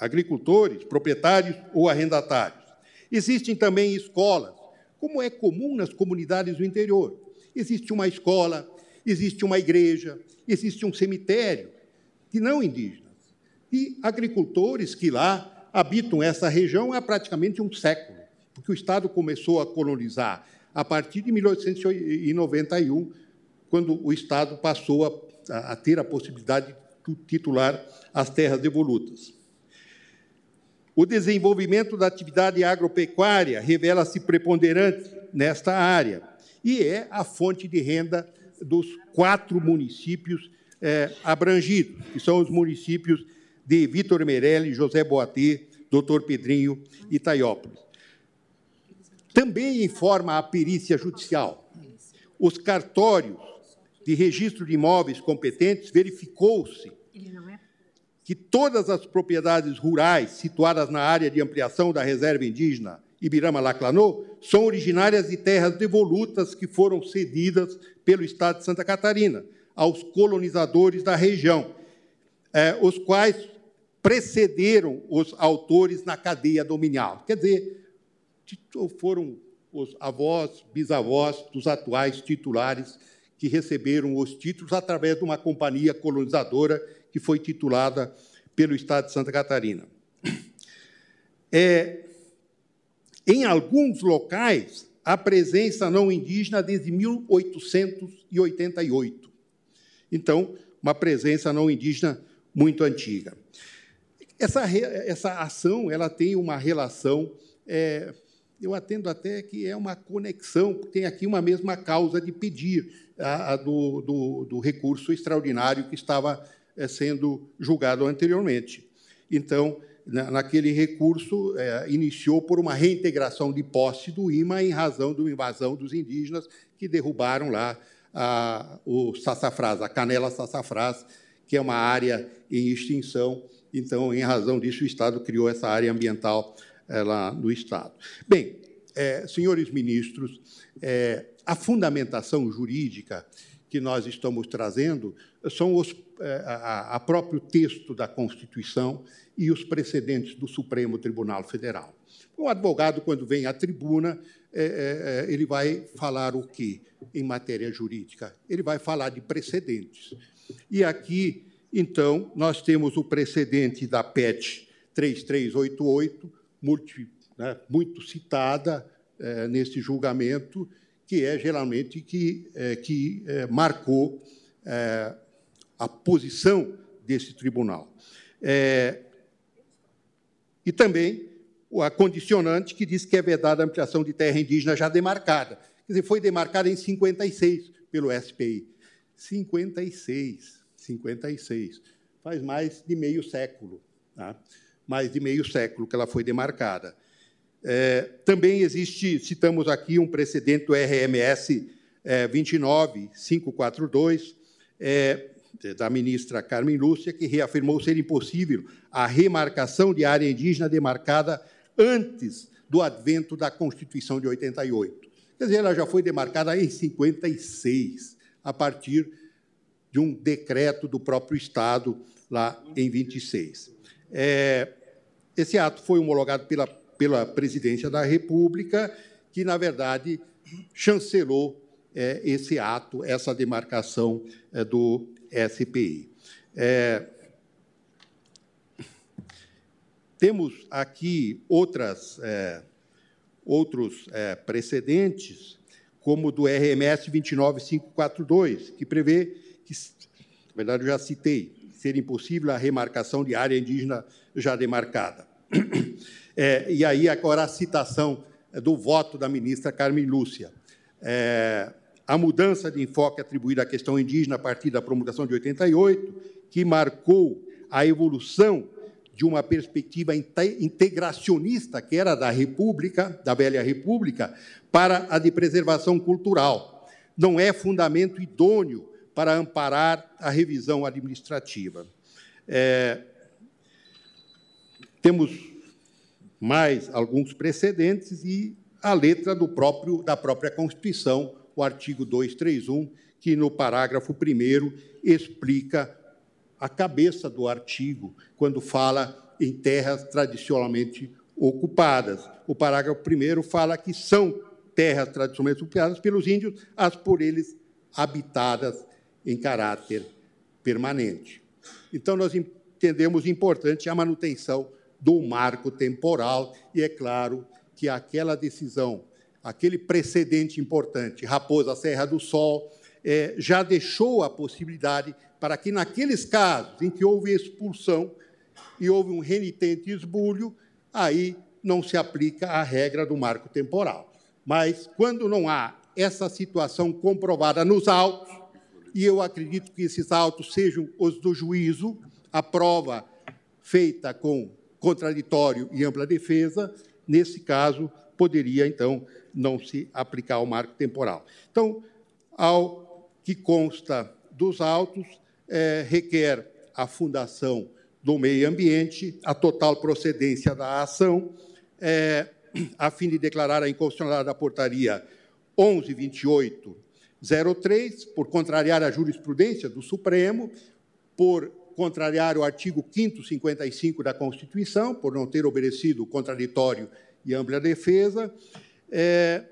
agricultores, proprietários ou arrendatários. Existem também escolas, como é comum nas comunidades do interior. Existe uma escola, existe uma igreja, existe um cemitério de não indígenas. E agricultores que lá habitam essa região há praticamente um século, porque o Estado começou a colonizar a partir de 1891, quando o Estado passou a, a ter a possibilidade de titular as terras devolutas. O desenvolvimento da atividade agropecuária revela-se preponderante nesta área e é a fonte de renda dos quatro municípios é, abrangidos, que são os municípios de Vitor Meirelli, José Boatê, Doutor Pedrinho e Taiópolis. Também informa a perícia judicial. Os cartórios de registro de imóveis competentes verificou-se que todas as propriedades rurais situadas na área de ampliação da reserva indígena Ibirama-Laclanô são originárias de terras devolutas que foram cedidas pelo Estado de Santa Catarina aos colonizadores da região, eh, os quais precederam os autores na cadeia dominial. Quer dizer, foram os avós, bisavós dos atuais titulares que receberam os títulos através de uma companhia colonizadora que foi titulada pelo Estado de Santa Catarina. É, em alguns locais, a presença não indígena desde 1888. Então, uma presença não indígena muito antiga. Essa, essa ação ela tem uma relação, é, eu atendo até que é uma conexão, tem aqui uma mesma causa de pedir a, a do, do, do recurso extraordinário que estava é, sendo julgado anteriormente. Então, na, naquele recurso, é, iniciou por uma reintegração de posse do IMA em razão da invasão dos indígenas que derrubaram lá a, o sassafrás, a canela sassafrás, que é uma área em extinção. Então, em razão disso, o Estado criou essa área ambiental lá no Estado. Bem, é, senhores ministros, é, a fundamentação jurídica que nós estamos trazendo são os, é, a, a próprio texto da Constituição e os precedentes do Supremo Tribunal Federal. O advogado, quando vem à tribuna, ele vai falar o quê em matéria jurídica? Ele vai falar de precedentes. E aqui, então, nós temos o precedente da PET 3388, multi, né, muito citada é, nesse julgamento, que é geralmente que, é, que é, marcou é, a posição desse tribunal. É, e também a condicionante que diz que é vedada a ampliação de terra indígena já demarcada. Quer dizer, foi demarcada em 56 pelo SPI. 56, 56. Faz mais de meio século. Tá? Mais de meio século que ela foi demarcada. É, também existe, citamos aqui um precedente do RMS é, 29542, é, da ministra Carmen Lúcia, que reafirmou ser impossível a remarcação de área indígena demarcada antes do advento da Constituição de 88. Quer dizer, ela já foi demarcada em 56, a partir de um decreto do próprio Estado, lá em 26. É, esse ato foi homologado pela pela presidência da República, que, na verdade, chancelou é, esse ato, essa demarcação é, do SPI. É, temos aqui outras, é, outros é, precedentes, como o do RMS 29542, que prevê que, na verdade, eu já citei, ser impossível a remarcação de área indígena já demarcada. É, e aí, agora, a citação do voto da ministra Carmen Lúcia. É, a mudança de enfoque atribuída à questão indígena a partir da promulgação de 88, que marcou a evolução de uma perspectiva integracionista, que era da República, da velha República, para a de preservação cultural. Não é fundamento idôneo para amparar a revisão administrativa. É, temos mais alguns precedentes e a letra do próprio, da própria Constituição, o artigo 231, que no parágrafo 1 explica a cabeça do artigo, quando fala em terras tradicionalmente ocupadas. O parágrafo 1 fala que são terras tradicionalmente ocupadas pelos índios, as por eles habitadas em caráter permanente. Então, nós entendemos importante a manutenção do marco temporal, e é claro que aquela decisão, aquele precedente importante, Raposa Serra do Sol, é, já deixou a possibilidade para que, naqueles casos em que houve expulsão e houve um renitente esbulho, aí não se aplica a regra do marco temporal. Mas quando não há essa situação comprovada nos autos, e eu acredito que esses autos sejam os do juízo, a prova feita com contraditório e ampla defesa, nesse caso, poderia, então, não se aplicar o marco temporal. Então, ao que consta dos autos, é, requer a fundação do meio ambiente, a total procedência da ação, é, a fim de declarar a inconstitucionalidade da portaria 112803, por contrariar a jurisprudência do Supremo, por contrariar o artigo 5 55 da Constituição, por não ter obedecido o contraditório e ampla defesa, é,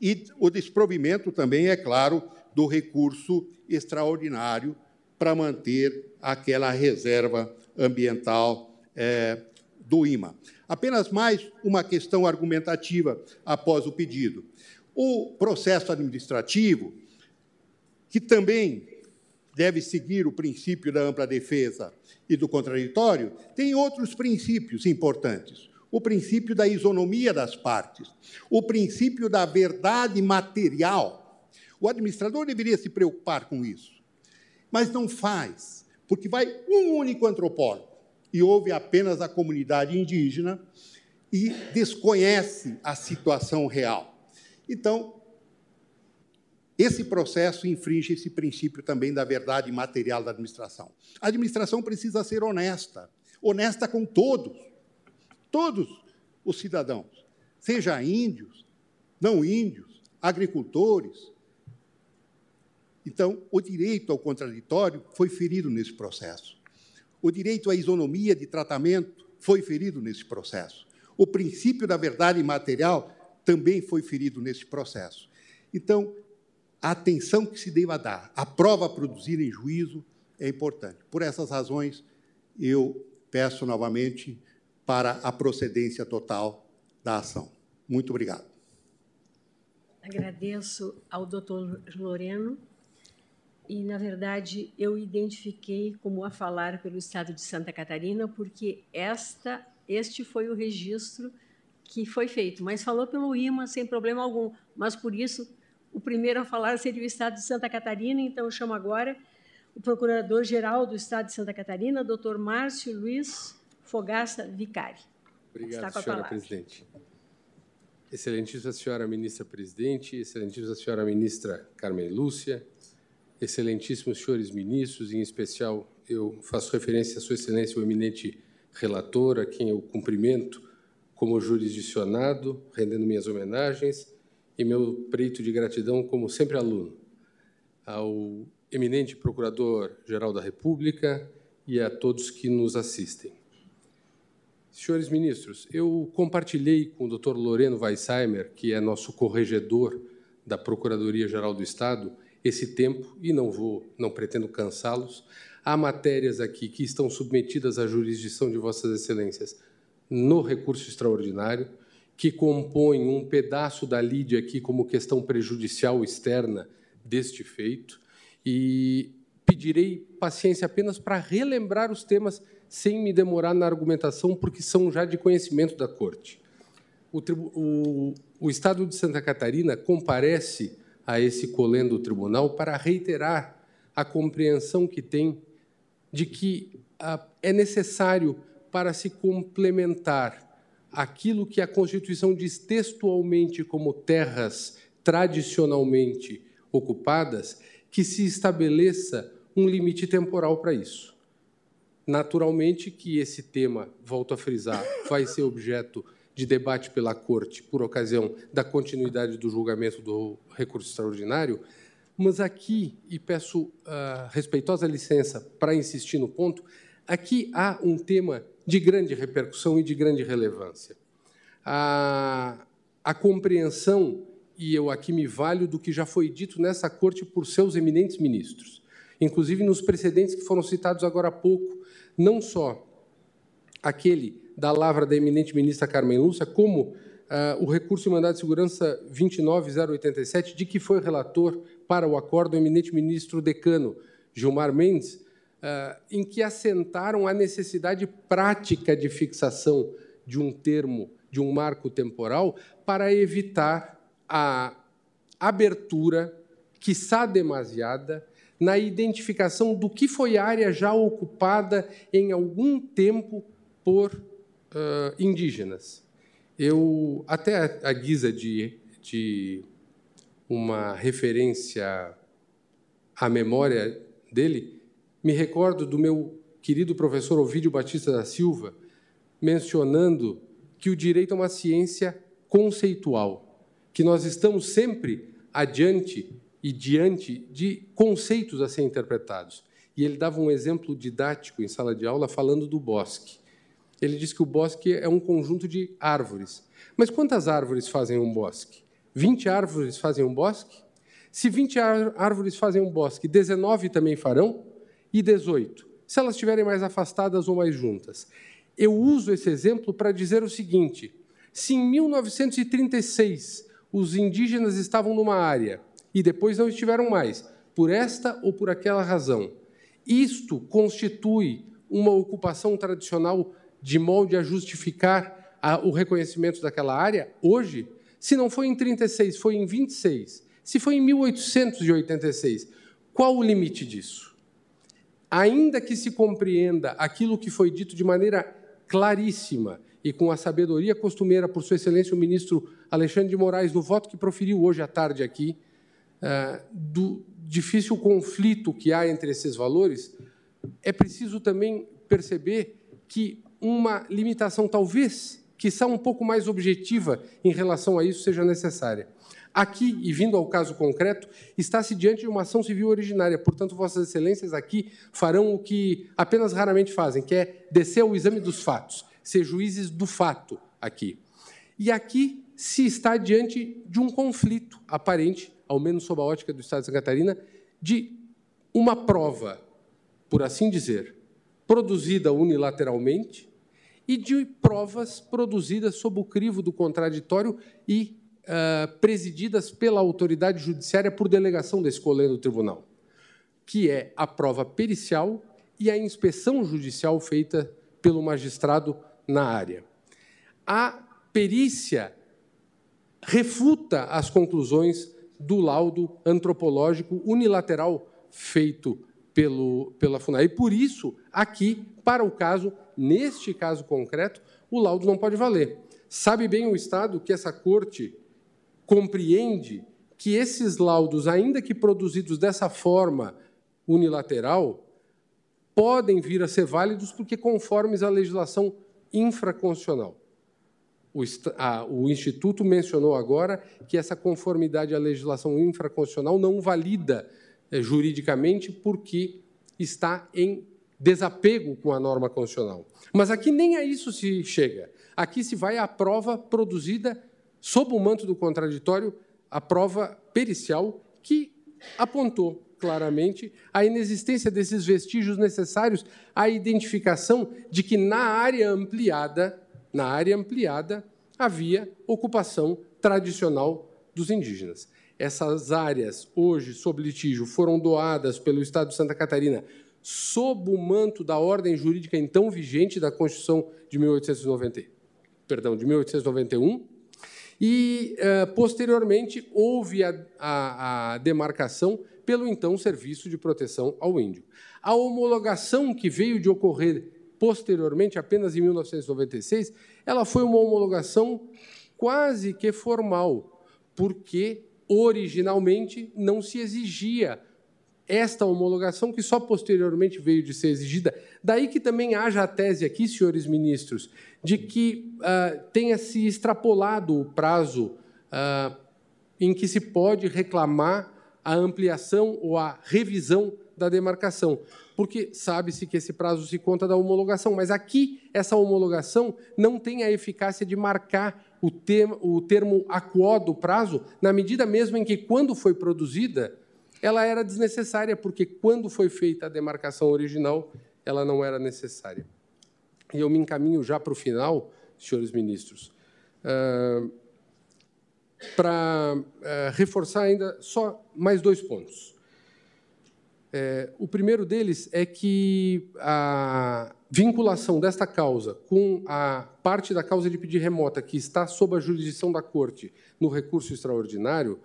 e o desprovimento também, é claro, do recurso extraordinário para manter aquela reserva ambiental é, do IMA. Apenas mais uma questão argumentativa após o pedido. O processo administrativo, que também deve seguir o princípio da ampla defesa e do contraditório, tem outros princípios importantes. O princípio da isonomia das partes, o princípio da verdade material. O administrador deveria se preocupar com isso, mas não faz, porque vai um único antropólogo e ouve apenas a comunidade indígena e desconhece a situação real. Então, esse processo infringe esse princípio também da verdade material da administração. A administração precisa ser honesta, honesta com todos, todos os cidadãos, seja índios, não índios, agricultores. Então, o direito ao contraditório foi ferido nesse processo. O direito à isonomia de tratamento foi ferido nesse processo. O princípio da verdade material também foi ferido nesse processo. Então, a atenção que se deva dar à prova produzida em juízo é importante. Por essas razões, eu peço novamente para a procedência total da ação. Muito obrigado. Agradeço ao doutor Loreno e, na verdade, eu identifiquei como a falar pelo Estado de Santa Catarina, porque esta, este foi o registro que foi feito, mas falou pelo IMA sem problema algum. Mas, por isso, o primeiro a falar seria o Estado de Santa Catarina, então eu chamo agora o Procurador-Geral do Estado de Santa Catarina, doutor Márcio Luiz Fogaça Vicari. Obrigado, senhora palavra. presidente. Excelentíssima senhora ministra-presidente, excelentíssima senhora ministra Carmen Lúcia, excelentíssimos senhores ministros, em especial eu faço referência a sua excelência, o eminente relator, a quem eu cumprimento como jurisdicionado, rendendo minhas homenagens, e meu preito de gratidão como sempre aluno, ao eminente Procurador-Geral da República e a todos que nos assistem. Senhores ministros, eu compartilhei com o Dr. Loreno Weissheimer, que é nosso corregedor da Procuradoria-Geral do Estado, esse tempo e não vou, não pretendo cansá-los. Há matérias aqui que estão submetidas à jurisdição de vossas excelências no recurso extraordinário, que compõem um pedaço da lide aqui como questão prejudicial externa deste feito, e pedirei paciência apenas para relembrar os temas sem me demorar na argumentação, porque são já de conhecimento da Corte. O, o, o Estado de Santa Catarina comparece a esse colendo tribunal para reiterar a compreensão que tem de que ah, é necessário para se complementar aquilo que a Constituição diz textualmente como terras tradicionalmente ocupadas, que se estabeleça um limite temporal para isso. Naturalmente que esse tema, volto a frisar, vai ser objeto de debate pela Corte por ocasião da continuidade do julgamento do recurso extraordinário, mas aqui, e peço uh, respeitosa licença para insistir no ponto, aqui há um tema de grande repercussão e de grande relevância. A, a compreensão, e eu aqui me valho do que já foi dito nessa corte por seus eminentes ministros, inclusive nos precedentes que foram citados agora há pouco, não só aquele da lavra da eminente ministra Carmen Lúcia, como Uh, o recurso de mandado de segurança 29087, de que foi relator para o acordo o eminente ministro decano Gilmar Mendes, em que assentaram a necessidade prática de fixação de um termo, de um marco temporal, para evitar a abertura, quiçá demasiada, na identificação do que foi área já ocupada em algum tempo por uh, indígenas. Eu, até a guisa de, de uma referência à memória dele, me recordo do meu querido professor Ovídio Batista da Silva mencionando que o direito é uma ciência conceitual, que nós estamos sempre adiante e diante de conceitos a serem interpretados. E ele dava um exemplo didático em sala de aula falando do bosque. Ele diz que o bosque é um conjunto de árvores. Mas quantas árvores fazem um bosque? 20 árvores fazem um bosque? Se 20 árvores fazem um bosque, 19 também farão? E 18? Se elas estiverem mais afastadas ou mais juntas. Eu uso esse exemplo para dizer o seguinte: se em 1936 os indígenas estavam numa área e depois não estiveram mais, por esta ou por aquela razão, isto constitui uma ocupação tradicional de molde a justificar a, o reconhecimento daquela área hoje? Se não foi em 36, foi em 26. Se foi em 1886, qual o limite disso? Ainda que se compreenda aquilo que foi dito de maneira claríssima e com a sabedoria costumeira por Sua Excelência o ministro Alexandre de Moraes, no voto que proferiu hoje à tarde aqui, uh, do difícil conflito que há entre esses valores, é preciso também perceber que uma limitação, talvez, que está um pouco mais objetiva em relação a isso, seja necessária. Aqui, e vindo ao caso concreto, está-se diante de uma ação civil originária. Portanto, Vossas Excelências aqui farão o que apenas raramente fazem, que é descer ao exame dos fatos, ser juízes do fato aqui. E aqui se está diante de um conflito aparente, ao menos sob a ótica do Estado de Santa Catarina, de uma prova, por assim dizer, produzida unilateralmente e de provas produzidas sob o crivo do contraditório e uh, presididas pela autoridade judiciária por delegação da escolha do tribunal, que é a prova pericial e a inspeção judicial feita pelo magistrado na área. A perícia refuta as conclusões do laudo antropológico unilateral feito pelo, pela FUNAI. E por isso, aqui, para o caso, neste caso concreto, o laudo não pode valer. Sabe bem o Estado que essa corte compreende que esses laudos, ainda que produzidos dessa forma unilateral, podem vir a ser válidos porque conformes à legislação infraconstitucional. O, a, o, Instituto mencionou agora que essa conformidade à legislação infraconstitucional não valida eh, juridicamente porque está em desapego com a norma constitucional. Mas aqui nem a isso se chega. Aqui se vai à prova produzida sob o manto do contraditório, a prova pericial que apontou claramente a inexistência desses vestígios necessários à identificação de que na área ampliada, na área ampliada, havia ocupação tradicional dos indígenas. Essas áreas, hoje, sob litígio, foram doadas pelo Estado de Santa Catarina sob o manto da ordem jurídica então vigente da Constituição de 1890, perdão, de 1891, e, uh, posteriormente, houve a, a, a demarcação pelo então Serviço de Proteção ao Índio. A homologação que veio de ocorrer posteriormente, apenas em 1996, ela foi uma homologação quase que formal, porque originalmente não se exigia esta homologação que só posteriormente veio de ser exigida. Daí que também haja a tese aqui, senhores ministros, de que uh, tenha se extrapolado o prazo uh, em que se pode reclamar a ampliação ou a revisão da demarcação, porque sabe-se que esse prazo se conta da homologação, mas aqui essa homologação não tem a eficácia de marcar o termo, o termo do prazo, na medida mesmo em que, quando foi produzida, ela era desnecessária, porque quando foi feita a demarcação original, ela não era necessária. E eu me encaminho já para o final, senhores ministros, uh, para uh, reforçar ainda só mais dois pontos. É, o primeiro deles é que a vinculação desta causa com a parte da causa de pedir remota que está sob a jurisdição da Corte no recurso extraordinário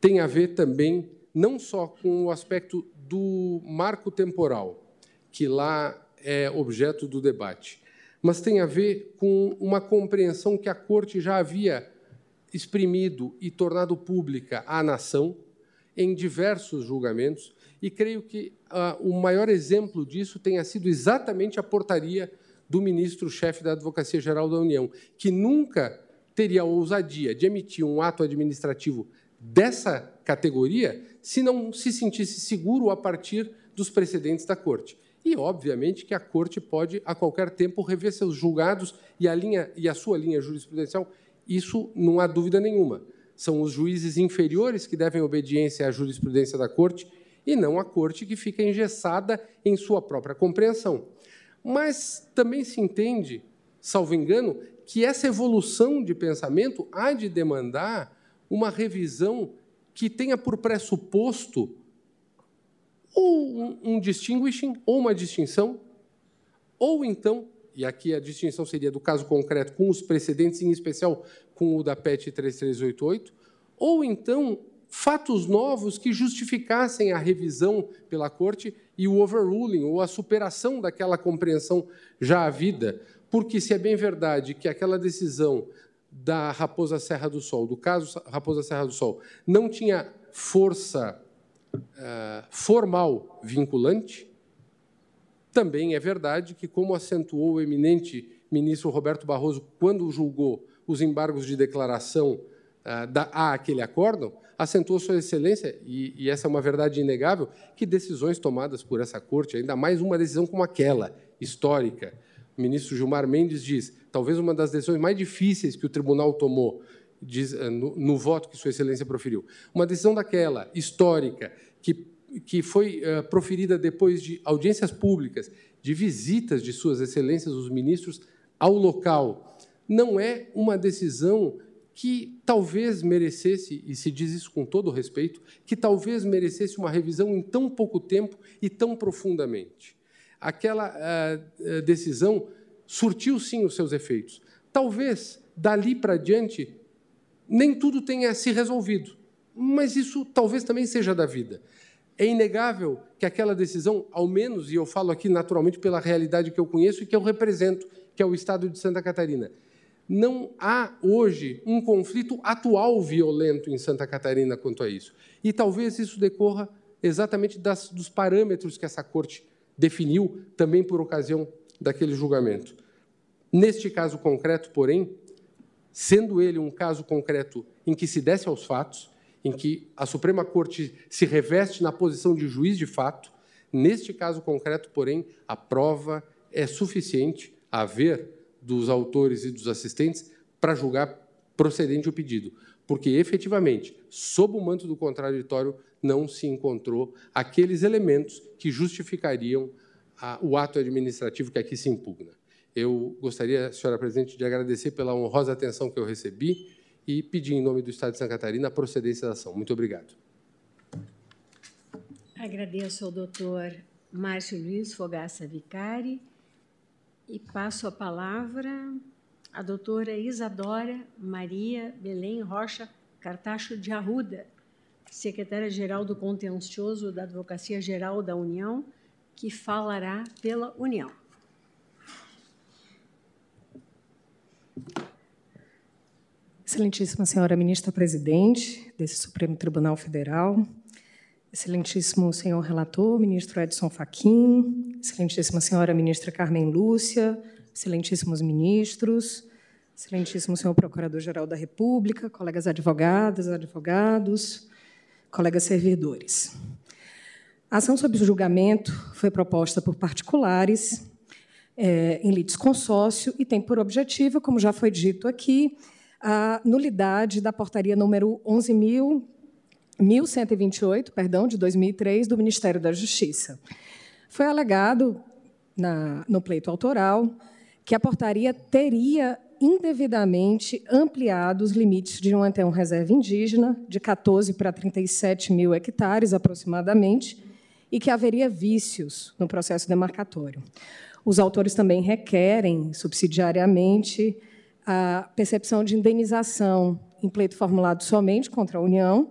tem a ver também não só com o aspecto do marco temporal, que lá é objeto do debate, mas tem a ver com uma compreensão que a Corte já havia exprimido e tornado pública à nação em diversos julgamentos, e creio que ah, o maior exemplo disso tenha sido exatamente a portaria do ministro-chefe da Advocacia Geral da União, que nunca teria a ousadia de emitir um ato administrativo dessa categoria se não se sentisse seguro a partir dos precedentes da Corte. E, obviamente, que a Corte pode, a qualquer tempo, rever seus julgados e a, linha, e a sua linha jurisprudencial. Isso não há dúvida nenhuma. São os juízes inferiores que devem obediência à jurisprudência da Corte e não a Corte que fica engessada em sua própria compreensão. Mas também se entende, salvo engano, que essa evolução de pensamento há de demandar uma revisão que tenha por pressuposto ou um, um distinguishing, ou uma distinção, ou então, e aqui a distinção seria do caso concreto com os precedentes, em especial com o da PET 3388, ou então fatos novos que justificassem a revisão pela Corte e o overruling, ou a superação daquela compreensão já havida. Porque, se é bem verdade que aquela decisão da Raposa Serra do Sol, do caso Raposa Serra do Sol, não tinha força uh, formal vinculante, também é verdade que, como acentuou o eminente ministro Roberto Barroso quando julgou os embargos de declaração uh, da, a aquele acórdão, acentuou Sua Excelência, e, e essa é uma verdade inegável, que decisões tomadas por essa Corte, ainda mais uma decisão como aquela, histórica, o ministro Gilmar Mendes diz, talvez uma das decisões mais difíceis que o tribunal tomou diz, eh, no, no, voto que Sua Excelência proferiu. Uma decisão daquela, histórica, que, que foi uh, proferida depois de audiências públicas, de visitas de Suas Excelências, os ministros, ao local. Não é uma decisão que talvez merecesse, e se diz isso com todo respeito, que talvez merecesse uma revisão em tão pouco tempo e tão profundamente aquela uh, decisão surtiu sim os seus efeitos. Talvez dali para diante nem tudo tenha se resolvido, mas isso talvez também seja da vida. É inegável que aquela decisão, ao menos, e eu falo aqui naturalmente pela realidade que eu conheço e que eu represento, que é o estado de Santa Catarina, não há hoje um conflito atual violento em Santa Catarina quanto a isso. E talvez isso decorra exatamente das, dos parâmetros que essa corte definiu também por ocasião daquele julgamento. Neste caso concreto, porém, sendo ele um caso concreto em que se desce aos fatos, em que a Suprema Corte se reveste na posição de juiz de fato, neste caso concreto, porém, a prova é suficiente a ver dos autores e dos assistentes para julgar procedente o pedido, porque efetivamente, sob o manto do contraditório, não se encontrou aqueles elementos que justificariam a, o ato administrativo que aqui se impugna. Eu gostaria, senhora presidente, de agradecer pela honrosa atenção que eu recebi e pedir, em nome do Estado de Santa Catarina, a procedência da ação. Muito obrigado. Agradeço ao doutor Márcio Luiz Fogaça Vicari e passo a palavra à doutora Isadora Maria Belém Rocha Cartacho de Arruda, secretária-geral do Contencioso da Advocacia Geral da União, que falará pela União. Excelentíssima senhora ministra presidente desse Supremo Tribunal Federal, excelentíssimo senhor relator, ministro Edson Fachin, excelentíssima senhora ministra Carmen Lúcia, excelentíssimos ministros, excelentíssimo senhor procurador-geral da República, colegas advogadas, advogados, colegas servidores. A ação sob julgamento foi proposta por particulares é, em litisconsórcio e tem por objetivo, como já foi dito aqui, a nulidade da portaria número 11.128, perdão, de 2003, do Ministério da Justiça. Foi alegado na, no pleito autoral que a portaria teria indevidamente ampliado os limites de um até um reserva indígena, de 14 para 37 mil hectares, aproximadamente, e que haveria vícios no processo demarcatório. Os autores também requerem, subsidiariamente, a percepção de indenização em pleito formulado somente contra a União,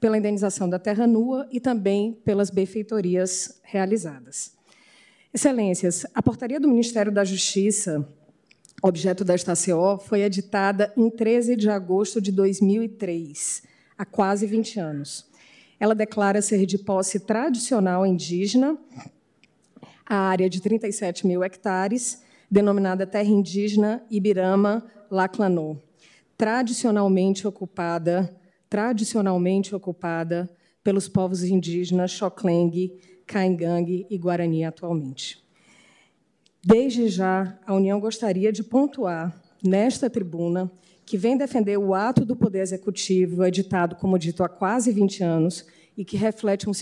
pela indenização da terra nua e também pelas benfeitorias realizadas. Excelências, a portaria do Ministério da Justiça, objeto desta CO, foi editada em 13 de agosto de 2003, há quase 20 anos. Ela declara ser de posse tradicional indígena a área de 37 mil hectares, denominada Terra Indígena Ibirama Laclanô, tradicionalmente ocupada, tradicionalmente ocupada pelos povos indígenas Xokleng, Caingangue e Guarani atualmente. Desde já, a União gostaria de pontuar nesta tribuna que vem defender o ato do Poder Executivo, editado, como dito, há quase 20 anos, e que reflete um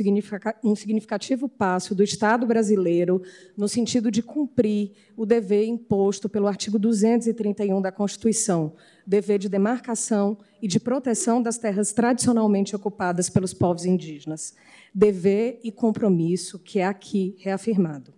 significativo passo do Estado brasileiro no sentido de cumprir o dever imposto pelo artigo 231 da Constituição, dever de demarcação e de proteção das terras tradicionalmente ocupadas pelos povos indígenas. Dever e compromisso que é aqui reafirmado.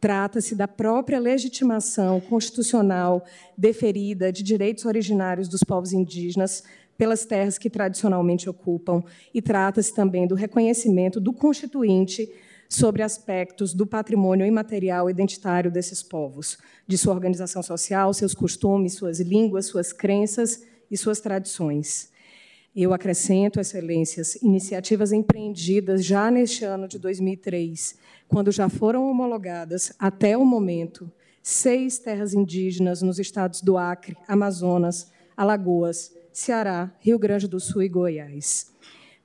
Trata-se da própria legitimação constitucional deferida de direitos originários dos povos indígenas pelas terras que tradicionalmente ocupam, e trata-se também do reconhecimento do Constituinte sobre aspectos do patrimônio imaterial identitário desses povos, de sua organização social, seus costumes, suas línguas, suas crenças e suas tradições. Eu acrescento, excelências, iniciativas empreendidas já neste ano de 2003 quando já foram homologadas, até o momento, seis terras indígenas nos estados do Acre, Amazonas, Alagoas, Ceará, Rio Grande do Sul e Goiás.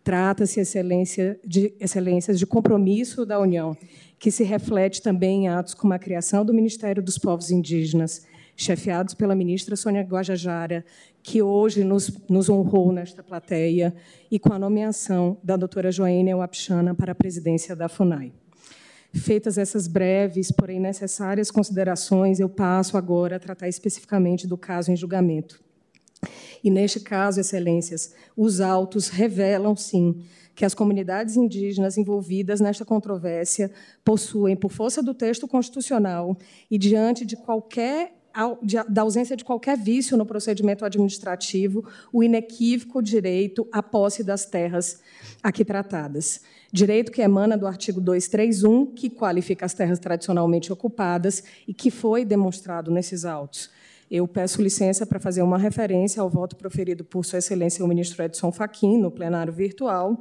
Trata-se excelência de, excelências de compromisso da União, que se reflete também em atos como a criação do Ministério dos Povos Indígenas, chefiados pela ministra Sônia Guajajara, que hoje nos, nos honrou nesta plateia, e com a nomeação da doutora Joênia Wapchana para a presidência da FUNAI. Feitas essas breves, porém necessárias considerações, eu passo agora a tratar especificamente do caso em julgamento. E neste caso, excelências, os autos revelam, sim, que as comunidades indígenas envolvidas nesta controvérsia possuem, por força do texto constitucional e diante de qualquer da ausência de qualquer vício no procedimento administrativo, o inequívoco direito à posse das terras aqui tratadas direito que emana do artigo 231, que qualifica as terras tradicionalmente ocupadas e que foi demonstrado nesses autos. Eu peço licença para fazer uma referência ao voto proferido por Sua Excelência o ministro Edson Fachin no plenário virtual,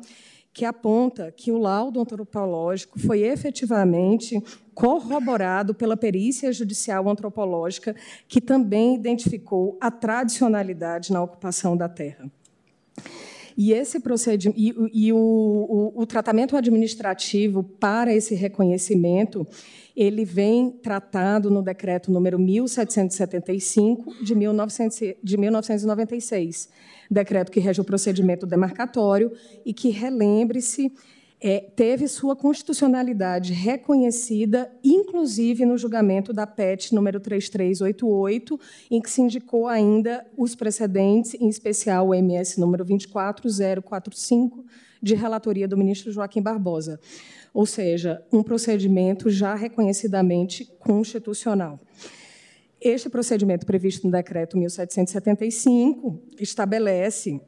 que aponta que o laudo antropológico foi efetivamente corroborado pela perícia judicial antropológica, que também identificou a tradicionalidade na ocupação da terra. E esse procedimento e, e o, o, o, tratamento administrativo para esse reconhecimento ele vem tratado no decreto número 1775 de, 1900, de 1996, decreto que rege o procedimento demarcatório e que relembre-se é, teve sua constitucionalidade reconhecida, inclusive no julgamento da PET número 3388, em que se indicou ainda os precedentes, em especial o MS número 24045, de relatoria do ministro Joaquim Barbosa. Ou seja, um procedimento já reconhecidamente constitucional. Este procedimento previsto no decreto 1775 estabelece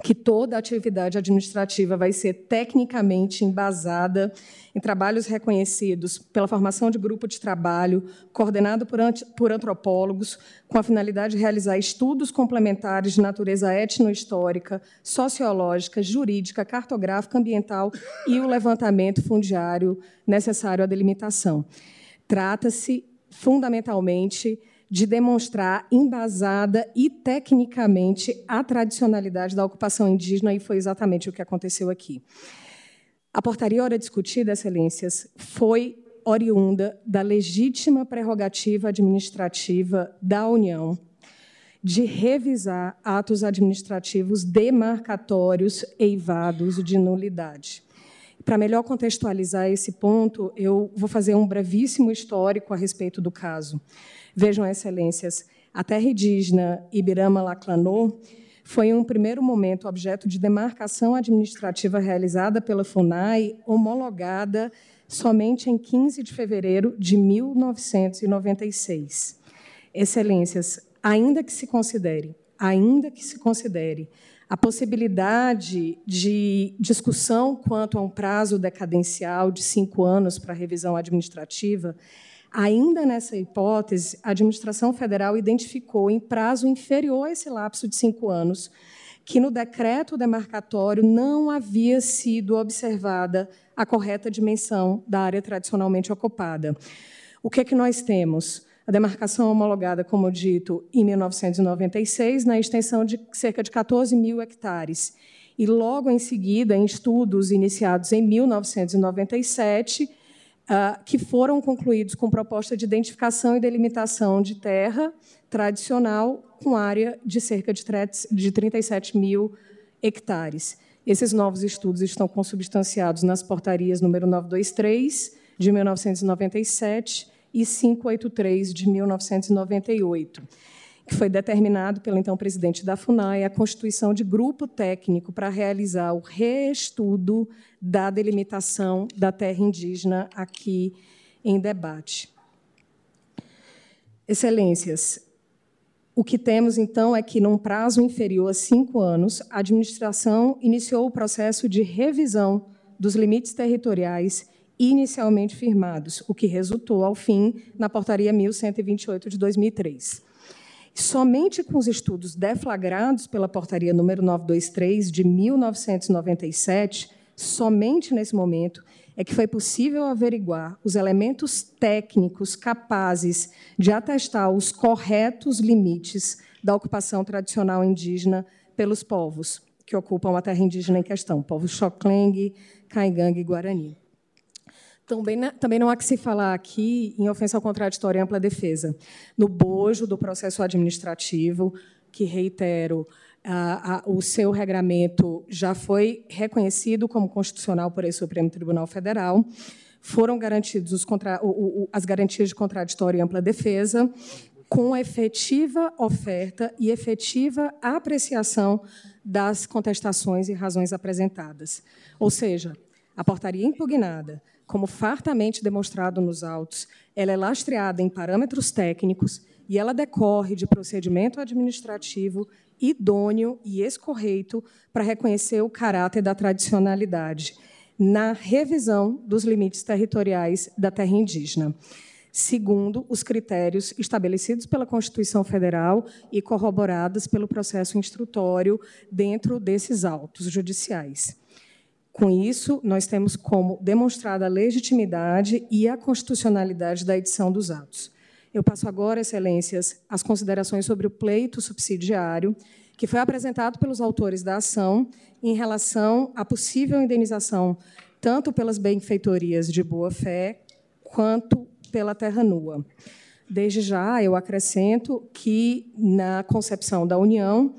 que toda atividade administrativa vai ser tecnicamente embasada em trabalhos reconhecidos pela formação de grupo de trabalho, coordenado por, antropólogos, com a finalidade de realizar estudos complementares de natureza etnohistórica, sociológica, jurídica, cartográfica, ambiental e o levantamento fundiário necessário à delimitação. Trata-se, fundamentalmente, de demonstrar embasada e tecnicamente a tradicionalidade da ocupação indígena, e foi exatamente o que aconteceu aqui. A portaria ora discutida, excelências, foi oriunda da legítima prerrogativa administrativa da União de revisar atos administrativos demarcatórios eivados de nulidade. Para melhor contextualizar esse ponto, eu vou fazer um brevíssimo histórico a respeito do caso. Vejam, excelências, a terra indígena Ibirama Laclanô foi, em um primeiro momento, objeto de demarcação administrativa realizada pela FUNAI, homologada somente em 15 de fevereiro de 1996. Excelências, ainda que se considere, ainda que se considere a possibilidade de discussão quanto a um prazo decadencial de cinco anos para revisão administrativa, ainda nessa hipótese, a administração federal identificou em prazo inferior a esse lapso de cinco anos que no decreto demarcatório não havia sido observada a correta dimensão da área tradicionalmente ocupada. O que é que nós temos? A demarcação homologada, como dito, em 1996, na extensão de cerca de 14 mil hectares. E logo em seguida, em estudos iniciados em 1997, ah, que foram concluídos com proposta de identificação e delimitação de terra tradicional com área de cerca de 37 mil hectares. Esses novos estudos estão consubstanciados nas portarias número 923, de 1997, e 583 de 1998, que foi determinado pelo então presidente da FUNAI a constituição de grupo técnico para realizar o reestudo da delimitação da terra indígena aqui em debate. Excelências, o que temos, então, é que, num prazo inferior a cinco anos, a administração iniciou o processo de revisão dos limites territoriais inicialmente firmados, o que resultou, ao fim, na Portaria 1128 de 2003. Somente com os estudos deflagrados pela Portaria número 923 de 1997, somente nesse momento, é que foi possível averiguar os elementos técnicos capazes de atestar os corretos limites da ocupação tradicional indígena pelos povos que ocupam a terra indígena em questão, povos Xokleng, Caingangue e Guarani. Também, também não há que se falar aqui em ofensa ao contraditório e ampla defesa. No bojo do processo administrativo, que, reitero, a, a, o seu regramento já foi reconhecido como constitucional por esse Supremo Tribunal Federal, foram garantidos contra, o, o, as garantias de contraditório e ampla defesa, com efetiva oferta e efetiva apreciação das contestações e razões apresentadas. Ou seja, a portaria impugnada como fartamente demonstrado nos autos, ela é lastreada em parâmetros técnicos e ela decorre de procedimento administrativo idôneo e escorreito para reconhecer o caráter da tradicionalidade na revisão dos limites territoriais da terra indígena, segundo os critérios estabelecidos pela Constituição Federal e corroborados pelo processo instrutório dentro desses autos judiciais. Com isso, nós temos como demonstrada a legitimidade e a constitucionalidade da edição dos atos. Eu passo agora, excelências, as considerações sobre o pleito subsidiário que foi apresentado pelos autores da ação em relação à possível indenização tanto pelas benfeitorias de boa-fé quanto pela terra nua. Desde já, eu acrescento que, na concepção da União,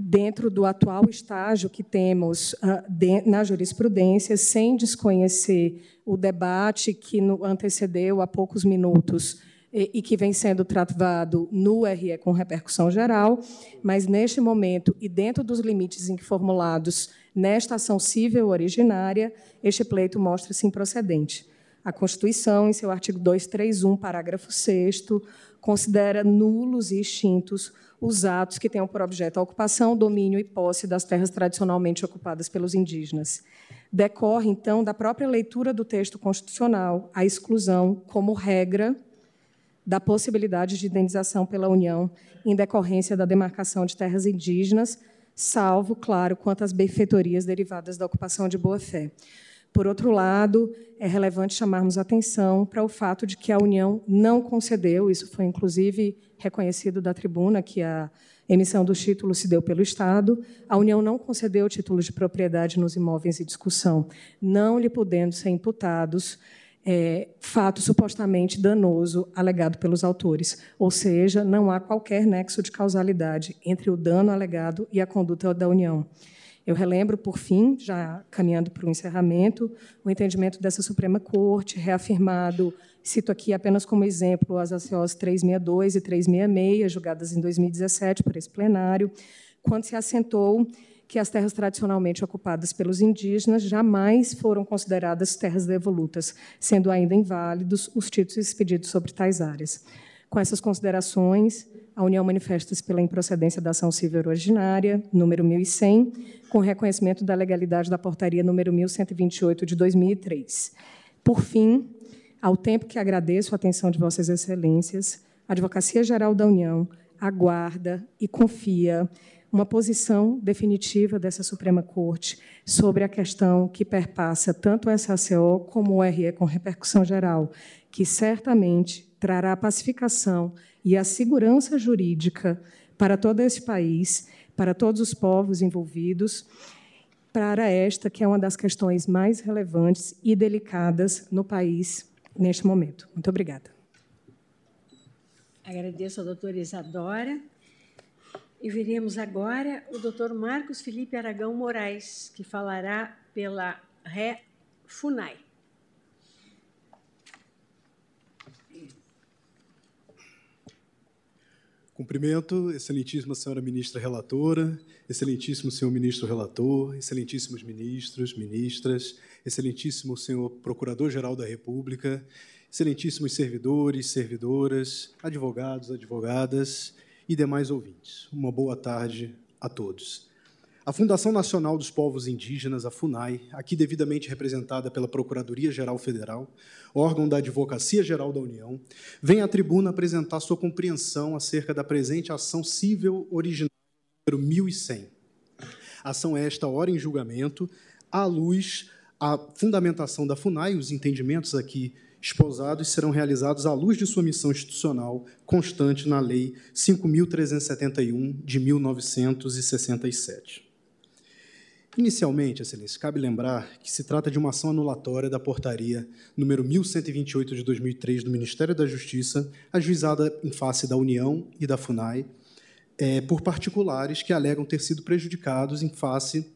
dentro do atual estágio que temos de, na jurisprudência, sem desconhecer o debate que antecedeu há poucos minutos e, que vem sendo travado no RE com repercussão geral, mas neste momento e dentro dos limites formulados nesta ação civil originária, este pleito mostra-se improcedente. A Constituição, em seu artigo 231, parágrafo 6 considera nulos e extintos os atos que tenham por objeto a ocupação, domínio e posse das terras tradicionalmente ocupadas pelos indígenas. Decorre, então, da própria leitura do texto constitucional a exclusão, como regra, da possibilidade de indenização pela União em decorrência da demarcação de terras indígenas, salvo, claro, quanto às benfeitorias derivadas da ocupação de boa-fé. Por outro lado, é relevante chamarmos atenção para o fato de que a União não concedeu, isso foi inclusive reconhecido da tribuna, que a emissão dos títulos se deu pelo Estado, a União não concedeu títulos de propriedade nos imóveis em discussão, não lhe podendo ser imputados é, fato supostamente danoso alegado pelos autores, ou seja, não há qualquer nexo de causalidade entre o dano alegado e a conduta da União. Eu relembro, por fim, já caminhando para o encerramento, o entendimento dessa Suprema Corte, reafirmado, cito aqui apenas como exemplo as ACOs 362 e 366, julgadas em 2017 por esse plenário, quando se assentou que as terras tradicionalmente ocupadas pelos indígenas jamais foram consideradas terras devolutas, sendo ainda inválidos os títulos expedidos sobre tais áreas. Com essas considerações, a União manifesta-se pela improcedência da ação civil originária, número 1100, com reconhecimento da legalidade da portaria número 1128 de 2003. Por fim, ao tempo que agradeço a atenção de Vossas Excelências, a Advocacia Geral da União aguarda e confia uma posição definitiva dessa Suprema Corte sobre a questão que perpassa tanto o SACO como o RE com repercussão geral, que certamente trará a pacificação e a segurança jurídica para todo esse país, para todos os povos envolvidos, para esta que é uma das questões mais relevantes e delicadas no país neste momento. Muito obrigada. Agradeço a doutora Isadora. E veremos agora o doutor Marcos Felipe Aragão Moraes, que falará pela Ré FUNAI. Cumprimento, excelentíssima senhora ministra relatora, excelentíssimo senhor ministro relator, excelentíssimos ministros, ministras, excelentíssimo senhor procurador-geral da República, excelentíssimos servidores, servidoras, advogados, advogadas, e demais ouvintes. Uma boa tarde a todos. A Fundação Nacional dos Povos Indígenas, a FUNAI, aqui devidamente representada pela Procuradoria-Geral Federal, órgão da Advocacia Geral da União, vem à tribuna apresentar sua compreensão acerca da presente ação civil originária número 1100. Ação esta, hora em julgamento, à luz a fundamentação da FUNAI, os entendimentos aqui esposados serão realizados à luz de sua missão institucional constante na Lei 5.371 de 1967. Inicialmente, Excelência, cabe lembrar que se trata de uma ação anulatória da portaria número 1128 de 2003 do Ministério da Justiça, ajuizada em face da União e da FUNAI, é, por particulares que alegam ter sido prejudicados em face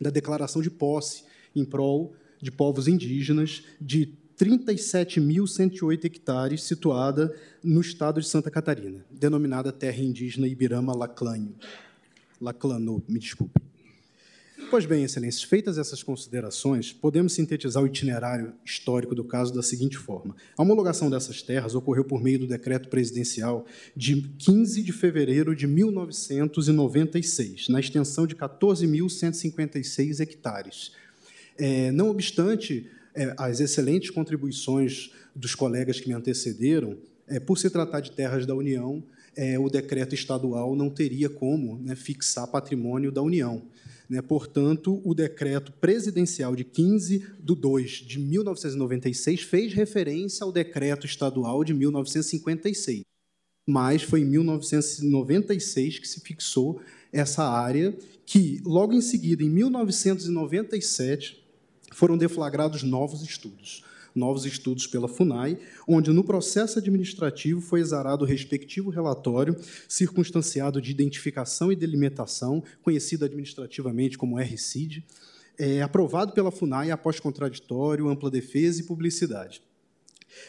da declaração de posse em prol de povos indígenas de 37.108 hectares, situada no estado de Santa Catarina, denominada Terra Indígena Ibirama Laclânio. Laclano, me desculpe. Pois bem, excelências, feitas essas considerações, podemos sintetizar o itinerário histórico do caso da seguinte forma. A homologação dessas terras ocorreu por meio do decreto presidencial de 15 de fevereiro de 1996, na extensão de 14.156 hectares. É, não obstante é, as excelentes contribuições dos colegas que me antecederam, é, por se tratar de terras da União, é, o decreto estadual não teria como né, fixar patrimônio da União. Né? Portanto, o decreto presidencial de 15 de 2 de 1996 fez referência ao decreto estadual de 1956, mas foi em 1996 que se fixou essa área, que, logo em seguida, em 1997, foram deflagrados novos estudos, novos estudos pela FUNAI, onde no processo administrativo foi exarado o respectivo relatório circunstanciado de identificação e delimitação, conhecido administrativamente como RCID, é, aprovado pela FUNAI após contraditório, ampla defesa e publicidade.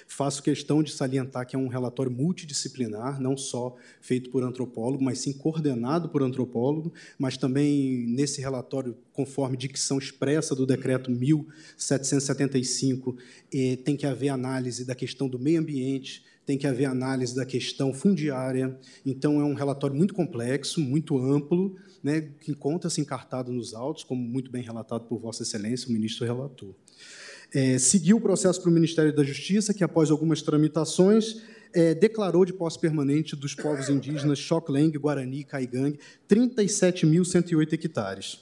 Faço questão de salientar que é um relatório multidisciplinar, não só feito por antropólogo, mas sim coordenado por antropólogo, mas também nesse relatório, conforme dicção expressa do decreto 1775, eh, tem que haver análise da questão do meio ambiente, tem que haver análise da questão fundiária. Então, é um relatório muito complexo, muito amplo, né, que encontra-se encartado nos autos, como muito bem relatado por Vossa Excelência, o ministro relator é, seguiu o processo para o Ministério da Justiça, que, após algumas tramitações, é, declarou de posse permanente dos povos indígenas Xokleng, Guarani e Caigangue 37.108 hectares.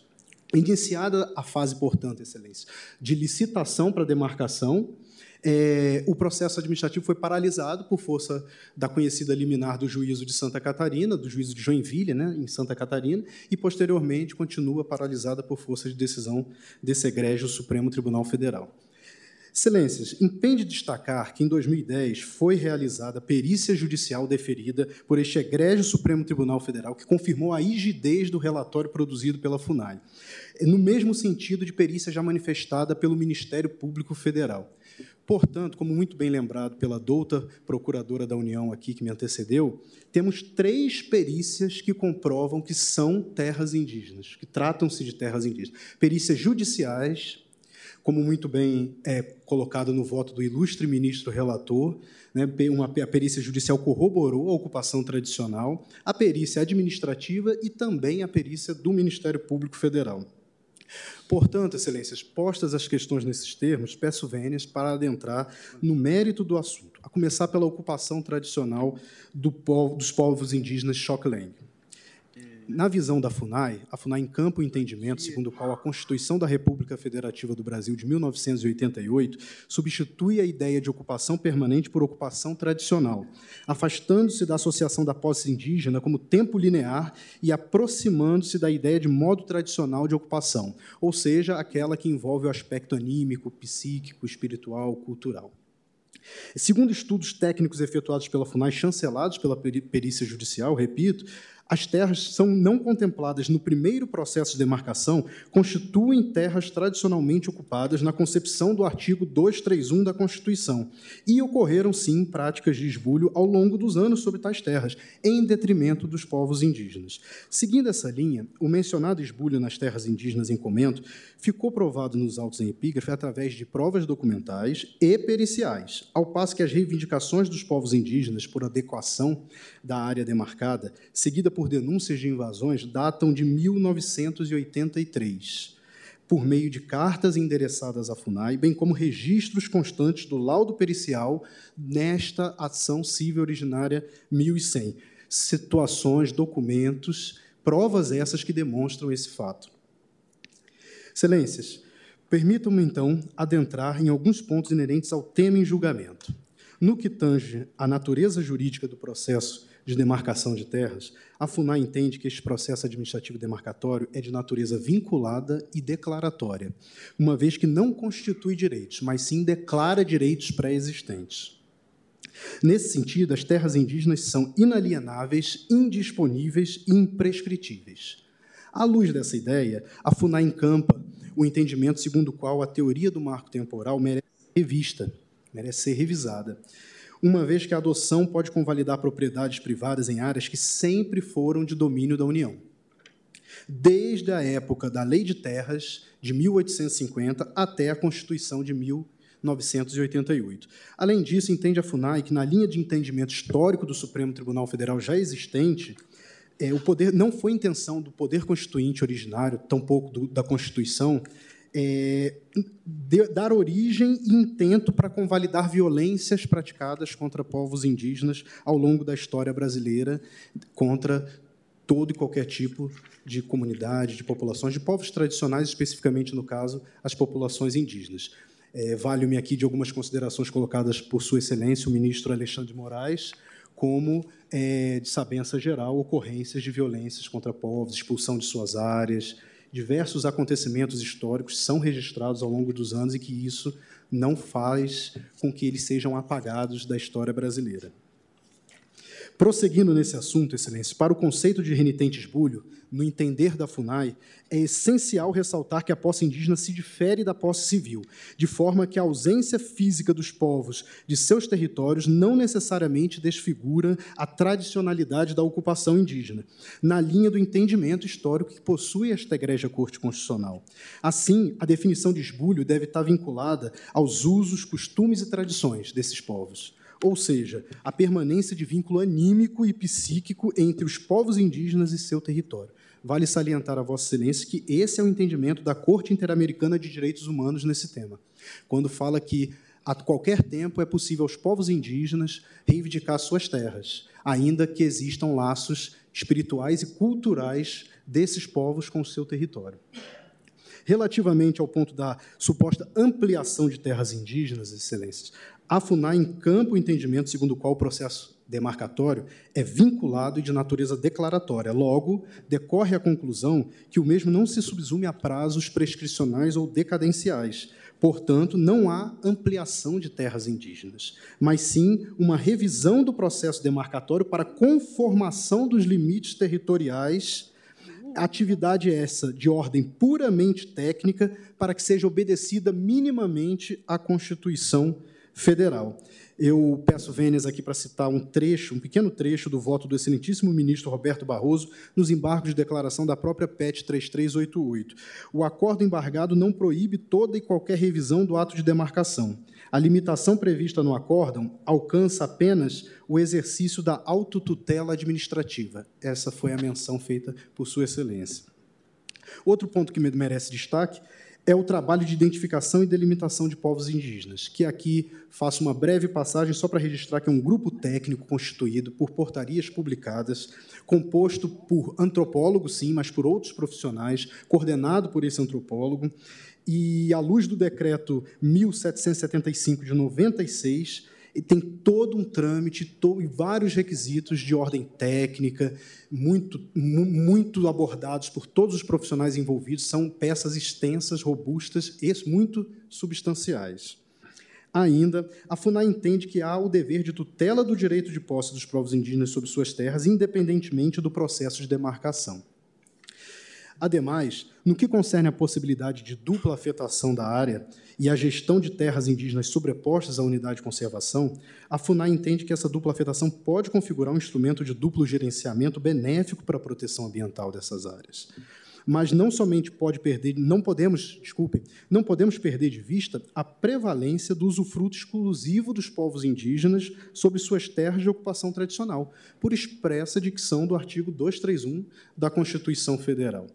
Iniciada a fase, portanto, Excelência, de licitação para demarcação, é, o processo administrativo foi paralisado por força da conhecida liminar do juízo de Santa Catarina, do juízo de Joinville, né, em Santa Catarina, e, posteriormente, continua paralisada por força de decisão desse egrégio Supremo Tribunal Federal. Excelências, impende destacar que em 2010 foi realizada perícia judicial deferida por este egrégio Supremo Tribunal Federal, que confirmou a rigidez do relatório produzido pela FUNAI, no mesmo sentido de perícia já manifestada pelo Ministério Público Federal. Portanto, como muito bem lembrado pela douta procuradora da União aqui que me antecedeu, temos três perícias que comprovam que são terras indígenas, que tratam-se de terras indígenas. Perícias judiciais, como muito bem é colocado no voto do ilustre ministro relator, né, uma, a perícia judicial corroborou a ocupação tradicional, a perícia administrativa e também a perícia do Ministério Público Federal. Portanto, excelências, postas as questões nesses termos, peço vênias para adentrar no mérito do assunto, a começar pela ocupação tradicional do povo, dos povos indígenas Xoklang. Na visão da FUNAI, a FUNAI encampa o entendimento segundo o qual a Constituição da República Federativa do Brasil de 1988 substitui a ideia de ocupação permanente por ocupação tradicional, afastando-se da associação da posse indígena como tempo linear e aproximando-se da ideia de modo tradicional de ocupação, ou seja, aquela que envolve o aspecto anímico, psíquico, espiritual, cultural. Segundo estudos técnicos efetuados pela FUNAI, chancelados pela perícia judicial, repito, as terras são não contempladas no primeiro processo de demarcação constituem terras tradicionalmente ocupadas na concepção do artigo 231 da Constituição e ocorreram, sim, práticas de esbulho ao longo dos anos sobre tais terras, em detrimento dos povos indígenas. Seguindo essa linha, o mencionado esbulho nas terras indígenas em comento ficou provado nos autos em epígrafe através de provas documentais e periciais, ao passo que as reivindicações dos povos indígenas por adequação da área demarcada, seguida por denúncias de invasões, datam de 1983, por meio de cartas endereçadas à FUNAI, bem como registros constantes do laudo pericial nesta ação civil originária 1100. Situações, documentos, provas essas que demonstram esse fato. Excelências, permitam-me então adentrar em alguns pontos inerentes ao tema em julgamento. No que tange à natureza jurídica do processo de demarcação de terras, a FUNAI entende que este processo administrativo demarcatório é de natureza vinculada e declaratória, uma vez que não constitui direitos, mas sim declara direitos pré-existentes. Nesse sentido, as terras indígenas são inalienáveis, indisponíveis e imprescritíveis. À luz dessa ideia, a FUNAI encampa o entendimento segundo o qual a teoria do marco temporal merece revista, merece ser revisada, uma vez que a adoção pode convalidar propriedades privadas em áreas que sempre foram de domínio da União. Desde a época da Lei de Terras, de 1850, até a Constituição de 1988. Além disso, entende a FUNAI que, na linha de entendimento histórico do Supremo Tribunal Federal já existente, é, o poder não foi intenção do poder constituinte originário, tampouco do, da Constituição, é, de, dar origem e intento para convalidar violências praticadas contra povos indígenas ao longo da história brasileira, contra todo e qualquer tipo de comunidade, de populações, de povos tradicionais, especificamente, no caso, as populações indígenas. É, Valho-me aqui de algumas considerações colocadas por Sua Excelência, o ministro Alexandre Moraes, como, é, de sabença geral, ocorrências de violências contra povos, expulsão de suas áreas, diversos acontecimentos históricos são registrados ao longo dos anos e que isso não faz com que eles sejam apagados da história brasileira. Prosseguindo nesse assunto, Excelência, para o conceito de renitente esbulho, no entender da FUNAI, é essencial ressaltar que a posse indígena se difere da posse civil, de forma que a ausência física dos povos de seus territórios não necessariamente desfigura a tradicionalidade da ocupação indígena, na linha do entendimento histórico que possui esta Igreja Corte Constitucional. Assim, a definição de esbulho deve estar vinculada aos usos, costumes e tradições desses povos ou seja, a permanência de vínculo anímico e psíquico entre os povos indígenas e seu território. Vale salientar a Vossa Excelência que esse é o entendimento da Corte Interamericana de Direitos Humanos nesse tema, quando fala que a qualquer tempo é possível aos povos indígenas reivindicar suas terras, ainda que existam laços espirituais e culturais desses povos com o seu território. Relativamente ao ponto da suposta ampliação de terras indígenas, excelências, a FUNAI encampa o entendimento segundo o qual o processo demarcatório é vinculado e de natureza declaratória. Logo, decorre a conclusão que o mesmo não se subsume a prazos prescricionais ou decadenciais. Portanto, não há ampliação de terras indígenas, mas sim uma revisão do processo demarcatório para conformação dos limites territoriais atividade essa de ordem puramente técnica para que seja obedecida minimamente a Constituição Federal. Eu peço vênias aqui para citar um trecho, um pequeno trecho do voto do excelentíssimo ministro Roberto Barroso nos embargos de declaração da própria PET 3388. O acordo embargado não proíbe toda e qualquer revisão do ato de demarcação. A limitação prevista no acórdão alcança apenas o exercício da autotutela administrativa. Essa foi a menção feita por Sua Excelência. Outro ponto que merece destaque é o trabalho de identificação e delimitação de povos indígenas, que aqui faço uma breve passagem só para registrar que é um grupo técnico constituído por portarias publicadas, composto por antropólogos, sim, mas por outros profissionais, coordenado por esse antropólogo, e à luz do decreto 1775 de 96, e tem todo um trâmite e vários requisitos de ordem técnica, muito, muito abordados por todos os profissionais envolvidos, são peças extensas, robustas e muito substanciais. Ainda, a FUNAI entende que há o dever de tutela do direito de posse dos povos indígenas sobre suas terras, independentemente do processo de demarcação. Ademais, no que concerne à possibilidade de dupla afetação da área e a gestão de terras indígenas sobrepostas à unidade de conservação, a FUNAI entende que essa dupla afetação pode configurar um instrumento de duplo gerenciamento benéfico para a proteção ambiental dessas áreas. Mas não somente pode perder, não podemos, desculpem, não podemos perder de vista a prevalência do usufruto exclusivo dos povos indígenas sobre suas terras de ocupação tradicional, por expressa dicção do artigo 231 da Constituição Federal.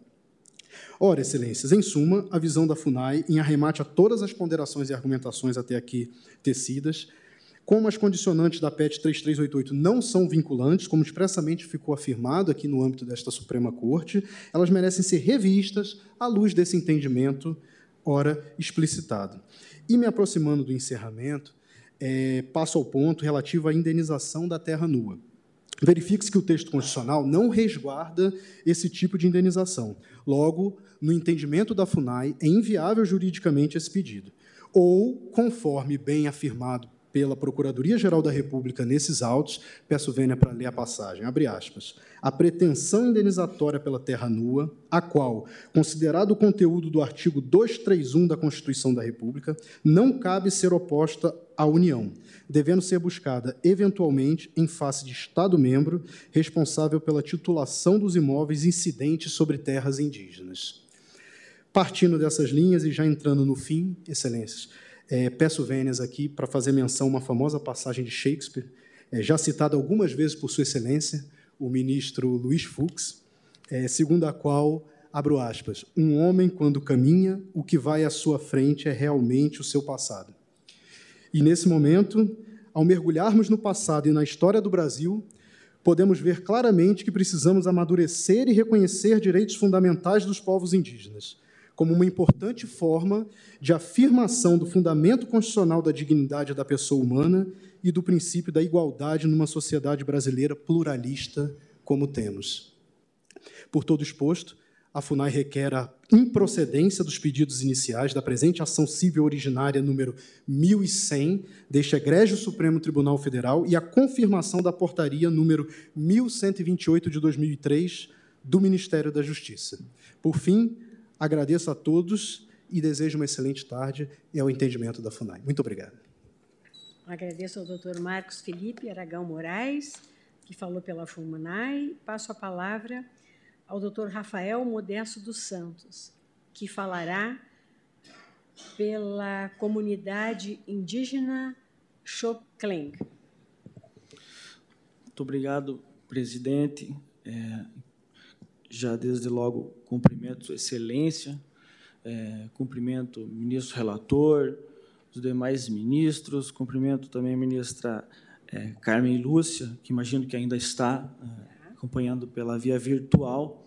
Ora, excelências, em suma, a visão da FUNAI, em arremate a todas as ponderações e argumentações até aqui tecidas, como as condicionantes da PET 3388 não são vinculantes, como expressamente ficou afirmado aqui no âmbito desta Suprema Corte, elas merecem ser revistas à luz desse entendimento, ora explicitado. E me aproximando do encerramento, é, passo ao ponto relativo à indenização da terra nua. Verifique-se que o texto constitucional não resguarda esse tipo de indenização. Logo, no entendimento da FUNAI, é inviável juridicamente esse pedido. Ou, conforme bem afirmado pela Procuradoria-Geral da República nesses autos, peço vênia para ler a passagem, abre aspas, a pretensão indenizatória pela terra nua, a qual, considerado o conteúdo do artigo 231 da Constituição da República, não cabe ser oposta à União, devendo ser buscada, eventualmente, em face de Estado-membro responsável pela titulação dos imóveis incidentes sobre terras indígenas. Partindo dessas linhas e já entrando no fim, excelências, é, peço vênias aqui para fazer menção a uma famosa passagem de Shakespeare, é, já citada algumas vezes por Sua Excelência, o ministro Luiz Fux, é, segundo a qual, abro aspas, um homem, quando caminha, o que vai à sua frente é realmente o seu passado. E nesse momento, ao mergulharmos no passado e na história do Brasil, podemos ver claramente que precisamos amadurecer e reconhecer direitos fundamentais dos povos indígenas, como uma importante forma de afirmação do fundamento constitucional da dignidade da pessoa humana e do princípio da igualdade numa sociedade brasileira pluralista como temos. Por todo exposto, a FUNAI requer a improcedência dos pedidos iniciais da presente ação civil originária número 1100 deste Egrégio Supremo Tribunal Federal e a confirmação da portaria número 1128 de 2003 do Ministério da Justiça. Por fim, agradeço a todos e desejo uma excelente tarde e ao entendimento da FUNAI. Muito obrigado. Agradeço ao doutor Marcos Felipe Aragão Moraes, que falou pela FUNAI. Passo a palavra ao doutor Rafael Modesto dos Santos, que falará pela comunidade indígena Xokleng. Muito obrigado, presidente. É, já desde logo cumprimento Excelência, é, cumprimento o ministro relator, os demais ministros, cumprimento também a ministra é, Carmen Lúcia, que imagino que ainda está é, acompanhando pela via virtual.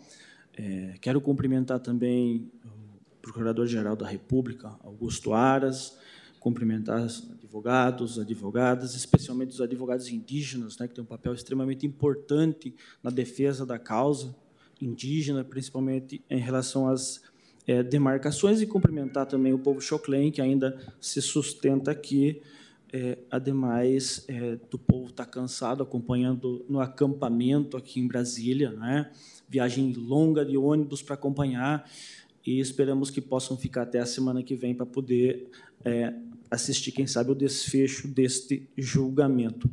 É, quero cumprimentar também o Procurador-Geral da República, Augusto Aras, cumprimentar os advogados, advogadas, especialmente os advogados indígenas, né, que têm um papel extremamente importante na defesa da causa indígena, principalmente em relação às é, demarcações, e cumprimentar também o povo Choclen, que ainda se sustenta aqui, é, ademais é, do povo estar tá cansado acompanhando no acampamento aqui em Brasília, né? viagem longa de ônibus para acompanhar, e esperamos que possam ficar até a semana que vem para poder é, assistir, quem sabe, o desfecho deste julgamento.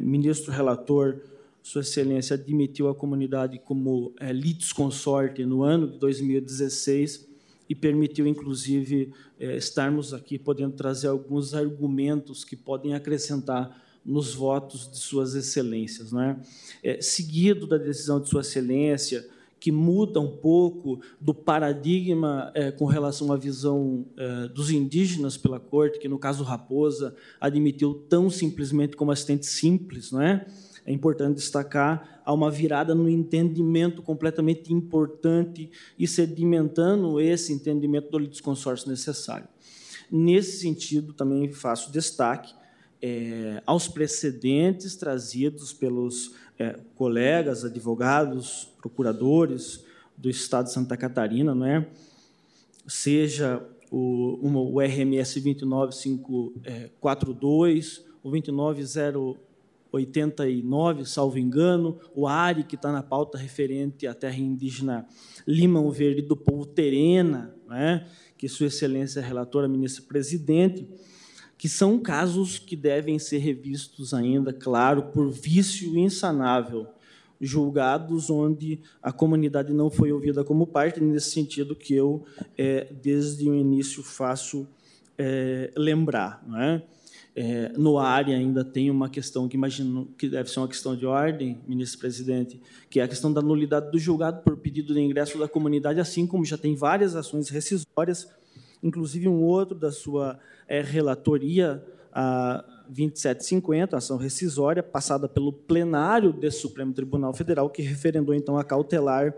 Ministro relator, Sua Excelência admitiu a comunidade como é, litisconsorte no ano de 2016 e permitiu, inclusive, é, estarmos aqui podendo trazer alguns argumentos que podem acrescentar nos votos de Suas Excelências. Né? É, seguido da decisão de Sua Excelência, que muda um pouco do paradigma é, com relação à visão é, dos indígenas pela corte, que no caso Raposa admitiu tão simplesmente como assistente simples, não é? É importante destacar há uma virada no entendimento completamente importante e sedimentando esse entendimento do litisconsórcio necessário. Nesse sentido, também faço destaque é, aos precedentes trazidos pelos é, colegas, advogados, procuradores do Estado de Santa Catarina, não é? seja o, uma, o RMS 29542, o 29089, salvo engano, o ARI, que está na pauta referente à terra indígena Limão Verde do povo Terena, é? que Sua Excelência é relatora, ministra presidente, que são casos que devem ser revistos ainda, claro, por vício insanável, julgados onde a comunidade não foi ouvida como parte, nesse sentido que eu, é, desde o início, faço é, lembrar. Não é? É, no área ainda tem uma questão que imagino que deve ser uma questão de ordem, ministro-presidente, que é a questão da nulidade do julgado por pedido de ingresso da comunidade, assim como já tem várias ações rescisórias, inclusive um outro da sua é, relatoria, a 2750, ação rescisória, passada pelo plenário do Supremo Tribunal Federal, que referendou, então, a cautelar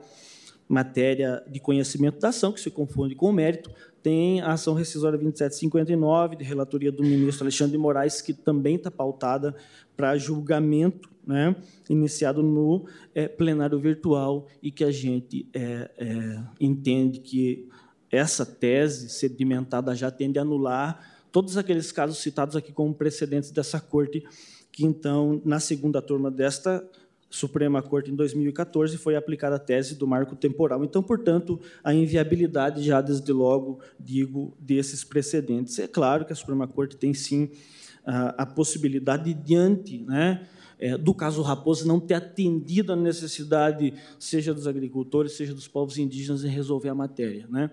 matéria de conhecimento da ação, que se confunde com o mérito, tem a ação rescisória 2759, de relatoria do ministro Alexandre de Moraes, que também está pautada para julgamento, né, iniciado no é, plenário virtual, e que a gente é, é, entende que essa tese sedimentada já tende a anular todos aqueles casos citados aqui como precedentes dessa corte, que então, na segunda turma desta Suprema Corte em 2014 foi aplicada a tese do marco temporal. Então, portanto, a inviabilidade já desde logo digo desses precedentes. É claro que a Suprema Corte tem sim a, possibilidade diante, né, é, do caso Raposa não ter atendido a necessidade, seja dos agricultores, seja dos povos indígenas, em resolver a matéria. Né?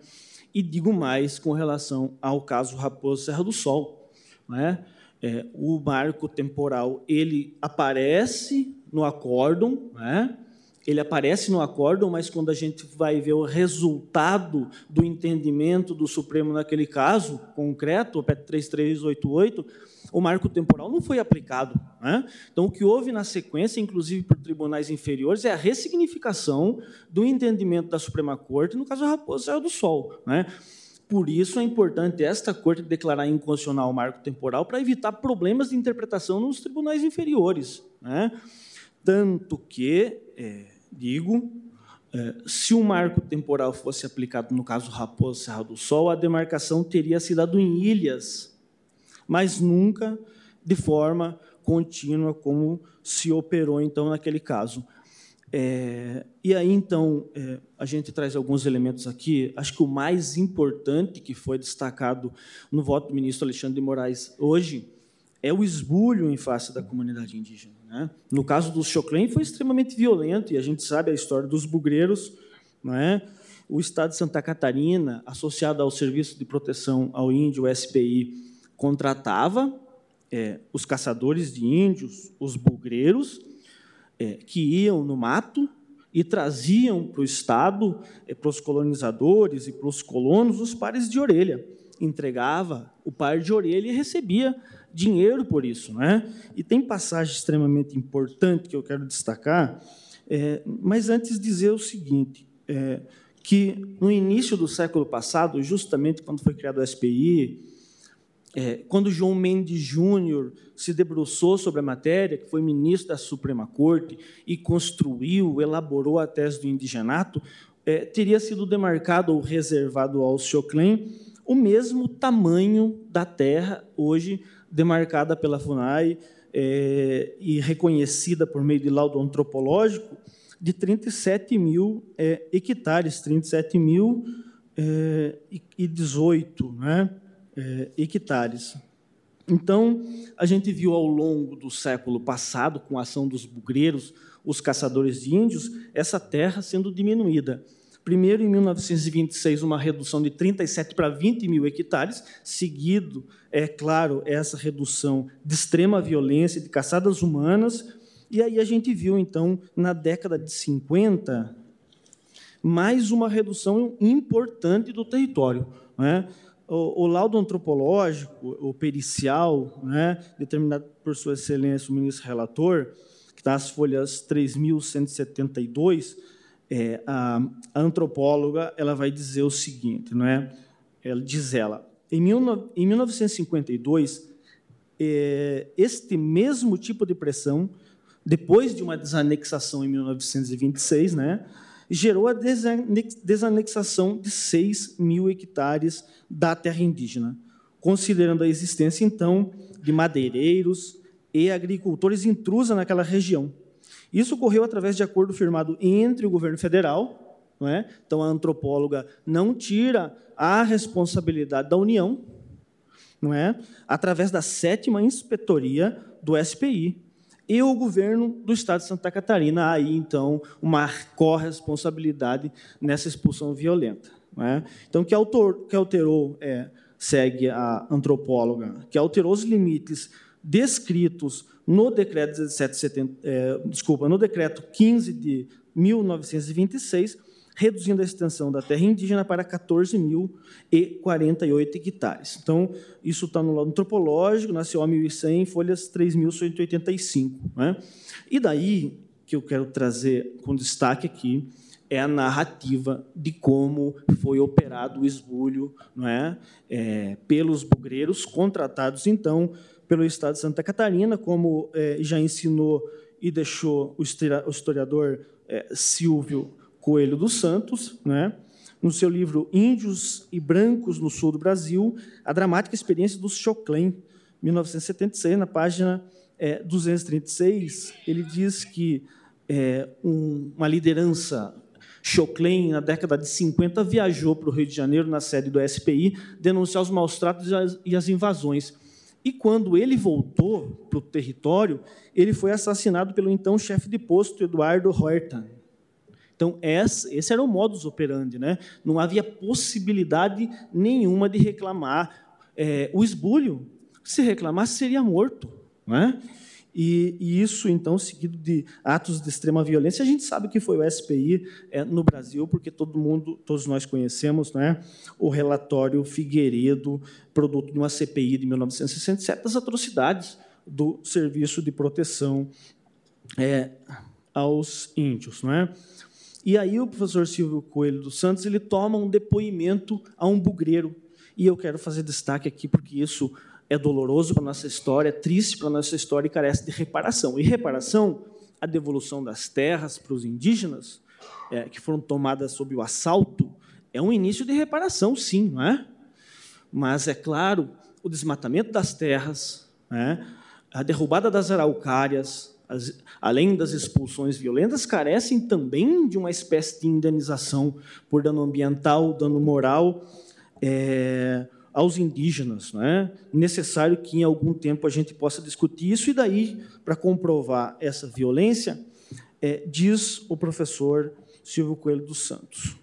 E digo mais com relação ao caso Raposo Serra do Sol. Né? É, o marco temporal ele aparece no acórdão, né? ele aparece no acórdão, mas quando a gente vai ver o resultado do entendimento do Supremo naquele caso concreto, o PET 3388, o marco temporal não foi aplicado. Né? Então, o que houve na sequência, inclusive por tribunais inferiores, é a ressignificação do entendimento da Suprema Corte, no caso da Raposa Serra do Sol. Né? Por isso é importante esta Corte declarar inconstitucional o marco temporal para evitar problemas de interpretação nos tribunais inferiores. Né? Tanto que, é, digo, é, se o marco temporal fosse aplicado no caso Raposa Serra do Sol, a demarcação teria se dado em ilhas mas nunca de forma contínua, como se operou então naquele caso. É, e aí, então, é, a gente traz alguns elementos aqui. Acho que o mais importante que foi destacado no voto do ministro Alexandre de Moraes hoje é o esbulho em face da comunidade indígena. Né? No caso do Choclen, foi extremamente violento, e a gente sabe a história dos bugreiros. É? O Estado de Santa Catarina, associado ao Serviço de Proteção ao Índio, o SPI, contratava é, os caçadores de índios, os bugreiros, é, que iam no mato e traziam para o Estado, é, para os colonizadores e para os colonos, os pares de orelha. Entregava o par de orelha e recebia dinheiro por isso. Né? E tem passagem extremamente importante que eu quero destacar, é, mas antes dizer o seguinte, é, que no início do século passado, justamente quando foi criado o SPI, é, quando João Mendes Júnior se debruçou sobre a matéria, que foi ministro da Suprema Corte e construiu, elaborou a tese do indigenato, é, teria sido demarcado ou reservado ao Choclen o mesmo tamanho da terra hoje demarcada pela FUNAI é, e reconhecida por meio de laudo antropológico de 37 mil é, hectares, 37 mil é, e 18, né? É, hectares. Então, a gente viu ao longo do século passado, com a ação dos bugreiros, os caçadores de índios, essa terra sendo diminuída. Primeiro, em 1926, uma redução de 37 para 20 mil hectares, seguido, é claro, essa redução de extrema violência, de caçadas humanas. E aí a gente viu, então, na década de 50, mais uma redução importante do território. Né? O, o, laudo antropológico, o pericial, né, determinado por Sua Excelência o ministro relator, que está nas folhas 3.172, é, a, a, antropóloga ela vai dizer o seguinte, não é? Ela diz ela, em, mil, em 1952, é, este mesmo tipo de pressão, depois de uma desanexação em 1926, né, gerou a desanexação de 6 mil hectares da terra indígena, considerando a existência, então, de madeireiros e agricultores intrusa naquela região. Isso ocorreu através de acordo firmado entre o governo federal, não é? então a antropóloga não tira a responsabilidade da União, não é? através da sétima inspetoria do SPI, e o governo do estado de Santa Catarina, aí então uma corresponsabilidade nessa expulsão violenta. É? Então, que, autor, que alterou, é, segue a antropóloga, que alterou os limites descritos no decreto 1770, é, desculpa, no decreto 15 de 1926, reduzindo a extensão da terra indígena para 14.048 hectares. Então, isso está no lado antropológico, na CO 1100, folhas 3.185. Né? E daí que eu quero trazer com destaque aqui é a narrativa de como foi operado o esbulho não é? é pelos bugreiros contratados, então, pelo Estado de Santa Catarina, como é, já ensinou e deixou o historiador é, Silvio Coelho dos Santos, né? no seu livro Índios e Brancos no Sul do Brasil, a dramática experiência dos Choclen, 1976, na página é, 236, ele diz que é, um, uma liderança Choclen, na década de 50, viajou para o Rio de Janeiro, na sede do SPI, denunciar os maus tratos e e as invasões. E quando ele voltou para o território, ele foi assassinado pelo então chefe de posto, Eduardo Horta. Então, esse era o modus operandi. Né? Não havia possibilidade nenhuma de reclamar. É, o esbulho, se reclamasse, seria morto. Não é? E, e, isso, então, seguido de atos de extrema violência, a gente sabe que foi o SPI é, no Brasil, porque todo mundo, todos nós conhecemos, né, o relatório Figueiredo, produto de uma CPI de 1967, das atrocidades do Serviço de Proteção é, aos Índios, não é? E aí o professor Silvio Coelho dos Santos ele toma um depoimento a um bugreiro. E eu quero fazer destaque aqui porque isso é doloroso para nossa história, é triste para nossa história e carece de reparação. E reparação, a devolução das terras para os indígenas, é, que foram tomadas sob o assalto, é um início de reparação, sim, não é? Mas, é claro, o desmatamento das terras, né, a derrubada das araucárias, as, além das expulsões violentas, carecem também de uma espécie de indenização por dano ambiental, dano moral é, aos indígenas. É necessário que, em algum tempo, a gente possa discutir isso, e daí, para comprovar essa violência, é, diz o professor Silvio Coelho dos Santos.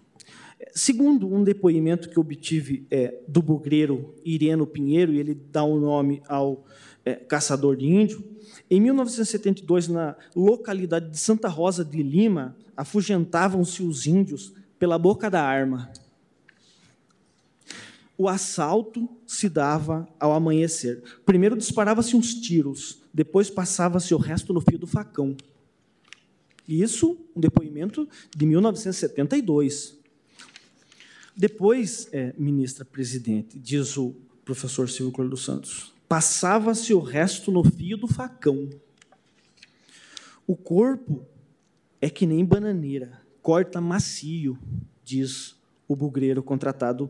Segundo um depoimento que obtive é, do bugreiro Ireno Pinheiro, e ele dá o um nome ao é, caçador de índio, em 1972, na localidade de Santa Rosa de Lima, afugentavam-se os índios pela boca da arma. O assalto se dava ao amanhecer. Primeiro disparava-se uns tiros, depois passava-se o resto no fio do facão. Isso, um depoimento de 1972. Depois, é, ministra presidente, diz o professor Silvio Clóvis dos Santos, Passava-se o resto no fio do facão. O corpo é que nem bananeira, corta macio, diz o bugreiro contratado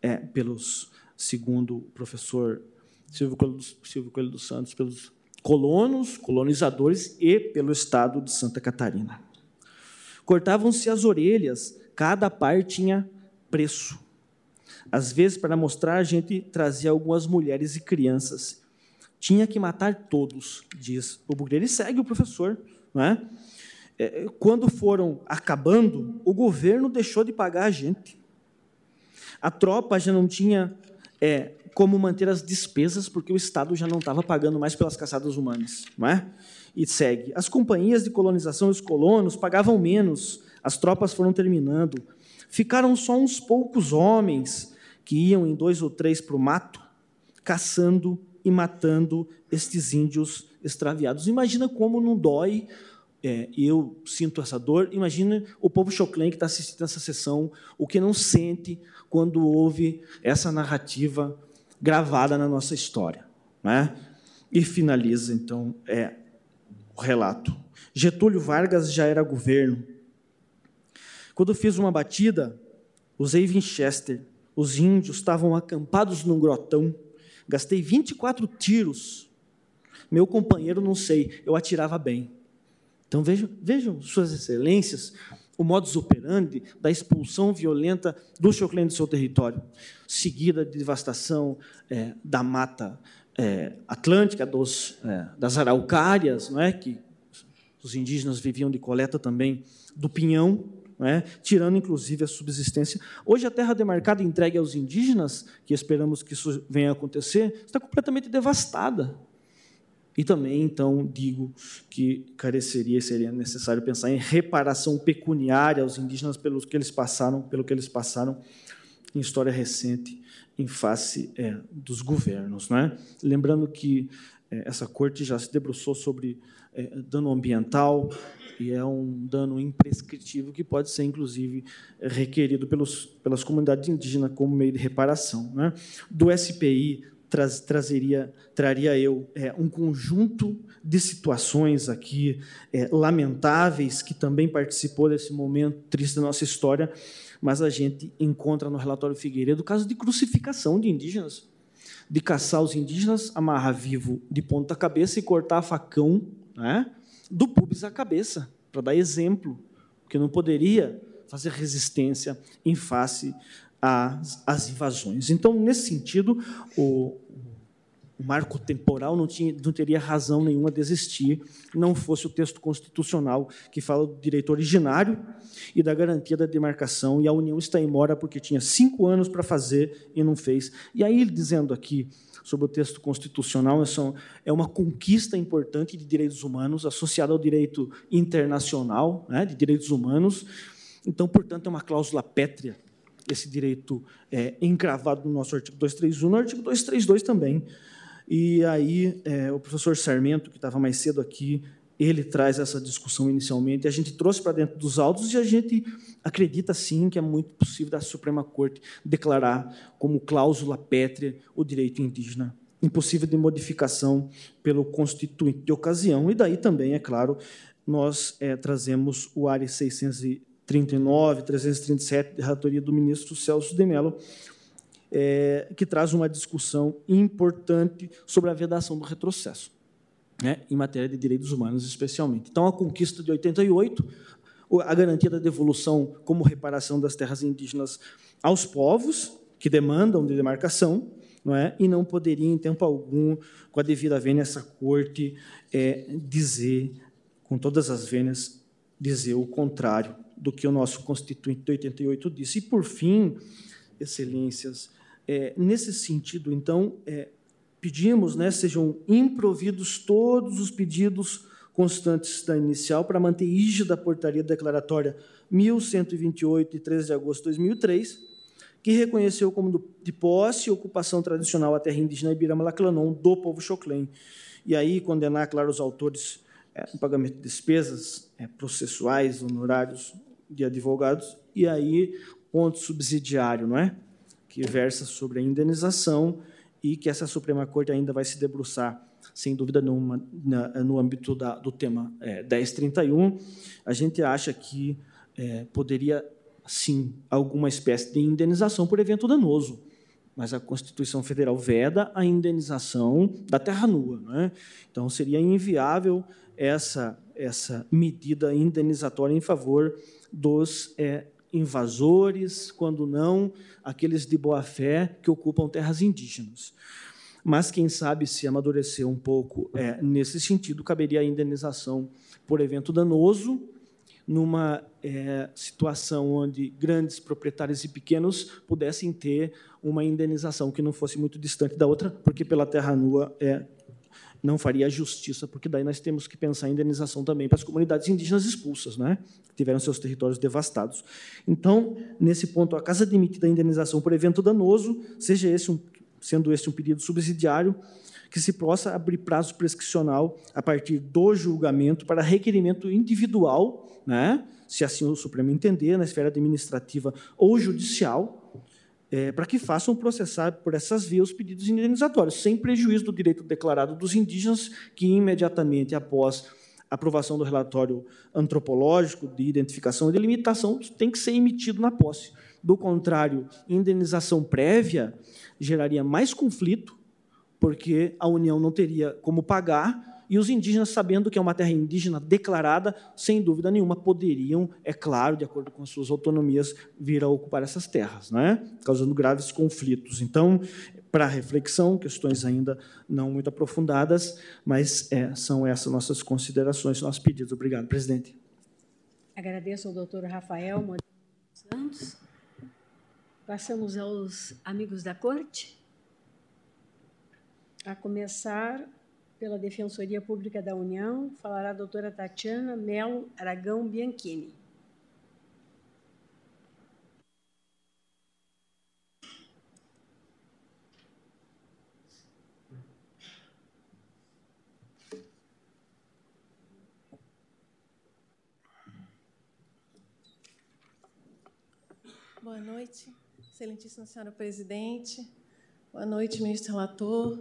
é, pelos, segundo o professor Silvio Coelho, Silvio Coelho dos Santos, pelos colonos, colonizadores e pelo Estado de Santa Catarina. Cortavam-se as orelhas, cada par tinha preço. Às vezes, para mostrar, a gente trazia algumas mulheres e crianças. Tinha que matar todos, diz o Bugreira. E segue o professor. Não é? é? Quando foram acabando, o governo deixou de pagar a gente. A tropa já não tinha é, como manter as despesas, porque o Estado já não estava pagando mais pelas caçadas humanas. Não é? E segue. As companhias de colonização e os colonos pagavam menos, as tropas foram terminando. Ficaram só uns poucos homens que iam em dois ou três para o mato, caçando e matando estes índios extraviados. Imagina como não dói, é, eu sinto essa dor, imagina o povo choclen que está assistindo essa sessão, o que não sente quando ouve essa narrativa gravada na nossa história. Né? E finaliza, então, é, o relato. Getúlio Vargas já era governo. Quando fiz uma batida, usei Winchester os índios estavam acampados num grotão. Gastei 24 tiros. Meu companheiro, não sei, eu atirava bem. Então vejam, vejam Suas Excelências, o modus operandi da expulsão violenta do Choclen do seu território, seguida de devastação é, da mata é, atlântica, dos, é, das araucárias, não é? que os indígenas viviam de coleta também do pinhão, é? tirando inclusive a subsistência. Hoje, a terra demarcada entregue aos indígenas, que esperamos que isso venha a acontecer, está completamente devastada. E também, então, digo que careceria, seria necessário pensar em reparação pecuniária aos indígenas pelos que eles passaram, pelo que eles passaram em história recente, em face é, dos governos. Não é? Lembrando que é, essa corte já se debruçou sobre é, dano ambiental, e é um dano imprescritível que pode ser, inclusive, requerido pelos, pelas comunidades indígenas como meio de reparação. Né? Do SPI, traz, trazeria, traria eu é, um conjunto de situações aqui é, lamentáveis que também participou desse momento triste da nossa história, mas a gente encontra no relatório Figueiredo caso de crucificação de indígenas, de caçar os indígenas, amarrar vivo de ponta cabeça e cortar facão, né? Do pubis à cabeça, para dar exemplo, porque não poderia fazer resistência em face às, às invasões. Então, nesse sentido, o, o marco temporal não, tinha, não teria razão nenhuma de existir, não fosse o texto constitucional que fala do direito originário e da garantia da demarcação, e a União está em mora porque tinha cinco anos para fazer e não fez. E aí, dizendo aqui sobre o texto constitucional, é uma conquista importante de direitos humanos, associada ao direito internacional né, de direitos humanos. Então, portanto, é uma cláusula pétrea esse direito é, encravado no nosso artigo 231, no artigo 232 também. E aí, é, o professor Sarmento, que estava mais cedo aqui, ele traz essa discussão inicialmente, a gente trouxe para dentro dos autos e a gente acredita sim que é muito possível da Suprema Corte declarar como cláusula pétrea o direito indígena, impossível de modificação pelo constituinte de ocasião. E daí também, é claro, nós é, trazemos o ARE 639, 337, de relatoria do ministro Celso de Mello, é, que traz uma discussão importante sobre a vedação do retrocesso né, em matéria de direitos humanos, especialmente. Então, a conquista de 88, a garantia da devolução como reparação das terras indígenas aos povos que demandam de demarcação, não é? e não poderia, em tempo algum, com a devida vênia, essa corte é, dizer, com todas as vênias, dizer o contrário do que o nosso Constituinte de 88 disse. E, por fim, excelências, é, nesse sentido, então, é, pedimos, né, sejam improvidos todos os pedidos constantes da inicial para manter rígida a portaria declaratória 1128 de 13 de agosto de 2003, que reconheceu como de posse e ocupação tradicional a terra indígena Ibirama-Laclanon do povo Choclen. E aí condenar, claro, os autores é, pagamento de despesas é, processuais, honorários de advogados, e aí ponto subsidiário, não é? Que versa sobre a indenização e que essa Suprema Corte ainda vai se debruçar, sem dúvida nenhuma, no âmbito da, do tema é, 1031. A gente acha que é, poderia, sim, alguma espécie de indenização por evento danoso, mas a Constituição Federal veda a indenização da terra nua. Né? Então, seria inviável essa, essa medida indenizatória em favor dos é, invasores, quando não aqueles de boa fé que ocupam terras indígenas. Mas quem sabe se amadurecer um pouco é, nesse sentido, caberia a indenização por evento danoso, numa é, situação onde grandes proprietários e pequenos pudessem ter uma indenização que não fosse muito distante da outra, porque pela terra nua é não faria justiça, porque daí nós temos que pensar em indenização também para as comunidades indígenas expulsas, né? que tiveram seus territórios devastados. Então, nesse ponto, a casa admitida a indenização por evento danoso, seja esse um, sendo este um pedido subsidiário, que se possa abrir prazo prescricional a partir do julgamento para requerimento individual, né? se assim o Supremo entender, na esfera administrativa ou judicial, é, para que façam processar por essas vias os pedidos indenizatórios, sem prejuízo do direito declarado dos indígenas, que imediatamente após a aprovação do relatório antropológico de identificação e delimitação tem que ser emitido na posse. Do contrário, indenização prévia geraria mais conflito, porque a União não teria como pagar e os indígenas, sabendo que é uma terra indígena declarada, sem dúvida nenhuma, poderiam, é claro, de acordo com as suas autonomias, vir a ocupar essas terras, né? causando graves conflitos. Então, para reflexão, questões ainda não muito aprofundadas, mas é, são essas nossas considerações, nossos pedidos. Obrigado, presidente. Agradeço ao doutor Rafael Santos. Passamos aos amigos da corte. A começar pela Defensoria Pública da União, falará a doutora Tatiana Melo Aragão Bianchini. Boa noite, excelentíssima senhora presidente. Boa noite, ministro relator,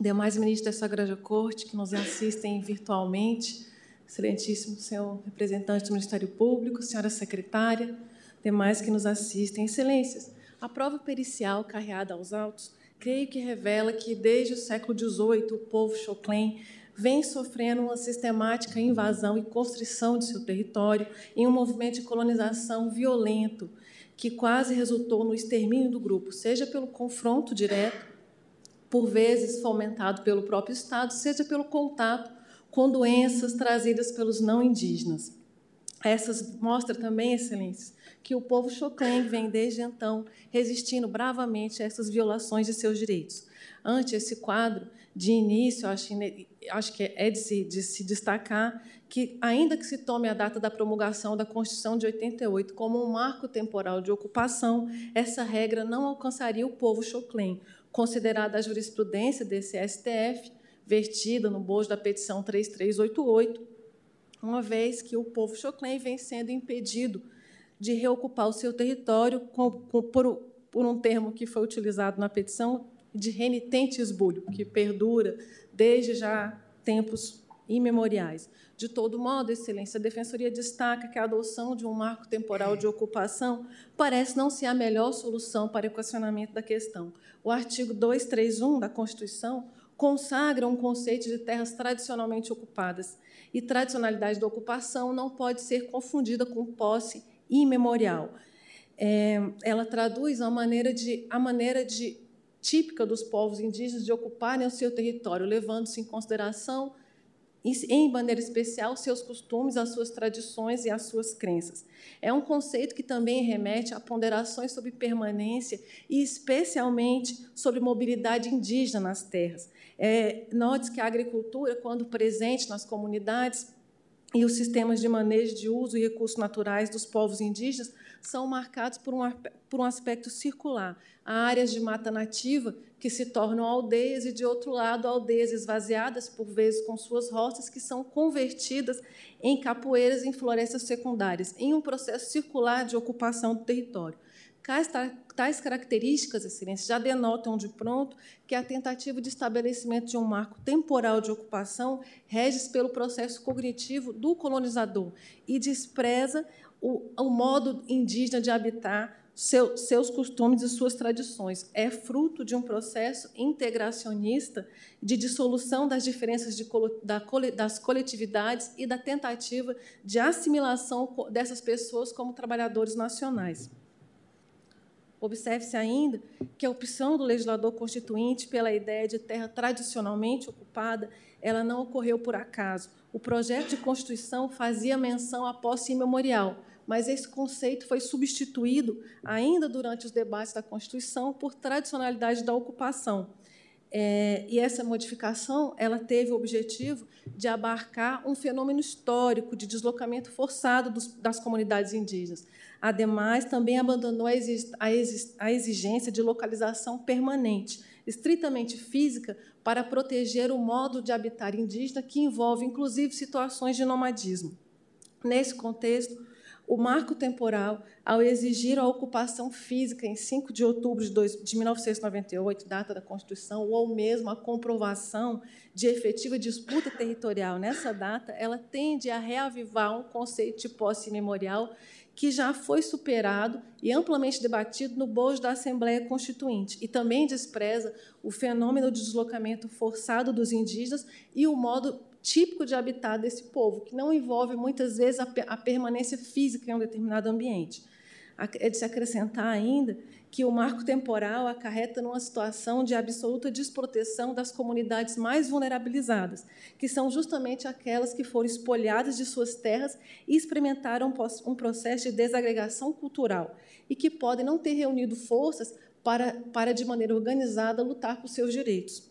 demais ministros da Sagrada Corte que nos assistem virtualmente, excelentíssimo senhor representante do Ministério Público, senhora secretária, demais que nos assistem, excelências, a prova pericial carreada aos autos, creio que revela que desde o século XVIII o povo Choclen vem sofrendo uma sistemática invasão e constrição de seu território em um movimento de colonização violento que quase resultou no extermínio do grupo, seja pelo confronto direto por vezes fomentado pelo próprio Estado, seja pelo contato com doenças trazidas pelos não indígenas. Essas mostra também, excelências, que o povo Choclen vem desde então resistindo bravamente a essas violações de seus direitos. Ante esse quadro, de início, acho, acho que é de se, de se destacar que, ainda que se tome a data da promulgação da Constituição de 88 como um marco temporal de ocupação, essa regra não alcançaria o povo Choclen, considerada a jurisprudência desse STF, vertida no bojo da petição 3388, uma vez que o povo choclen vem sendo impedido de reocupar o seu território por um termo que foi utilizado na petição de renitente esbulho, que perdura desde já tempos imemoriais. De todo modo, Excelência, a Defensoria destaca que a adoção de um marco temporal de ocupação parece não ser a melhor solução para equacionamento da questão. O artigo 231 da Constituição consagra um conceito de terras tradicionalmente ocupadas, e tradicionalidade da ocupação não pode ser confundida com posse imemorial. É, ela traduz a maneira de a maneira de típica dos povos indígenas de ocuparem o seu território, levando-se em consideração em maneira especial, seus costumes, as suas tradições e as suas crenças. É um conceito que também remete a ponderações sobre permanência e, especialmente, sobre mobilidade indígena nas terras. É, note que a agricultura, quando presente nas comunidades, e os sistemas de manejo de uso e recursos naturais dos povos indígenas são marcados por um, por um aspecto circular. Há áreas de mata nativa que se tornam aldeias e, de outro lado, aldeias esvaziadas, por vezes com suas roças, que são convertidas em capoeiras e em florestas secundárias, em um processo circular de ocupação do território. Tais características, Excelência, já denotam de pronto que a tentativa de estabelecimento de um marco temporal de ocupação rege pelo processo cognitivo do colonizador e despreza o, o modo indígena de habitar seu, seus costumes e suas tradições. É fruto de um processo integracionista de dissolução das diferenças de, da, das coletividades e da tentativa de assimilação dessas pessoas como trabalhadores nacionais. Observe-se ainda que a opção do legislador constituinte pela ideia de terra tradicionalmente ocupada, ela não ocorreu por acaso. O projeto de Constituição fazia menção à posse imemorial, mas esse conceito foi substituído, ainda durante os debates da Constituição, por tradicionalidade da ocupação. É, e essa modificação ela teve o objetivo de abarcar um fenômeno histórico de deslocamento forçado dos, das comunidades indígenas. Ademais, também abandonou a, a exigência de localização permanente, estritamente física, para proteger o modo de habitar indígena, que envolve, inclusive, situações de nomadismo. Nesse contexto, o marco temporal, ao exigir a ocupação física em 5 de outubro de 1998, data da Constituição, ou mesmo a comprovação de efetiva disputa territorial. Nessa data, ela tende a reavivar um conceito de posse memorial que já foi superado e amplamente debatido no bojo da Assembleia Constituinte, e também despreza o fenômeno de deslocamento forçado dos indígenas e o modo típico de habitar desse povo, que não envolve muitas vezes a, permanência física em um determinado ambiente. É de se acrescentar ainda que o marco temporal acarreta numa situação de absoluta desproteção das comunidades mais vulnerabilizadas, que são justamente aquelas que foram espolhadas de suas terras e experimentaram um processo de desagregação cultural e que podem não ter reunido forças para, para de maneira organizada, lutar por seus direitos.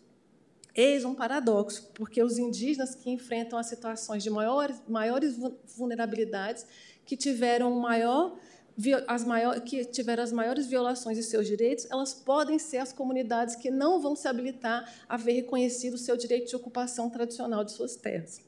Eis um paradoxo, porque os indígenas que enfrentam as situações de maiores, maiores vulnerabilidades, que tiveram maior, as que tiveram as maiores violações de seus direitos, elas podem ser as comunidades que não vão se habilitar a ver reconhecido o seu direito de ocupação tradicional de suas terras.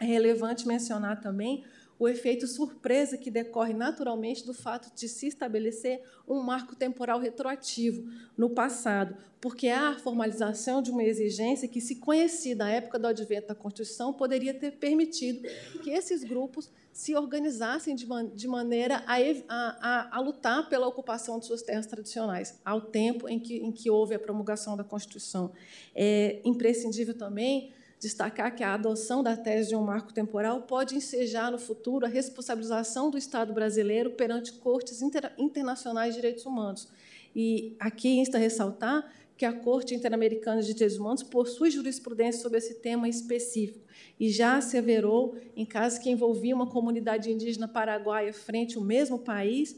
É relevante mencionar também o efeito surpresa que decorre naturalmente do fato de se estabelecer um marco temporal retroativo no passado, porque há a formalização de uma exigência que, se conhecida à época do advento da Constituição, poderia ter permitido que esses grupos se organizassem de, man de maneira a, a, a, lutar pela ocupação de suas terras tradicionais, ao tempo em que, em que houve a promulgação da Constituição. É imprescindível também destacar que a adoção da tese de um marco temporal pode ensejar no futuro a responsabilização do Estado brasileiro perante cortes inter internacionais de direitos humanos. E aqui insta ressaltar que a Corte Interamericana de Direitos Humanos possui jurisprudência sobre esse tema específico e já asseverou, em casos que envolviam uma comunidade indígena paraguaia frente ao mesmo país,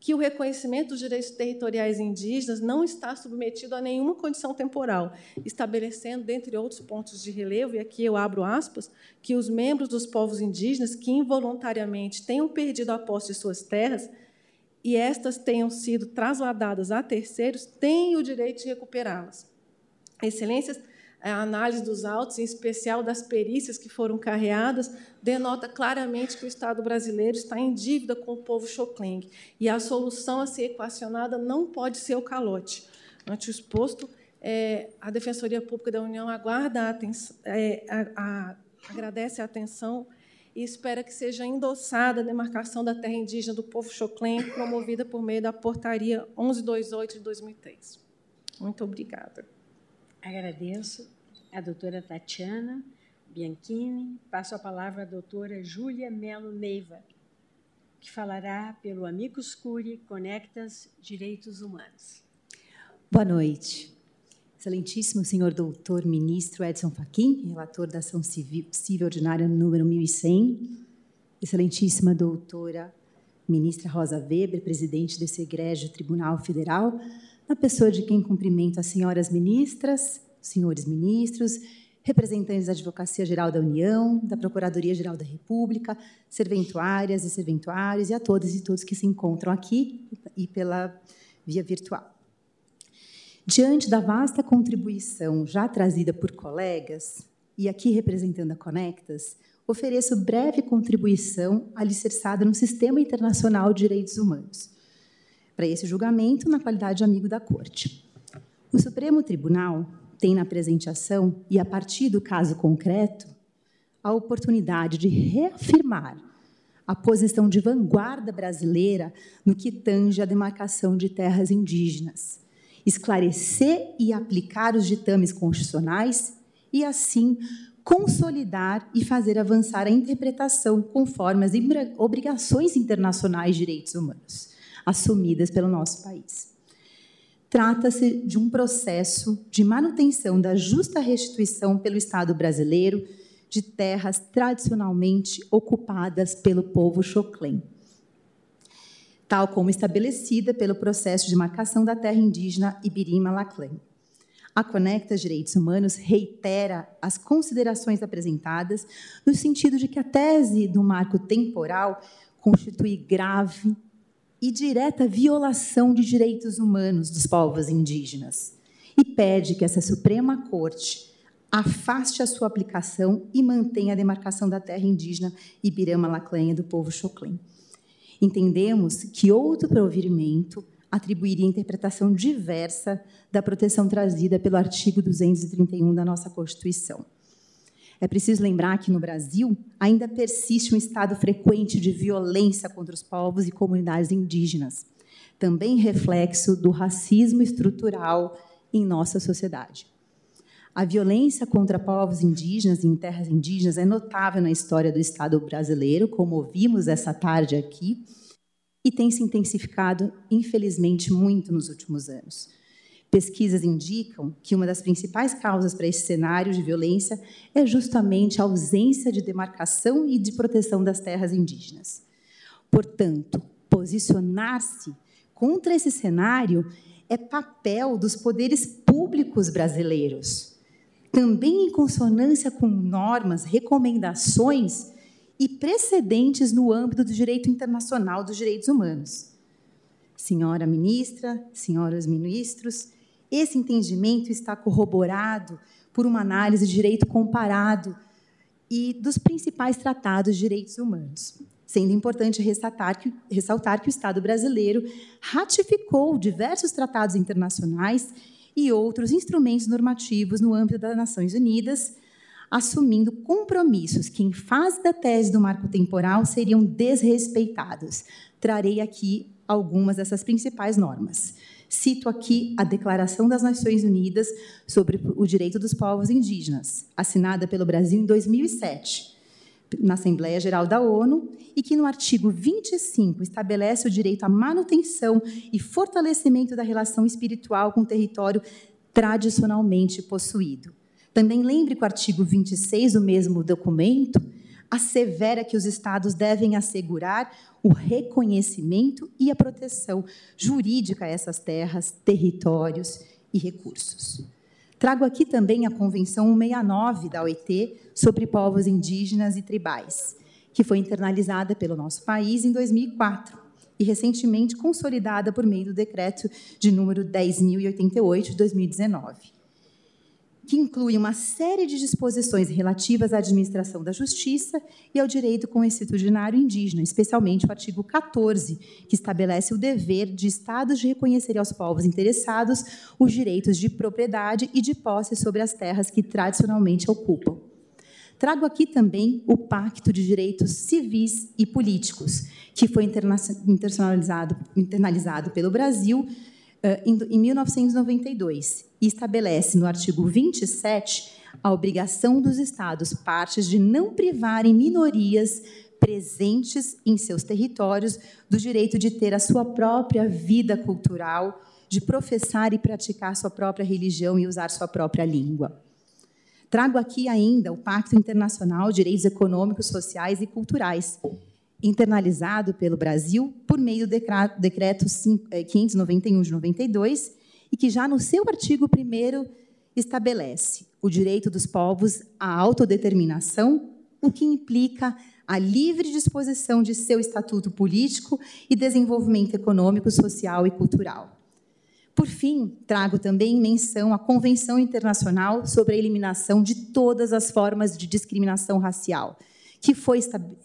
que o reconhecimento dos direitos territoriais indígenas não está submetido a nenhuma condição temporal, estabelecendo, dentre outros pontos de relevo, e aqui eu abro aspas, que os membros dos povos indígenas que involuntariamente tenham perdido a posse de suas terras e estas tenham sido trasladadas a terceiros têm o direito de recuperá-las. Excelências, a análise dos autos, em especial das perícias que foram carreadas, denota claramente que o Estado brasileiro está em dívida com o povo Xocleng e a solução a ser equacionada não pode ser o calote. Ante o exposto, é, a Defensoria Pública da União aguarda a atenção, é, a, a, agradece a atenção e espera que seja endossada a demarcação da terra indígena do povo Xocleng, promovida por meio da Portaria 1128 de 2003. Muito obrigada. Agradeço a doutora Tatiana Bianchini. Passo a palavra à doutora Júlia Melo Neiva, que falará pelo Amicus Curi Conectas Direitos Humanos. Boa noite. Excelentíssimo senhor doutor ministro Edson Fachin, relator da ação civil, civil ordinária número 1100. Excelentíssima doutora ministra Rosa Weber, presidente desse egrégio Tribunal Federal, na pessoa de quem cumprimento as senhoras ministras, senhores ministros, representantes da Advocacia Geral da União, da Procuradoria Geral da República, serventuárias e serventuários e a todas e todos que se encontram aqui e pela via virtual. Diante da vasta contribuição já trazida por colegas, e aqui representando a Conectas, ofereço breve contribuição alicerçada no Sistema Internacional de Direitos Humanos para esse julgamento na qualidade de amigo da Corte. O Supremo Tribunal tem na presente ação, e a partir do caso concreto, a oportunidade de reafirmar a posição de vanguarda brasileira no que tange à demarcação de terras indígenas, esclarecer e aplicar os ditames constitucionais e, assim, consolidar e fazer avançar a interpretação conforme as obrigações internacionais de direitos humanos assumidas pelo nosso país. Trata-se de um processo de manutenção da justa restituição pelo Estado brasileiro de terras tradicionalmente ocupadas pelo povo Xoclém, tal como estabelecida pelo processo de marcação da terra indígena Ibirima-Laclém. A Conecta Direitos Humanos reitera as considerações apresentadas no sentido de que a tese do marco temporal constitui grave e direta violação de direitos humanos dos povos indígenas e pede que essa Suprema Corte afaste a sua aplicação e mantenha a demarcação da terra indígena Ibirama-Laclenha do povo Xoclém. Entendemos que outro provimento atribuiria interpretação diversa da proteção trazida pelo artigo 231 da nossa Constituição. É preciso lembrar que no Brasil ainda persiste um estado frequente de violência contra os povos e comunidades indígenas, também reflexo do racismo estrutural em nossa sociedade. A violência contra povos indígenas e em terras indígenas é notável na história do Estado brasileiro, como ouvimos essa tarde aqui, e tem se intensificado, infelizmente, muito nos últimos anos. Pesquisas indicam que uma das principais causas para esse cenário de violência é justamente a ausência de demarcação e de proteção das terras indígenas. Portanto, posicionar-se contra esse cenário é papel dos poderes públicos brasileiros, também em consonância com normas, recomendações e precedentes no âmbito do direito internacional dos direitos humanos. Senhora ministra, senhores ministros, esse entendimento está corroborado por uma análise de direito comparado e dos principais tratados de direitos humanos. Sendo importante ressaltar que, ressaltar que o Estado brasileiro ratificou diversos tratados internacionais e outros instrumentos normativos no âmbito das Nações Unidas, assumindo compromissos que, em fase da tese do marco temporal, seriam desrespeitados. Trarei aqui algumas dessas principais normas. Cito aqui a Declaração das Nações Unidas sobre o Direito dos Povos Indígenas, assinada pelo Brasil em 2007, na Assembleia Geral da ONU, e que no artigo 25 estabelece o direito à manutenção e fortalecimento da relação espiritual com o território tradicionalmente possuído. Também lembre que o artigo 26 do mesmo documento assevera que os estados devem assegurar o reconhecimento e a proteção jurídica a essas terras, territórios e recursos. Trago aqui também a Convenção 169 da OIT sobre povos indígenas e tribais, que foi internalizada pelo nosso país em 2004 e recentemente consolidada por meio do decreto de número 10.088 de 2019 que inclui uma série de disposições relativas à administração da justiça e ao direito constitucionário indígena, especialmente o artigo 14, que estabelece o dever de estados de reconhecer aos povos interessados os direitos de propriedade e de posse sobre as terras que tradicionalmente ocupam. Trago aqui também o Pacto de Direitos Civis e Políticos, que foi internacionalizado, internalizado pelo Brasil em 1992 e estabelece no artigo 27 a obrigação dos Estados partes de não privarem minorias presentes em seus territórios do direito de ter a sua própria vida cultural, de professar e praticar sua própria religião e usar sua própria língua. Trago aqui ainda o Pacto Internacional de Direitos Econômicos, Sociais e Culturais, internalizado pelo Brasil por meio do decreto 591 eh, de 92 e que já no seu artigo 1 estabelece o direito dos povos à autodeterminação, o que implica a livre disposição de seu estatuto político e desenvolvimento econômico, social e cultural. Por fim, trago também menção à Convenção Internacional sobre a Eliminação de Todas as Formas de Discriminação Racial, que foi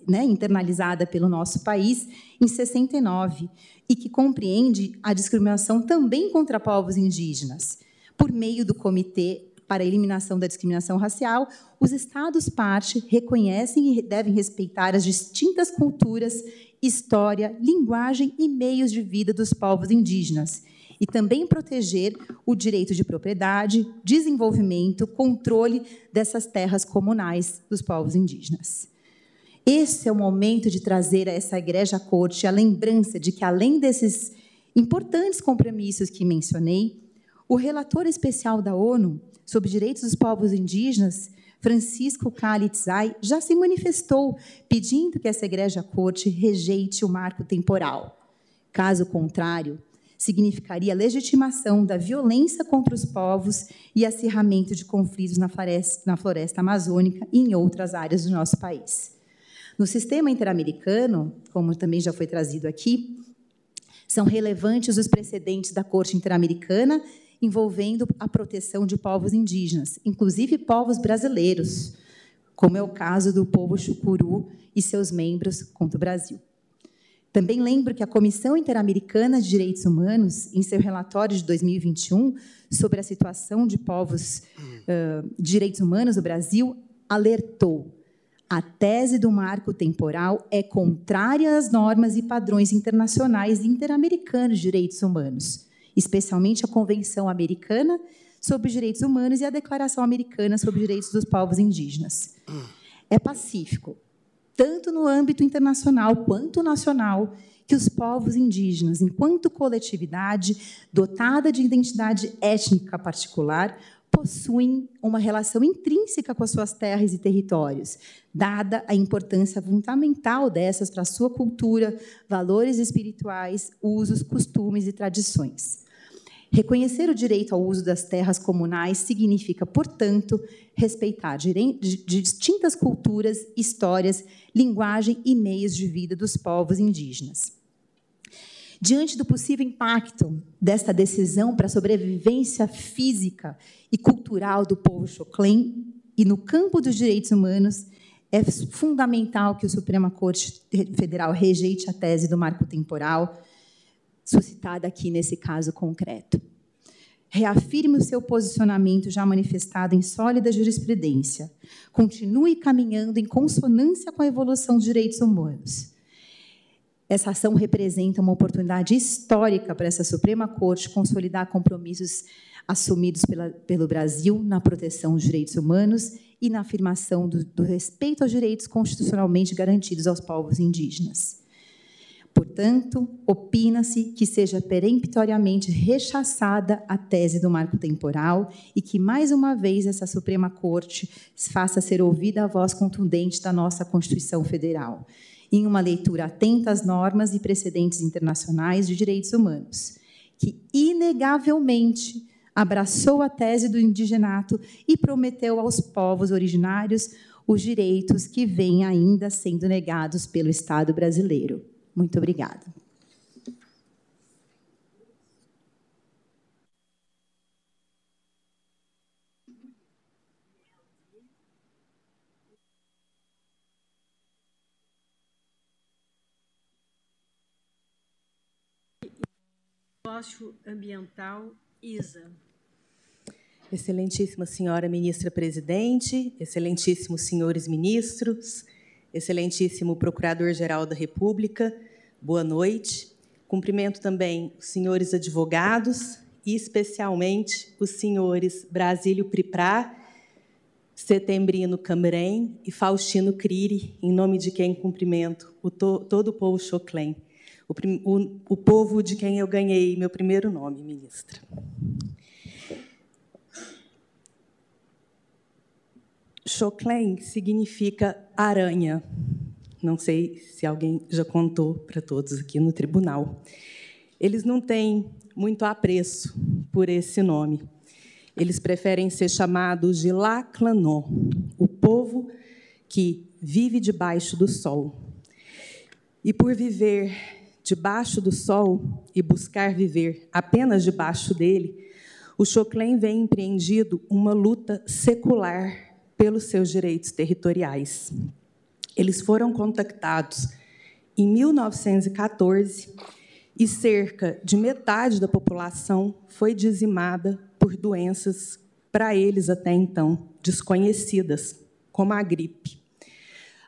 né, internalizada pelo nosso país em 69 e que compreende a discriminação também contra povos indígenas, por meio do Comitê para a eliminação da discriminação racial, os Estados-parte reconhecem e devem respeitar as distintas culturas, história, linguagem e meios de vida dos povos indígenas, e também proteger o direito de propriedade, desenvolvimento, controle dessas terras comunais dos povos indígenas. Esse é o momento de trazer a essa igreja corte a lembrança de que, além desses importantes compromissos que mencionei, o relator especial da ONU sobre direitos dos povos indígenas, Francisco Kalitzai, já se manifestou pedindo que essa igreja corte rejeite o marco temporal. Caso contrário, significaria legitimação da violência contra os povos e acirramento de conflitos na floresta, na floresta amazônica e em outras áreas do nosso país. No sistema interamericano, como também já foi trazido aqui, são relevantes os precedentes da Corte Interamericana envolvendo a proteção de povos indígenas, inclusive povos brasileiros, como é o caso do povo chucuru e seus membros contra o Brasil. Também lembro que a Comissão Interamericana de Direitos Humanos, em seu relatório de 2021 sobre a situação de povos uh, direitos humanos no Brasil, alertou a tese do marco temporal é contrária às normas e padrões internacionais e interamericanos de direitos humanos, especialmente a Convenção Americana sobre os Direitos Humanos e a Declaração Americana sobre os Direitos dos Povos Indígenas. É pacífico, tanto no âmbito internacional quanto nacional, que os povos indígenas, enquanto coletividade dotada de identidade étnica particular, possuem uma relação intrínseca com as suas terras e territórios, dada a importância fundamental dessas para a sua cultura, valores espirituais, usos, costumes e tradições. Reconhecer o direito ao uso das terras comunais significa, portanto, respeitar distintas culturas, histórias, linguagem e meios de vida dos povos indígenas. Diante do possível impacto desta decisão para a sobrevivência física e cultural do povo Choclen e no campo dos direitos humanos, é fundamental que o Suprema Corte Federal rejeite a tese do marco temporal suscitada aqui nesse caso concreto. Reafirme o seu posicionamento já manifestado em sólida jurisprudência. Continue caminhando em consonância com a evolução dos direitos humanos essa ação representa uma oportunidade histórica para essa Suprema Corte consolidar compromissos assumidos pela, pelo Brasil na proteção dos direitos humanos e na afirmação do, do respeito aos direitos constitucionalmente garantidos aos povos indígenas. Portanto, opina-se que seja peremptoriamente rechaçada a tese do marco temporal e que, mais uma vez, essa Suprema Corte faça ser ouvida a voz contundente da nossa Constituição Federal em uma leitura atenta às normas e precedentes internacionais de direitos humanos, que inegavelmente abraçou a tese do indigenato e prometeu aos povos originários os direitos que vêm ainda sendo negados pelo Estado brasileiro. Muito obrigada. Socioambiental, ISA. Excelentíssima senhora ministra presidente, excelentíssimos senhores ministros, excelentíssimo procurador-geral da República, boa noite. Cumprimento também os senhores advogados e, especialmente, os senhores Brasílio Priprá, Setembrino Camrém e Faustino Criri, em nome de quem cumprimento o to todo o povo choclen o, o, o povo de quem eu ganhei meu primeiro nome, ministra. Choclen significa aranha. Não sei se alguém já contou para todos aqui no tribunal. Eles não têm muito apreço por esse nome. Eles preferem ser chamados de Laclanó, o povo que vive debaixo do sol. E por viver debaixo do sol e buscar viver apenas debaixo dele, o Choclen vem empreendido uma luta secular pelos seus direitos territoriais. Eles foram contactados em 1914 e cerca de metade da população foi dizimada por doenças para eles até então desconhecidas, como a gripe.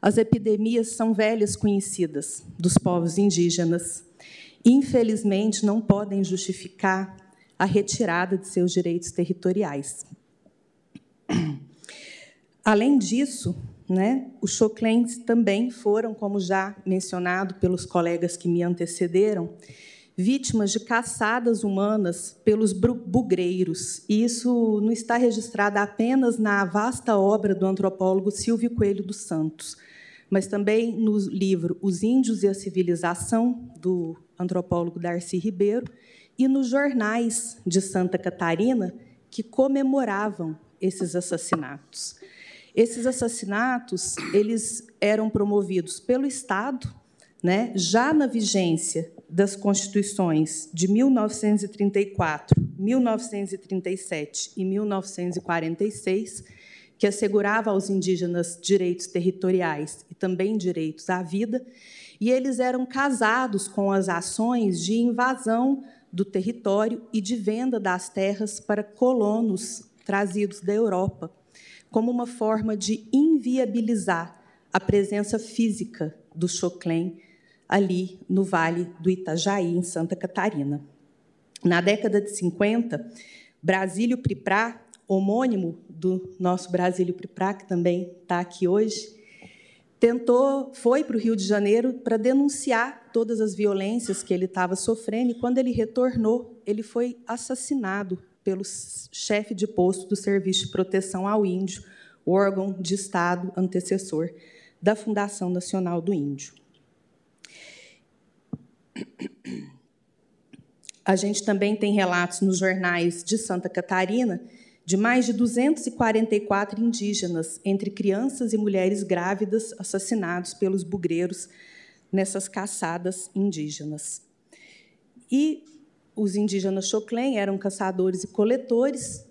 As epidemias são velhas conhecidas dos povos indígenas. Infelizmente, não podem justificar a retirada de seus direitos territoriais. Além disso, né, os choclens também foram, como já mencionado pelos colegas que me antecederam, vítimas de caçadas humanas pelos bugreiros. E isso não está registrado apenas na vasta obra do antropólogo Silvio Coelho dos Santos, mas também no livro Os Índios e a Civilização, do antropólogo Darcy Ribeiro, e nos jornais de Santa Catarina que comemoravam esses assassinatos. Esses assassinatos eles eram promovidos pelo Estado, né, já na vigência das constituições de 1934, 1937 e 1946, que assegurava aos indígenas direitos territoriais e também direitos à vida, e eles eram casados com as ações de invasão do território e de venda das terras para colonos trazidos da Europa, como uma forma de inviabilizar a presença física do Choclen ali no Vale do Itajaí, em Santa Catarina. Na década de 50, Brasílio Priprá, homônimo do nosso Brasílio Priprá, que também está aqui hoje, tentou, foi para o Rio de Janeiro para denunciar todas as violências que ele estava sofrendo, e quando ele retornou, ele foi assassinado pelo chefe de posto do Serviço de Proteção ao Índio, órgão de Estado antecessor da Fundação Nacional do Índio. A gente também tem relatos nos jornais de Santa Catarina de mais de 244 indígenas, entre crianças e mulheres grávidas, assassinados pelos bugreiros nessas caçadas indígenas. E os indígenas Choclen eram caçadores e coletores.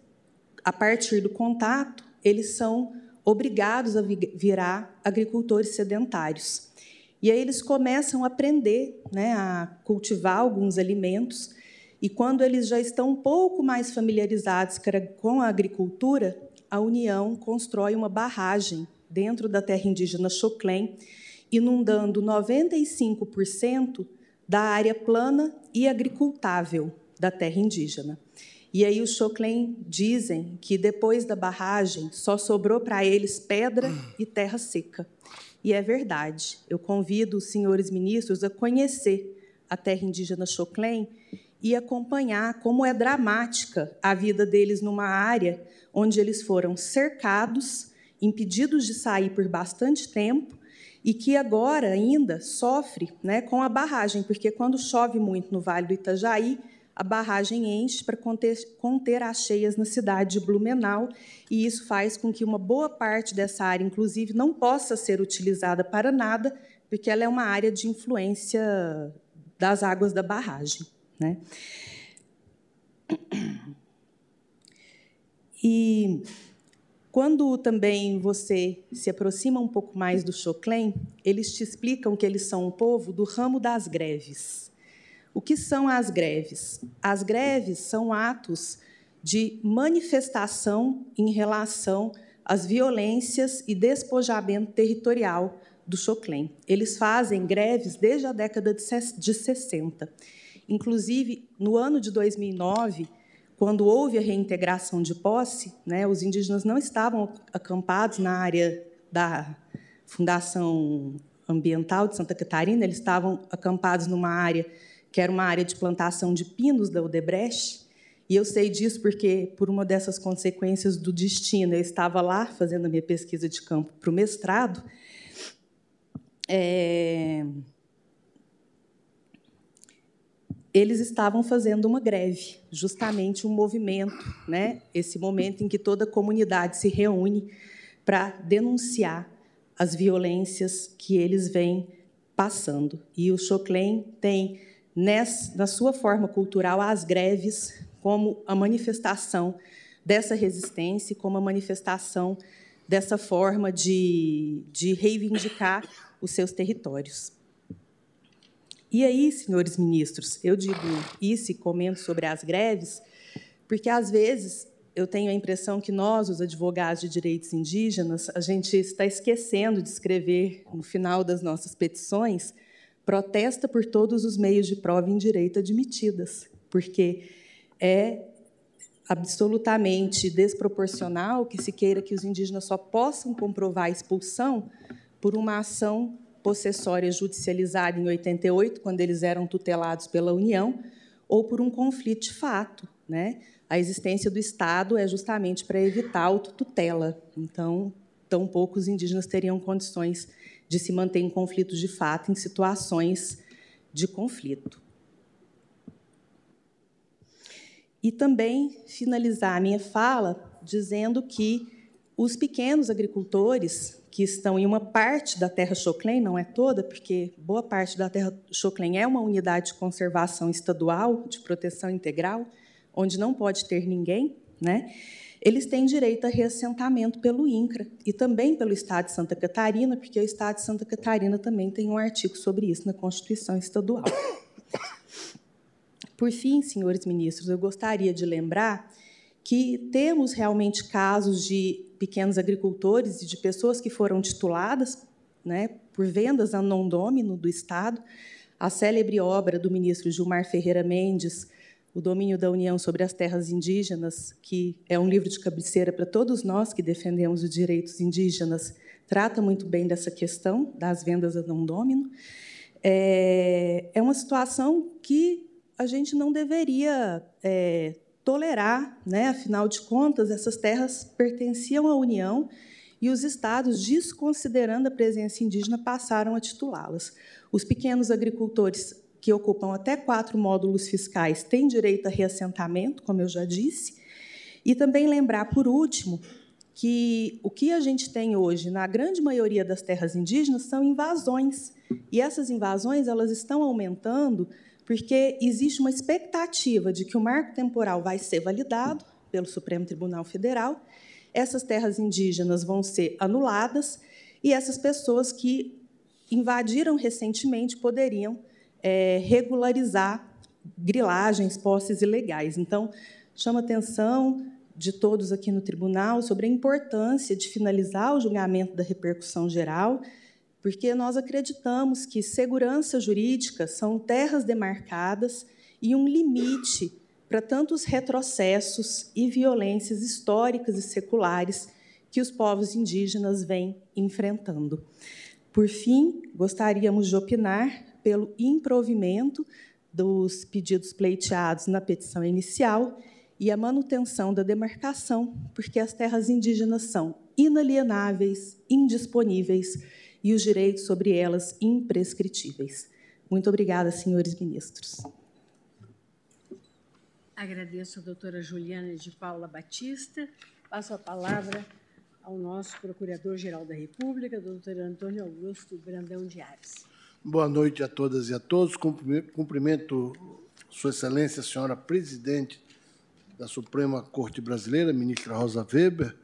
A partir do contato, eles são obrigados a virar agricultores sedentários. E aí eles começam a aprender né, a cultivar alguns alimentos. E quando eles já estão um pouco mais familiarizados com a agricultura, a União constrói uma barragem dentro da terra indígena Choclen, inundando 95% da área plana e agricultável da terra indígena. E aí os Choclen dizem que depois da barragem só sobrou para eles pedra e terra seca. E é verdade. Eu convido os senhores ministros a conhecer a terra indígena Choclen e acompanhar como é dramática a vida deles numa área onde eles foram cercados, impedidos de sair por bastante tempo e que agora ainda sofre né, com a barragem, porque quando chove muito no Vale do Itajaí, a barragem enche para conter, conter as cheias na cidade de Blumenau, e isso faz com que uma boa parte dessa área, inclusive, não possa ser utilizada para nada, porque ela é uma área de influência das águas da barragem. Né? E quando também você se aproxima um pouco mais do Choclen, eles te explicam que eles são um povo do ramo das greves. O que são as greves? As greves são atos de manifestação em relação às violências e despojamento territorial do Choclen. Eles fazem greves desde a década de 60. Inclusive, no ano de 2009, quando houve a reintegração de posse, né, os indígenas não estavam acampados na área da Fundação Ambiental de Santa Catarina, eles estavam acampados numa área que era uma área de plantação de pinos da Odebrecht. E eu sei disso porque, por uma dessas consequências do destino, eu estava lá fazendo a minha pesquisa de campo para o mestrado. É... Eles estavam fazendo uma greve, justamente um movimento, né? esse momento em que toda a comunidade se reúne para denunciar as violências que eles vêm passando. E o Choclen tem na sua forma cultural, as greves como a manifestação dessa resistência, como a manifestação dessa forma de, de reivindicar os seus territórios. E aí, senhores ministros, eu digo isso e comento sobre as greves, porque às vezes eu tenho a impressão que nós, os advogados de direitos indígenas, a gente está esquecendo de escrever no final das nossas petições protesta por todos os meios de prova em direito admitidas, porque é absolutamente desproporcional que se queira que os indígenas só possam comprovar a expulsão por uma ação possessória judicializada em 88, quando eles eram tutelados pela União, ou por um conflito de fato. Né? A existência do Estado é justamente para evitar autotutela. Então, tão poucos indígenas teriam condições de se manter em conflitos de fato, em situações de conflito. E também finalizar a minha fala dizendo que os pequenos agricultores que estão em uma parte da terra Choclen, não é toda, porque boa parte da terra Choclen é uma unidade de conservação estadual, de proteção integral, onde não pode ter ninguém, né? Eles têm direito a reassentamento pelo INCRA e também pelo Estado de Santa Catarina, porque o Estado de Santa Catarina também tem um artigo sobre isso na Constituição Estadual. Por fim, senhores ministros, eu gostaria de lembrar que temos realmente casos de pequenos agricultores e de pessoas que foram tituladas né, por vendas a non domino do Estado. A célebre obra do ministro Gilmar Ferreira Mendes, O Domínio da União sobre as Terras Indígenas, que é um livro de cabeceira para todos nós que defendemos os direitos indígenas, trata muito bem dessa questão das vendas a non domino. É, é uma situação que a gente não deveria é, tolerar, né? afinal de contas, essas terras pertenciam à União e os estados, desconsiderando a presença indígena, passaram a titulá-las. Os pequenos agricultores que ocupam até quatro módulos fiscais têm direito a reassentamento, como eu já disse, e também lembrar, por último, que o que a gente tem hoje na grande maioria das terras indígenas são invasões. E essas invasões elas estão aumentando porque existe uma expectativa de que o marco temporal vai ser validado pelo Supremo Tribunal Federal, essas terras indígenas vão ser anuladas e essas pessoas que invadiram recentemente poderiam é, regularizar grilagens, posses ilegais. Então, chama atenção de todos aqui no tribunal sobre a importância de finalizar o julgamento da repercussão geral porque nós acreditamos que segurança jurídica são terras demarcadas e um limite para tantos retrocessos e violências históricas e seculares que os povos indígenas vêm enfrentando. Por fim, gostaríamos de opinar pelo improvimento dos pedidos pleiteados na petição inicial e a manutenção da demarcação, porque as terras indígenas são inalienáveis, indisponíveis e os direitos sobre elas imprescritíveis. Muito obrigada, senhores ministros. Agradeço a doutora Juliana de Paula Batista. Passo a palavra ao nosso Procurador-Geral da República, doutor Antônio Augusto Brandão de Ares. Boa noite a todas e a todos. Cumprimento Sua Excelência, a senhora Presidente da Suprema Corte Brasileira, ministra Rosa Weber,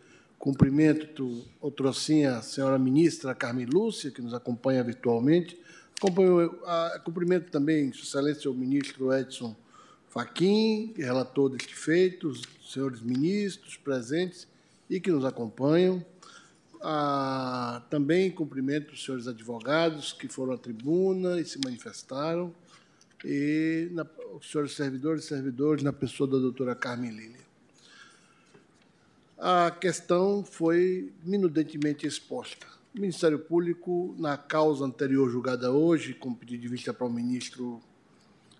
Cumprimento outrocinha a senhora ministra Carmen Lúcia, que nos acompanha virtualmente. Acompanho, a, cumprimento também, Sua Excelência, o ministro Edson Fachin, relator deste feito, os senhores ministros presentes e que nos acompanham. Ah, também cumprimento os senhores advogados que foram à tribuna e se manifestaram, e na, os senhores servidores e servidores, na pessoa da doutora Carmen Lília a questão foi minudentemente exposta. O Ministério Público, na causa anterior julgada hoje, com pedido de vista para o ministro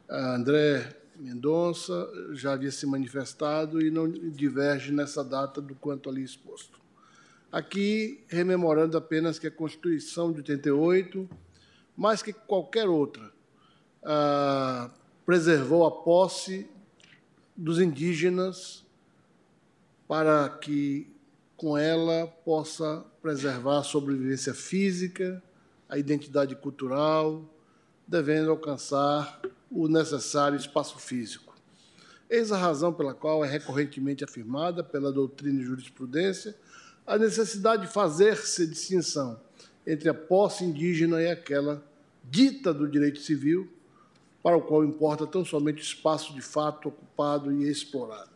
ah, André Mendonça, já havia se manifestado e não diverge nessa data do quanto ali exposto. Aqui, rememorando apenas que a Constituição de 88, mais que qualquer outra, ah, preservou a posse dos indígenas para que com ela possa preservar a sobrevivência física, a identidade cultural, devendo alcançar o necessário espaço físico. Eis a razão pela qual é recorrentemente afirmada pela doutrina e jurisprudência a necessidade de fazer-se distinção entre a posse indígena e aquela dita do direito civil, para o qual importa tão somente o espaço de fato ocupado e explorado.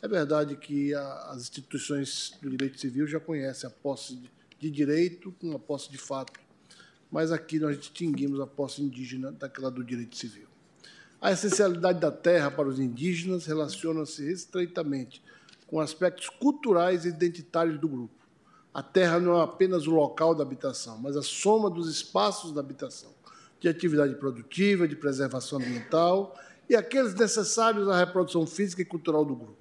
É verdade que a, as instituições do direito civil já conhecem a posse de, de direito com a posse de fato, mas aqui nós distinguimos a posse indígena daquela do direito civil. A essencialidade da terra para os indígenas relaciona-se estreitamente com aspectos culturais e identitários do grupo. A terra não é apenas o local da habitação, mas a soma dos espaços da habitação, de atividade produtiva, de preservação ambiental e aqueles necessários à reprodução física e cultural do grupo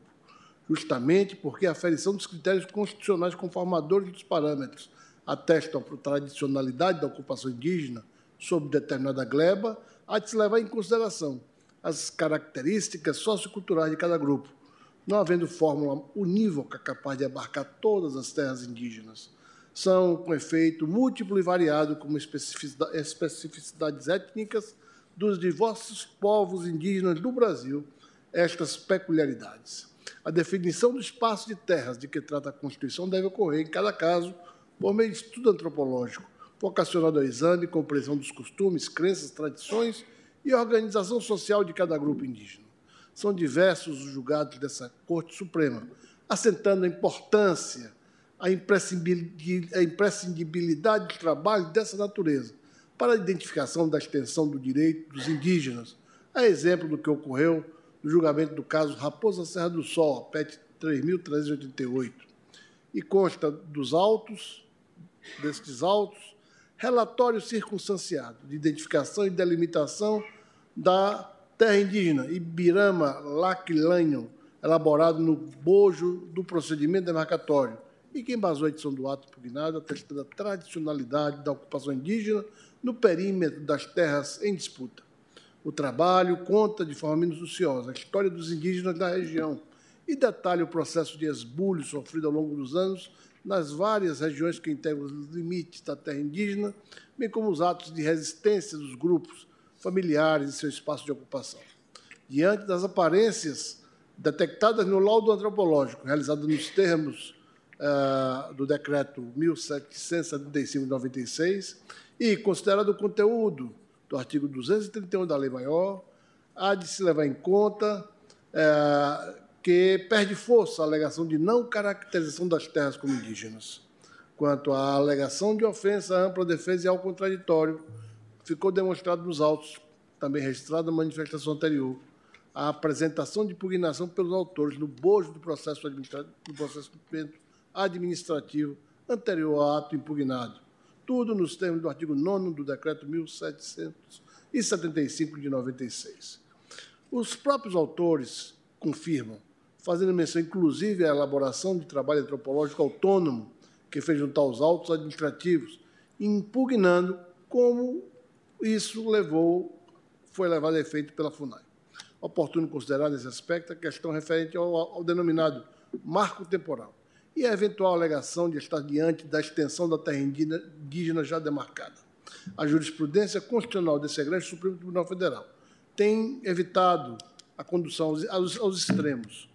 justamente porque a aferição dos critérios constitucionais conformadores dos parâmetros atestam a tradicionalidade da ocupação indígena sobre determinada gleba, há de se levar em consideração as características socioculturais de cada grupo, não havendo fórmula unívoca capaz de abarcar todas as terras indígenas. São, com efeito, múltiplo e variado como especificidades étnicas dos diversos povos indígenas do Brasil estas peculiaridades. A definição do espaço de terras de que trata a Constituição deve ocorrer, em cada caso, por meio de estudo antropológico, vocacionado ao exame compreensão dos costumes, crenças, tradições e organização social de cada grupo indígena. São diversos os julgados dessa Corte Suprema, assentando a importância, a imprescindibilidade do trabalho dessa natureza para a identificação da extensão do direito dos indígenas, a exemplo do que ocorreu no julgamento do caso Raposa Serra do Sol, PET 3.388, e consta dos autos, destes autos, relatório circunstanciado de identificação e delimitação da terra indígena Ibirama Laquilanho, elaborado no bojo do procedimento demarcatório, e que embasou a edição do ato impugnado, atestando a tradicionalidade da ocupação indígena no perímetro das terras em disputa. O trabalho conta de forma minuciosa a história dos indígenas da região e detalha o processo de esbulho sofrido ao longo dos anos nas várias regiões que integram os limites da terra indígena, bem como os atos de resistência dos grupos familiares em seu espaço de ocupação. Diante das aparências detectadas no laudo antropológico, realizado nos termos uh, do decreto 1775 de 96, e considerado o conteúdo do artigo 231 da Lei Maior, há de se levar em conta é, que perde força a alegação de não caracterização das terras como indígenas. Quanto à alegação de ofensa à ampla defesa e ao contraditório, ficou demonstrado nos autos, também registrado na manifestação anterior, a apresentação de impugnação pelos autores no bojo do processo administrativo, do processo administrativo anterior ao ato impugnado, tudo nos termos do artigo 9 do Decreto 1775 de 96. Os próprios autores confirmam, fazendo menção inclusive à elaboração de trabalho antropológico autônomo que fez juntar os autos administrativos, impugnando como isso levou, foi levado a efeito pela FUNAI. Oportuno considerar nesse aspecto a questão referente ao, ao denominado marco temporal e a eventual alegação de estar diante da extensão da terra indígena já demarcada. A jurisprudência constitucional desse grande Supremo Tribunal Federal tem evitado a condução aos, aos extremos.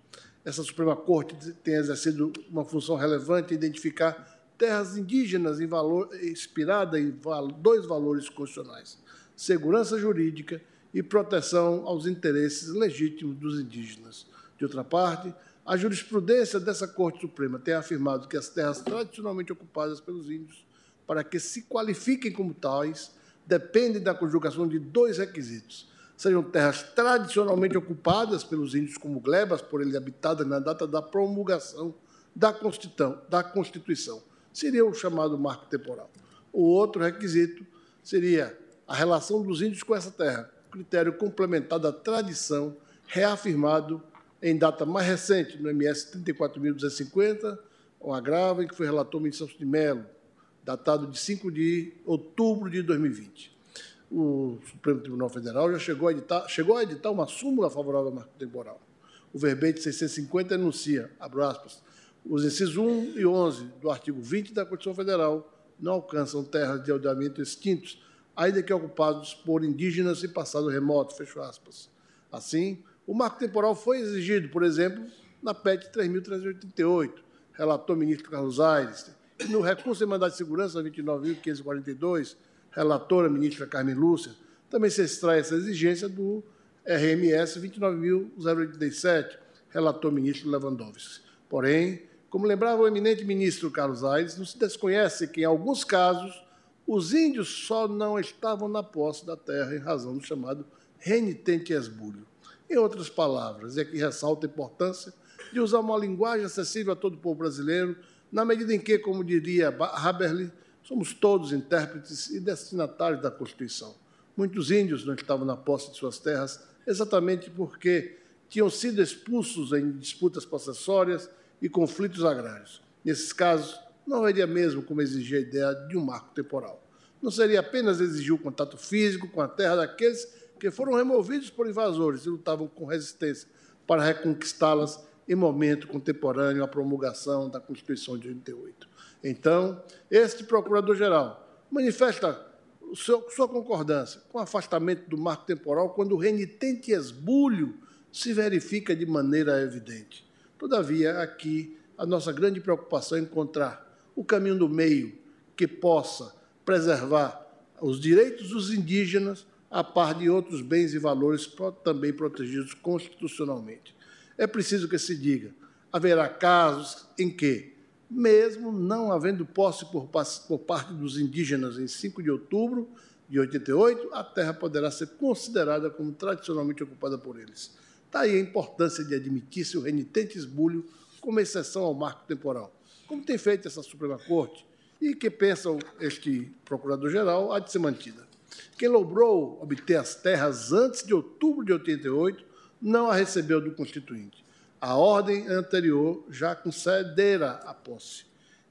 Essa Suprema Corte tem exercido uma função relevante em identificar terras indígenas em valor, inspirada em dois valores constitucionais: segurança jurídica e proteção aos interesses legítimos dos indígenas. De outra parte, a jurisprudência dessa Corte Suprema tem afirmado que as terras tradicionalmente ocupadas pelos índios, para que se qualifiquem como tais, dependem da conjugação de dois requisitos. Sejam terras tradicionalmente ocupadas pelos índios como glebas, por eles habitadas na data da promulgação da Constituição, da Constituição. Seria o chamado marco temporal. O outro requisito seria a relação dos índios com essa terra, critério complementar da tradição reafirmado em data mais recente, no MS 34.250, um agravo em que foi relator o ministro de Mello, datado de 5 de outubro de 2020. O Supremo Tribunal Federal já chegou a editar, chegou a editar uma súmula favorável ao marco temporal. O verbete 650 enuncia, abro aspas, os incisos 1 e 11 do artigo 20 da Constituição Federal não alcançam terras de aldeamento extintos, ainda que ocupados por indígenas em passado remoto, fecho aspas. Assim, o marco temporal foi exigido, por exemplo, na PET 3.388, relator ministro Carlos Aires, no recurso de mandado de segurança 29.542, relatora ministra Carmen Lúcia, também se extrai essa exigência do RMS 29.087, relator ministro Lewandowski. Porém, como lembrava o eminente ministro Carlos Aires, não se desconhece que, em alguns casos, os índios só não estavam na posse da terra em razão do chamado renitente esbulho. Em outras palavras, é que ressalta a importância de usar uma linguagem acessível a todo o povo brasileiro, na medida em que, como diria Haberli, somos todos intérpretes e destinatários da Constituição. Muitos índios não estavam na posse de suas terras exatamente porque tinham sido expulsos em disputas possessórias e conflitos agrários. Nesses casos, não haveria mesmo como exigir a ideia de um marco temporal. Não seria apenas exigir o contato físico com a terra daqueles que foram removidos por invasores e lutavam com resistência para reconquistá-las em momento contemporâneo à promulgação da Constituição de 88. Então, este procurador-geral manifesta sua concordância com o afastamento do marco temporal quando o renitente esbulho se verifica de maneira evidente. Todavia, aqui, a nossa grande preocupação é encontrar o caminho do meio que possa preservar os direitos dos indígenas a par de outros bens e valores também protegidos constitucionalmente. É preciso que se diga: haverá casos em que, mesmo não havendo posse por, parte dos indígenas em 5 de outubro de 88, a terra poderá ser considerada como tradicionalmente ocupada por eles. Daí a importância de admitir-se o renitente esbulho como exceção ao marco temporal, como tem feito essa Suprema Corte, e que pensam este Procurador-Geral há de ser mantida. Quem logrou obter as terras antes de outubro de 88 não a recebeu do Constituinte. A ordem anterior já concedera a posse.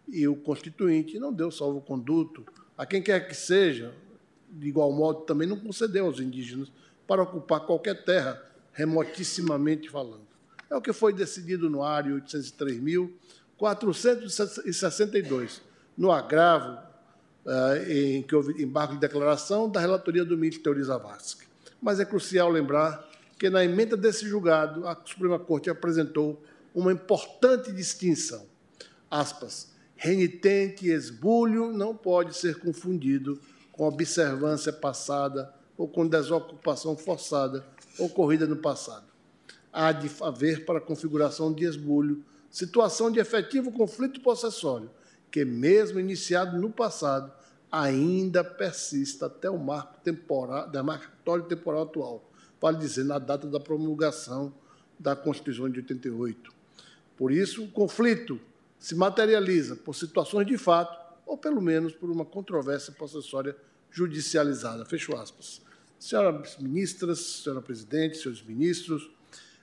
E o Constituinte não deu salvo-conduto a quem quer que seja, de igual modo, também não concedeu aos indígenas para ocupar qualquer terra, remotissimamente falando. É o que foi decidido no área 803.462, no agravo em que houve embargo de declaração da relatoria do ministro Teori Zavascki. Mas é crucial lembrar que na emenda desse julgado a Suprema Corte apresentou uma importante distinção. Aspas, renitente e esbulho não pode ser confundido com observância passada ou com desocupação forçada ocorrida no passado. Há de haver para configuração de esbulho situação de efetivo conflito possessório, que, mesmo iniciado no passado, ainda persista até o marco temporal, da marcatório temporal atual, vale dizer, na data da promulgação da Constituição de 88. Por isso, o conflito se materializa por situações de fato ou, pelo menos, por uma controvérsia possessória judicializada. Fecho aspas. Senhoras ministras, senhora presidente, senhores ministros,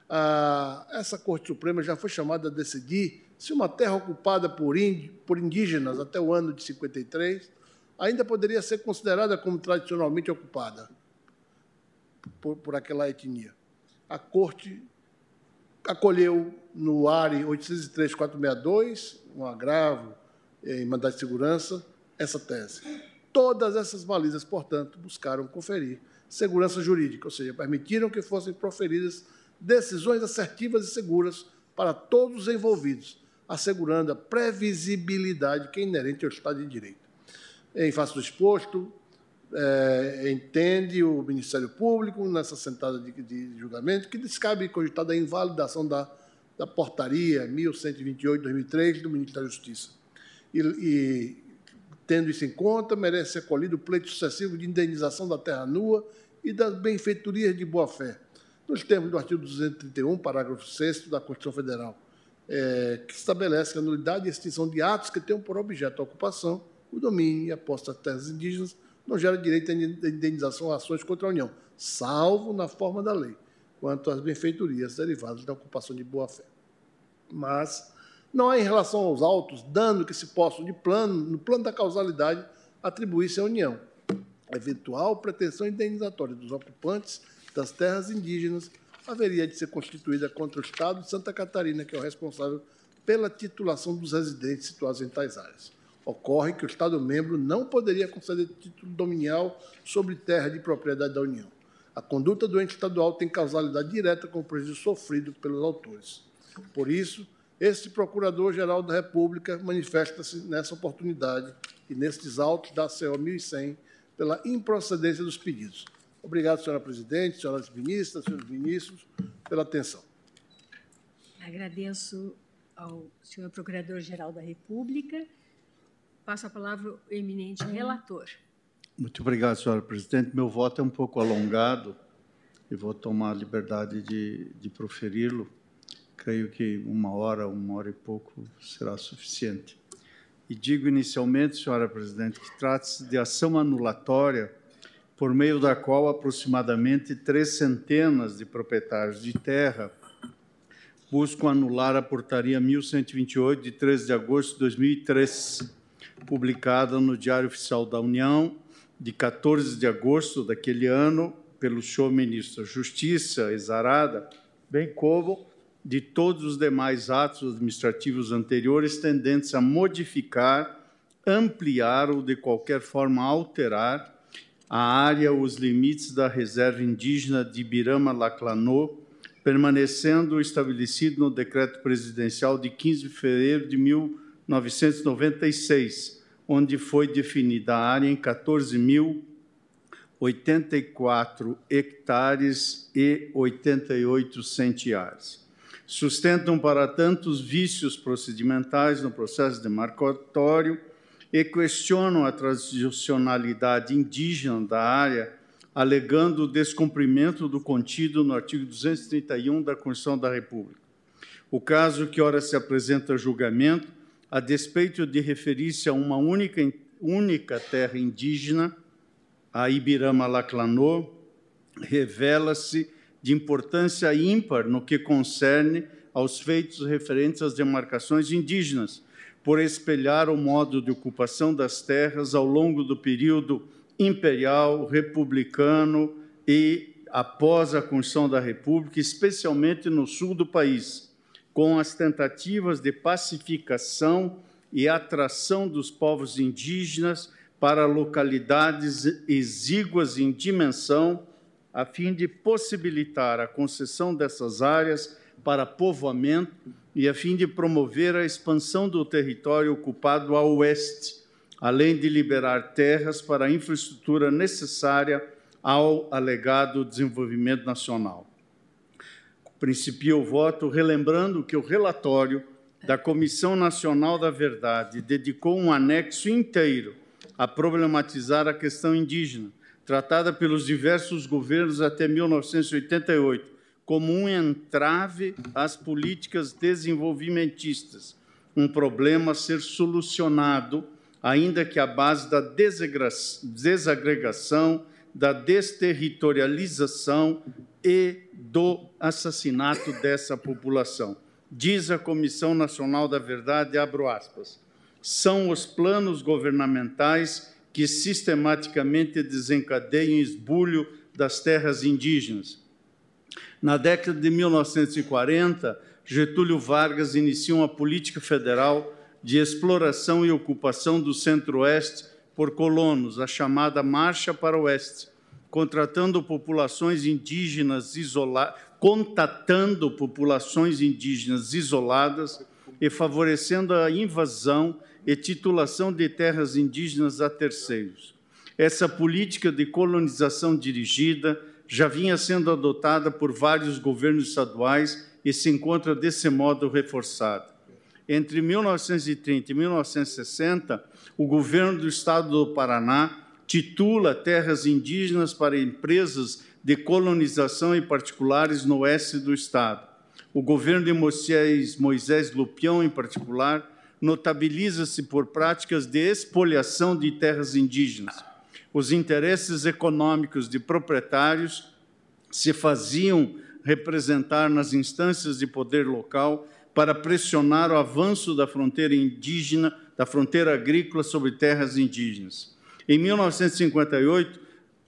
ah, essa Corte Suprema já foi chamada a decidir se uma terra ocupada por, por indígenas até o ano de 53 ainda poderia ser considerada como tradicionalmente ocupada por, por aquela etnia. A Corte acolheu no ARE 803-462, um agravo em mandado de segurança, essa tese. Todas essas balizas, portanto, buscaram conferir segurança jurídica, ou seja, permitiram que fossem proferidas decisões assertivas e seguras para todos os envolvidos, assegurando a previsibilidade que é inerente ao Estado de Direito. Em face do exposto, é, entende o Ministério Público, nessa sentada de, de julgamento, que descabe cogitada a invalidação da, da portaria 1128-2003 do Ministério da Justiça. E, e, tendo isso em conta, merece ser acolhido o pleito sucessivo de indenização da terra nua e das benfeitorias de boa-fé, nos termos do artigo 231, parágrafo 6 da Constituição Federal, é, que estabelece a nulidade e extinção de atos que tenham por objeto a ocupação, o domínio e a posse das terras indígenas não gera direito à indenização a ações contra a União, salvo na forma da lei, quanto às benfeitorias derivadas da ocupação de boa-fé. Mas não há, em relação aos autos, dano que se possa, de plano, no plano da causalidade, atribuir-se à União. eventual pretensão indenizatória dos ocupantes das terras indígenas haveria de ser constituída contra o Estado de Santa Catarina, que é o responsável pela titulação dos residentes situados em tais áreas. Ocorre que o Estado-membro não poderia conceder título dominial sobre terra de propriedade da União. A conduta do ente estadual tem causalidade direta com o prejuízo sofrido pelos autores. Por isso, este Procurador-Geral da República manifesta-se nessa oportunidade e nestes autos da CO 1100 pela improcedência dos pedidos. Obrigado, senhora presidente, senhoras ministras, senhores ministros, pela atenção. Agradeço ao senhor Procurador-Geral da República. Passo a palavra ao eminente relator. Muito obrigado, senhora presidente. Meu voto é um pouco alongado e vou tomar a liberdade de, de proferi-lo. Creio que uma hora, uma hora e pouco será suficiente. E digo inicialmente, senhora presidente, que trata-se de ação anulatória por meio da qual aproximadamente três centenas de proprietários de terra buscam anular a portaria 1128 de 13 de agosto de 2003, publicada no Diário Oficial da União de 14 de agosto daquele ano pelo senhor ministro da Justiça, exarada, bem como de todos os demais atos administrativos anteriores tendentes a modificar, ampliar ou de qualquer forma alterar a área, os limites da reserva indígena de Ibirama-Laclanô, permanecendo estabelecido no decreto presidencial de 15 de fevereiro de 1996, onde foi definida a área em 14.084 hectares e 88 centiares. Sustentam, para tantos vícios procedimentais no processo demarcatório e questionam a tradicionalidade indígena da área, alegando o descumprimento do contido no artigo 231 da Constituição da República. O caso que ora se apresenta a julgamento, a despeito de referir-se a uma única, única terra indígena, a Ibirama-Laclanô, revela-se de importância ímpar no que concerne aos feitos referentes às demarcações indígenas, por espelhar o modo de ocupação das terras ao longo do período imperial, republicano e após a Constituição da República, especialmente no sul do país, com as tentativas de pacificação e atração dos povos indígenas para localidades exíguas em dimensão, a fim de possibilitar a concessão dessas áreas para povoamento e a fim de promover a expansão do território ocupado a oeste, além de liberar terras para a infraestrutura necessária ao alegado desenvolvimento nacional. Principio o voto relembrando que o relatório da Comissão Nacional da Verdade dedicou um anexo inteiro a problematizar a questão indígena, tratada pelos diversos governos até 1988, como um entrave às políticas desenvolvimentistas, um problema a ser solucionado, ainda que à base da desagregação, da desterritorialização e do assassinato dessa população. Diz a Comissão Nacional da Verdade, abro aspas, são os planos governamentais que sistematicamente desencadeiam esbulho das terras indígenas, na década de 1940, Getúlio Vargas inicia uma política federal de exploração e ocupação do Centro-Oeste por colonos, a chamada Marcha para o Oeste, contratando populações indígenas isoladas, contatando populações indígenas isoladas e favorecendo a invasão e titulação de terras indígenas a terceiros. Essa política de colonização dirigida já vinha sendo adotada por vários governos estaduais e se encontra desse modo reforçada. Entre 1930 e 1960, o governo do estado do Paraná titula terras indígenas para empresas de colonização e particulares no oeste do estado. O governo de Moisés, Moisés Lupião, em particular, notabiliza-se por práticas de expoliação de terras indígenas os interesses econômicos de proprietários se faziam representar nas instâncias de poder local para pressionar o avanço da fronteira indígena, da fronteira agrícola sobre terras indígenas. Em 1958,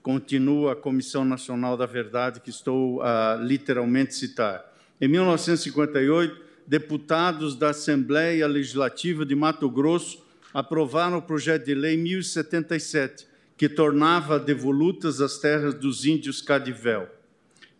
continua a Comissão Nacional da Verdade, que estou a literalmente citar. Em 1958, deputados da Assembleia Legislativa de Mato Grosso aprovaram o projeto de lei 1077, que tornava devolutas as terras dos índios Cadivel,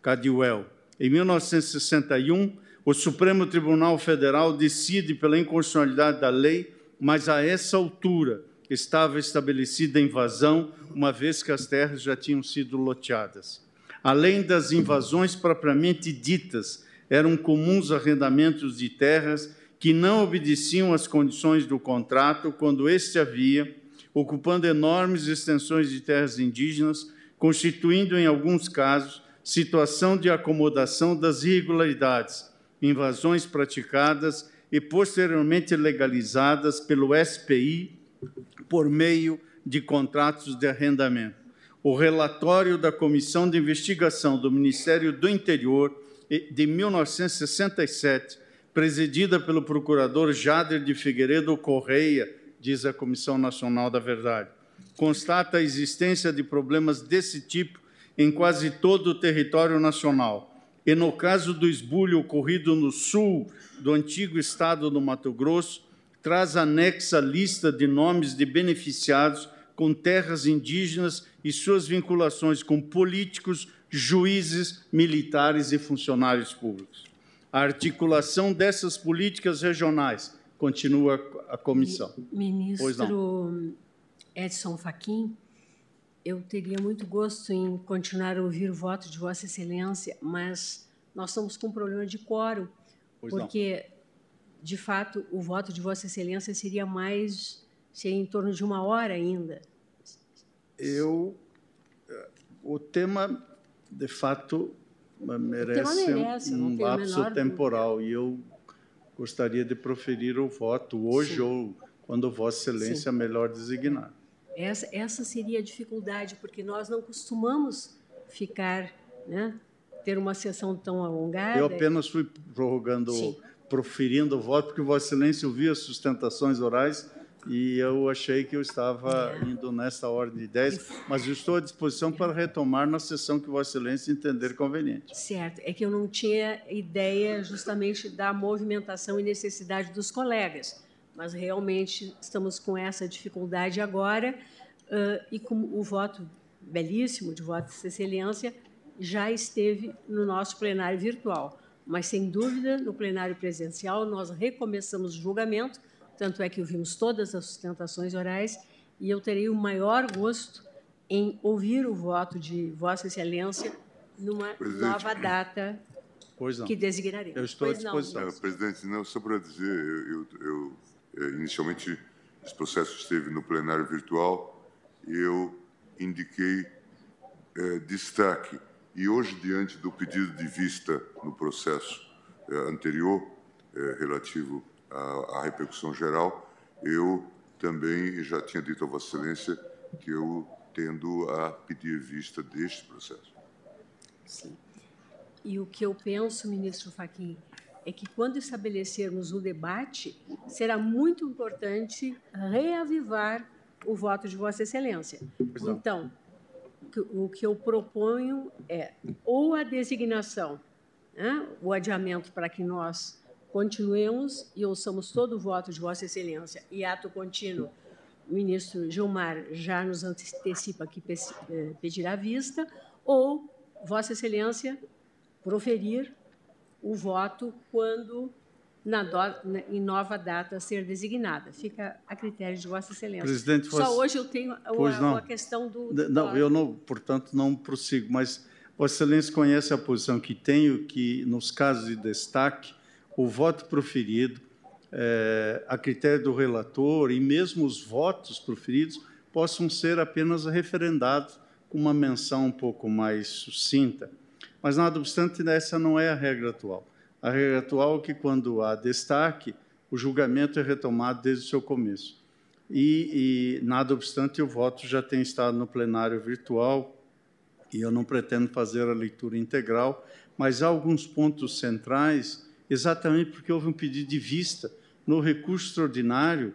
Cadiuel. Em 1961, o Supremo Tribunal Federal decide pela inconstitucionalidade da lei, mas a essa altura estava estabelecida a invasão, uma vez que as terras já tinham sido loteadas. Além das invasões propriamente ditas, eram comuns arrendamentos de terras que não obedeciam às condições do contrato quando este havia, ocupando enormes extensões de terras indígenas, constituindo, em alguns casos, situação de acomodação das irregularidades, invasões praticadas e posteriormente legalizadas pelo SPI por meio de contratos de arrendamento. O relatório da Comissão de Investigação do Ministério do Interior de 1967, presidida pelo procurador Jader de Figueiredo Correia, diz a Comissão Nacional da Verdade, constata a existência de problemas desse tipo em quase todo o território nacional. E no caso do esbulho ocorrido no sul do antigo estado do Mato Grosso, traz anexa lista de nomes de beneficiados com terras indígenas e suas vinculações com políticos, juízes, militares e funcionários públicos. A articulação dessas políticas regionais continua a comissão. Ministro Edson Fachin, eu teria muito gosto em continuar a ouvir o voto de Vossa Excelência, mas nós estamos com um problema de quórum, pois porque, não. de fato, o voto de Vossa Excelência seria mais, seria em torno de uma hora ainda. Eu, o tema, de fato, merece, merece um lapso temporal e eu gostaria de proferir o voto hoje Sim. ou quando Vossa Excelência Sim. melhor designar. Essa, essa seria a dificuldade, porque nós não costumamos ficar, né, ter uma sessão tão alongada. Eu apenas fui prorrogando, Sim. proferindo o voto, porque Vossa Excelência ouvia as sustentações orais e eu achei que eu estava indo nessa ordem de ideias, mas eu estou à disposição para retomar na sessão que Vossa Excelência entender conveniente. Certo, é que eu não tinha ideia justamente da movimentação e necessidade dos colegas mas realmente estamos com essa dificuldade agora uh, e com o voto belíssimo de voto de excelência já esteve no nosso plenário virtual, mas sem dúvida no plenário presencial nós recomeçamos o julgamento, tanto é que ouvimos todas as sustentações orais e eu terei o maior gosto em ouvir o voto de Vossa Excelência numa Presidente. nova data que designarei. Eu estou pois à disposição. Não. Presidente, não, só para dizer, eu, eu, eu é, inicialmente, esse processo esteve no plenário virtual e eu indiquei é, destaque. E hoje, diante do pedido de vista no processo é, anterior, é, relativo à, repercussão geral, eu também já tinha dito a Vossa Excelência que eu tendo a pedir vista deste processo. Sim. E o que eu penso, ministro Fachin, é que quando estabelecermos o debate, será muito importante reavivar o voto de Vossa Excelência. Então, o que eu proponho é ou a designação, né, o adiamento para que nós continuemos e ouçamos todo o voto de Vossa Excelência e ato contínuo. O ministro Gilmar já nos antecipa que eh, pedirá vista, ou Vossa Excelência proferir o voto quando na do, em nova data ser designada. Fica a critério de Vossa Excelência. Presidente, Só hoje eu tenho a, a questão do, do. Não, eu não, portanto, não prossigo, mas Vossa Excelência conhece a posição que tenho, que nos casos de destaque, o voto proferido, é, a critério do relator, e mesmo os votos proferidos, possam ser apenas referendados com uma menção um pouco mais sucinta. Mas, nada obstante, essa não é a regra atual. A regra atual é que, quando há destaque, o julgamento é retomado desde o seu começo. E, e, nada obstante, o voto já tem estado no plenário virtual e eu não pretendo fazer a leitura integral, mas há alguns pontos centrais, exatamente porque houve um pedido de vista no recurso extraordinário,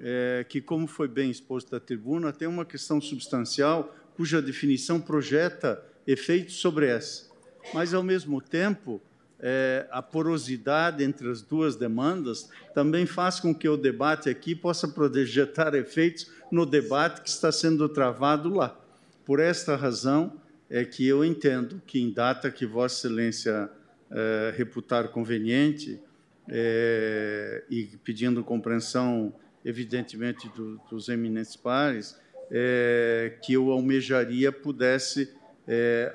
é, que, como foi bem exposto da tribuna, tem uma questão substancial cuja definição projeta efeitos sobre essa mas, ao mesmo tempo, é, a porosidade entre as duas demandas também faz com que o debate aqui possa projetar efeitos no debate que está sendo travado lá. Por esta razão é que eu entendo que, em data que Vossa Excelência é, reputar conveniente, é, e pedindo compreensão, evidentemente, do, dos eminentes pares, é, que eu almejaria pudesse,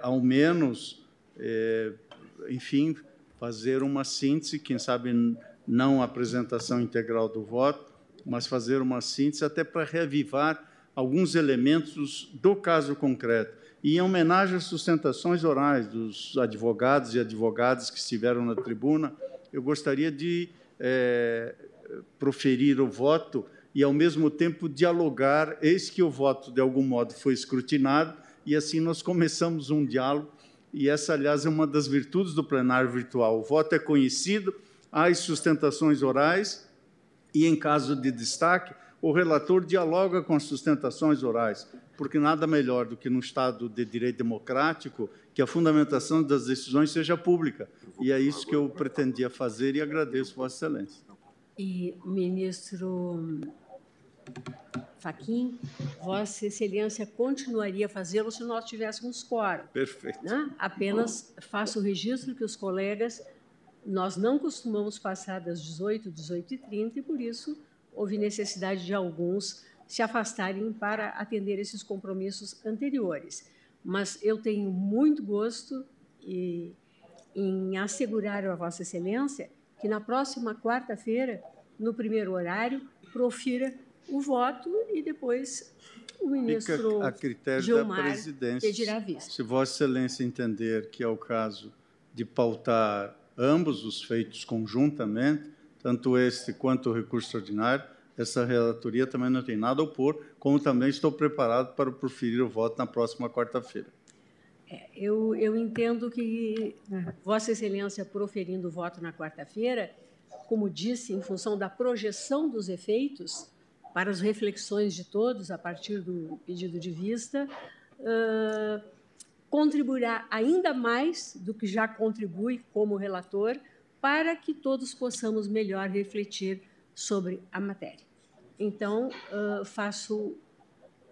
ao menos, enfim, fazer uma síntese, quem sabe não a apresentação integral do voto, mas fazer uma síntese até para reavivar alguns elementos do caso concreto. E em homenagem às sustentações orais dos advogados e advogadas que estiveram na tribuna, eu gostaria de é, proferir o voto e, ao mesmo tempo, dialogar. Eis que o voto, de algum modo, foi escrutinado e, assim, nós começamos um diálogo. E essa, aliás, é uma das virtudes do plenário virtual. O voto é conhecido, há as sustentações orais e, em caso de destaque, o relator dialoga com as sustentações orais, porque nada melhor do que no Estado de direito democrático que a fundamentação das decisões seja pública. E é isso que eu pretendia fazer e agradeço Vossa Excelência. E, ministro Faquim, Vossa Excelência continuaria a fazê-lo se nós tivéssemos quórum. Perfeito. Né? Apenas faço o registro que os colegas, nós não costumamos passar das 18, 18h30, e por isso houve necessidade de alguns se afastarem para atender esses compromissos anteriores. Mas eu tenho muito gosto e, em assegurar a Vossa Excelência que na próxima quarta-feira, no primeiro horário, profira o voto e depois o ministro Fica a critério Gilmar da presidência. pedirá vista. Se Vossa Excelência entender que é o caso de pautar ambos os feitos conjuntamente, tanto este quanto o recurso ordinário, essa relatoria também não tem nada a opor, como também estou preparado para proferir o voto na próxima quarta-feira. É, eu, eu entendo que Vossa Excelência proferindo o voto na quarta-feira, como disse, em função da projeção dos efeitos para as reflexões de todos a partir do pedido de vista, uh, contribuirá ainda mais do que já contribui como relator para que todos possamos melhor refletir sobre a matéria. Então, uh, faço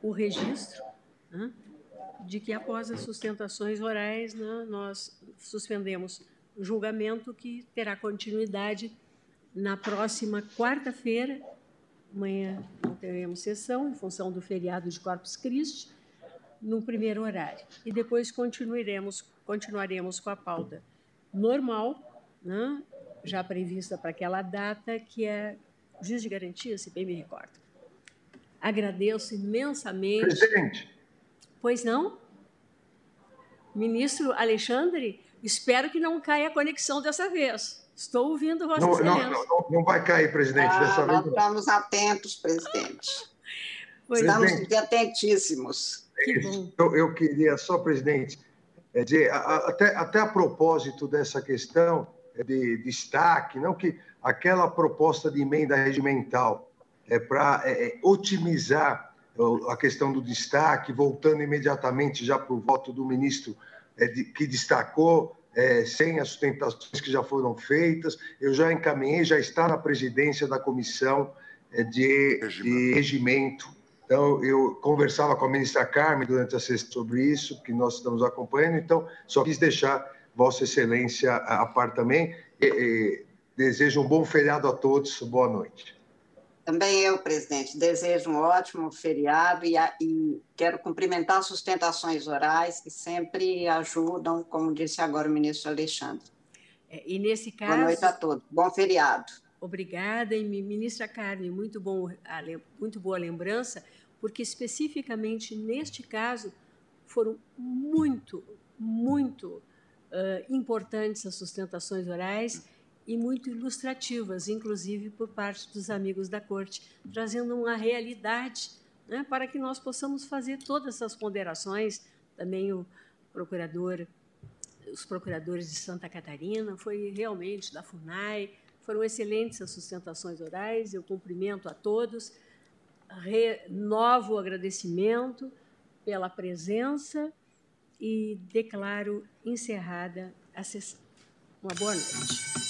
o registro né, de que, após as sustentações orais, né, nós suspendemos o julgamento que terá continuidade na próxima quarta-feira. Amanhã não teremos sessão, em função do feriado de Corpus Christi, no primeiro horário. E depois continuaremos, continuaremos com a pauta normal, né, já prevista para aquela data, que é juiz de garantia, se bem me recordo. Agradeço imensamente. Presidente. Pois não? Ministro Alexandre, espero que não caia a conexão dessa vez. Estou ouvindo Vossa não, Excelência. Não, não, não, vai cair, presidente, ah, dessa nós vez. Estamos atentos, presidente. Pois estamos presidente, atentíssimos. Que bom. Eu, eu queria só, presidente, é dizer, a, a, até, até a propósito dessa questão de destaque, não que aquela proposta de emenda regimental é para é, é, otimizar a questão do destaque, voltando imediatamente já para o voto do ministro é, de, que destacou, é, sem as sustentações que já foram feitas. Eu já encaminhei, já está na presidência da comissão é, de, de regimento. Então, eu conversava com a ministra Carmen durante a sexta sobre isso, que nós estamos acompanhando. Então, só quis deixar Vossa Excelência a par também. E, e, desejo um bom feriado a todos. Boa noite. Também eu, presidente, desejo um ótimo feriado e, e, quero cumprimentar as sustentações orais que sempre ajudam, como disse agora o ministro Alexandre. É, e nesse caso. Boa noite a todos. Bom feriado. Obrigada, e ministra Carmen, muito, bom, muito boa lembrança, porque especificamente neste caso foram muito, muito uh, importantes as sustentações orais e muito ilustrativas, inclusive por parte dos amigos da corte, trazendo uma realidade né, para que nós possamos fazer todas essas ponderações. Também o procurador, os procuradores de Santa Catarina, foi realmente da FUNAI, foram excelentes as sustentações orais. Eu cumprimento a todos, renovo o agradecimento pela presença e declaro encerrada a sessão. Uma boa noite.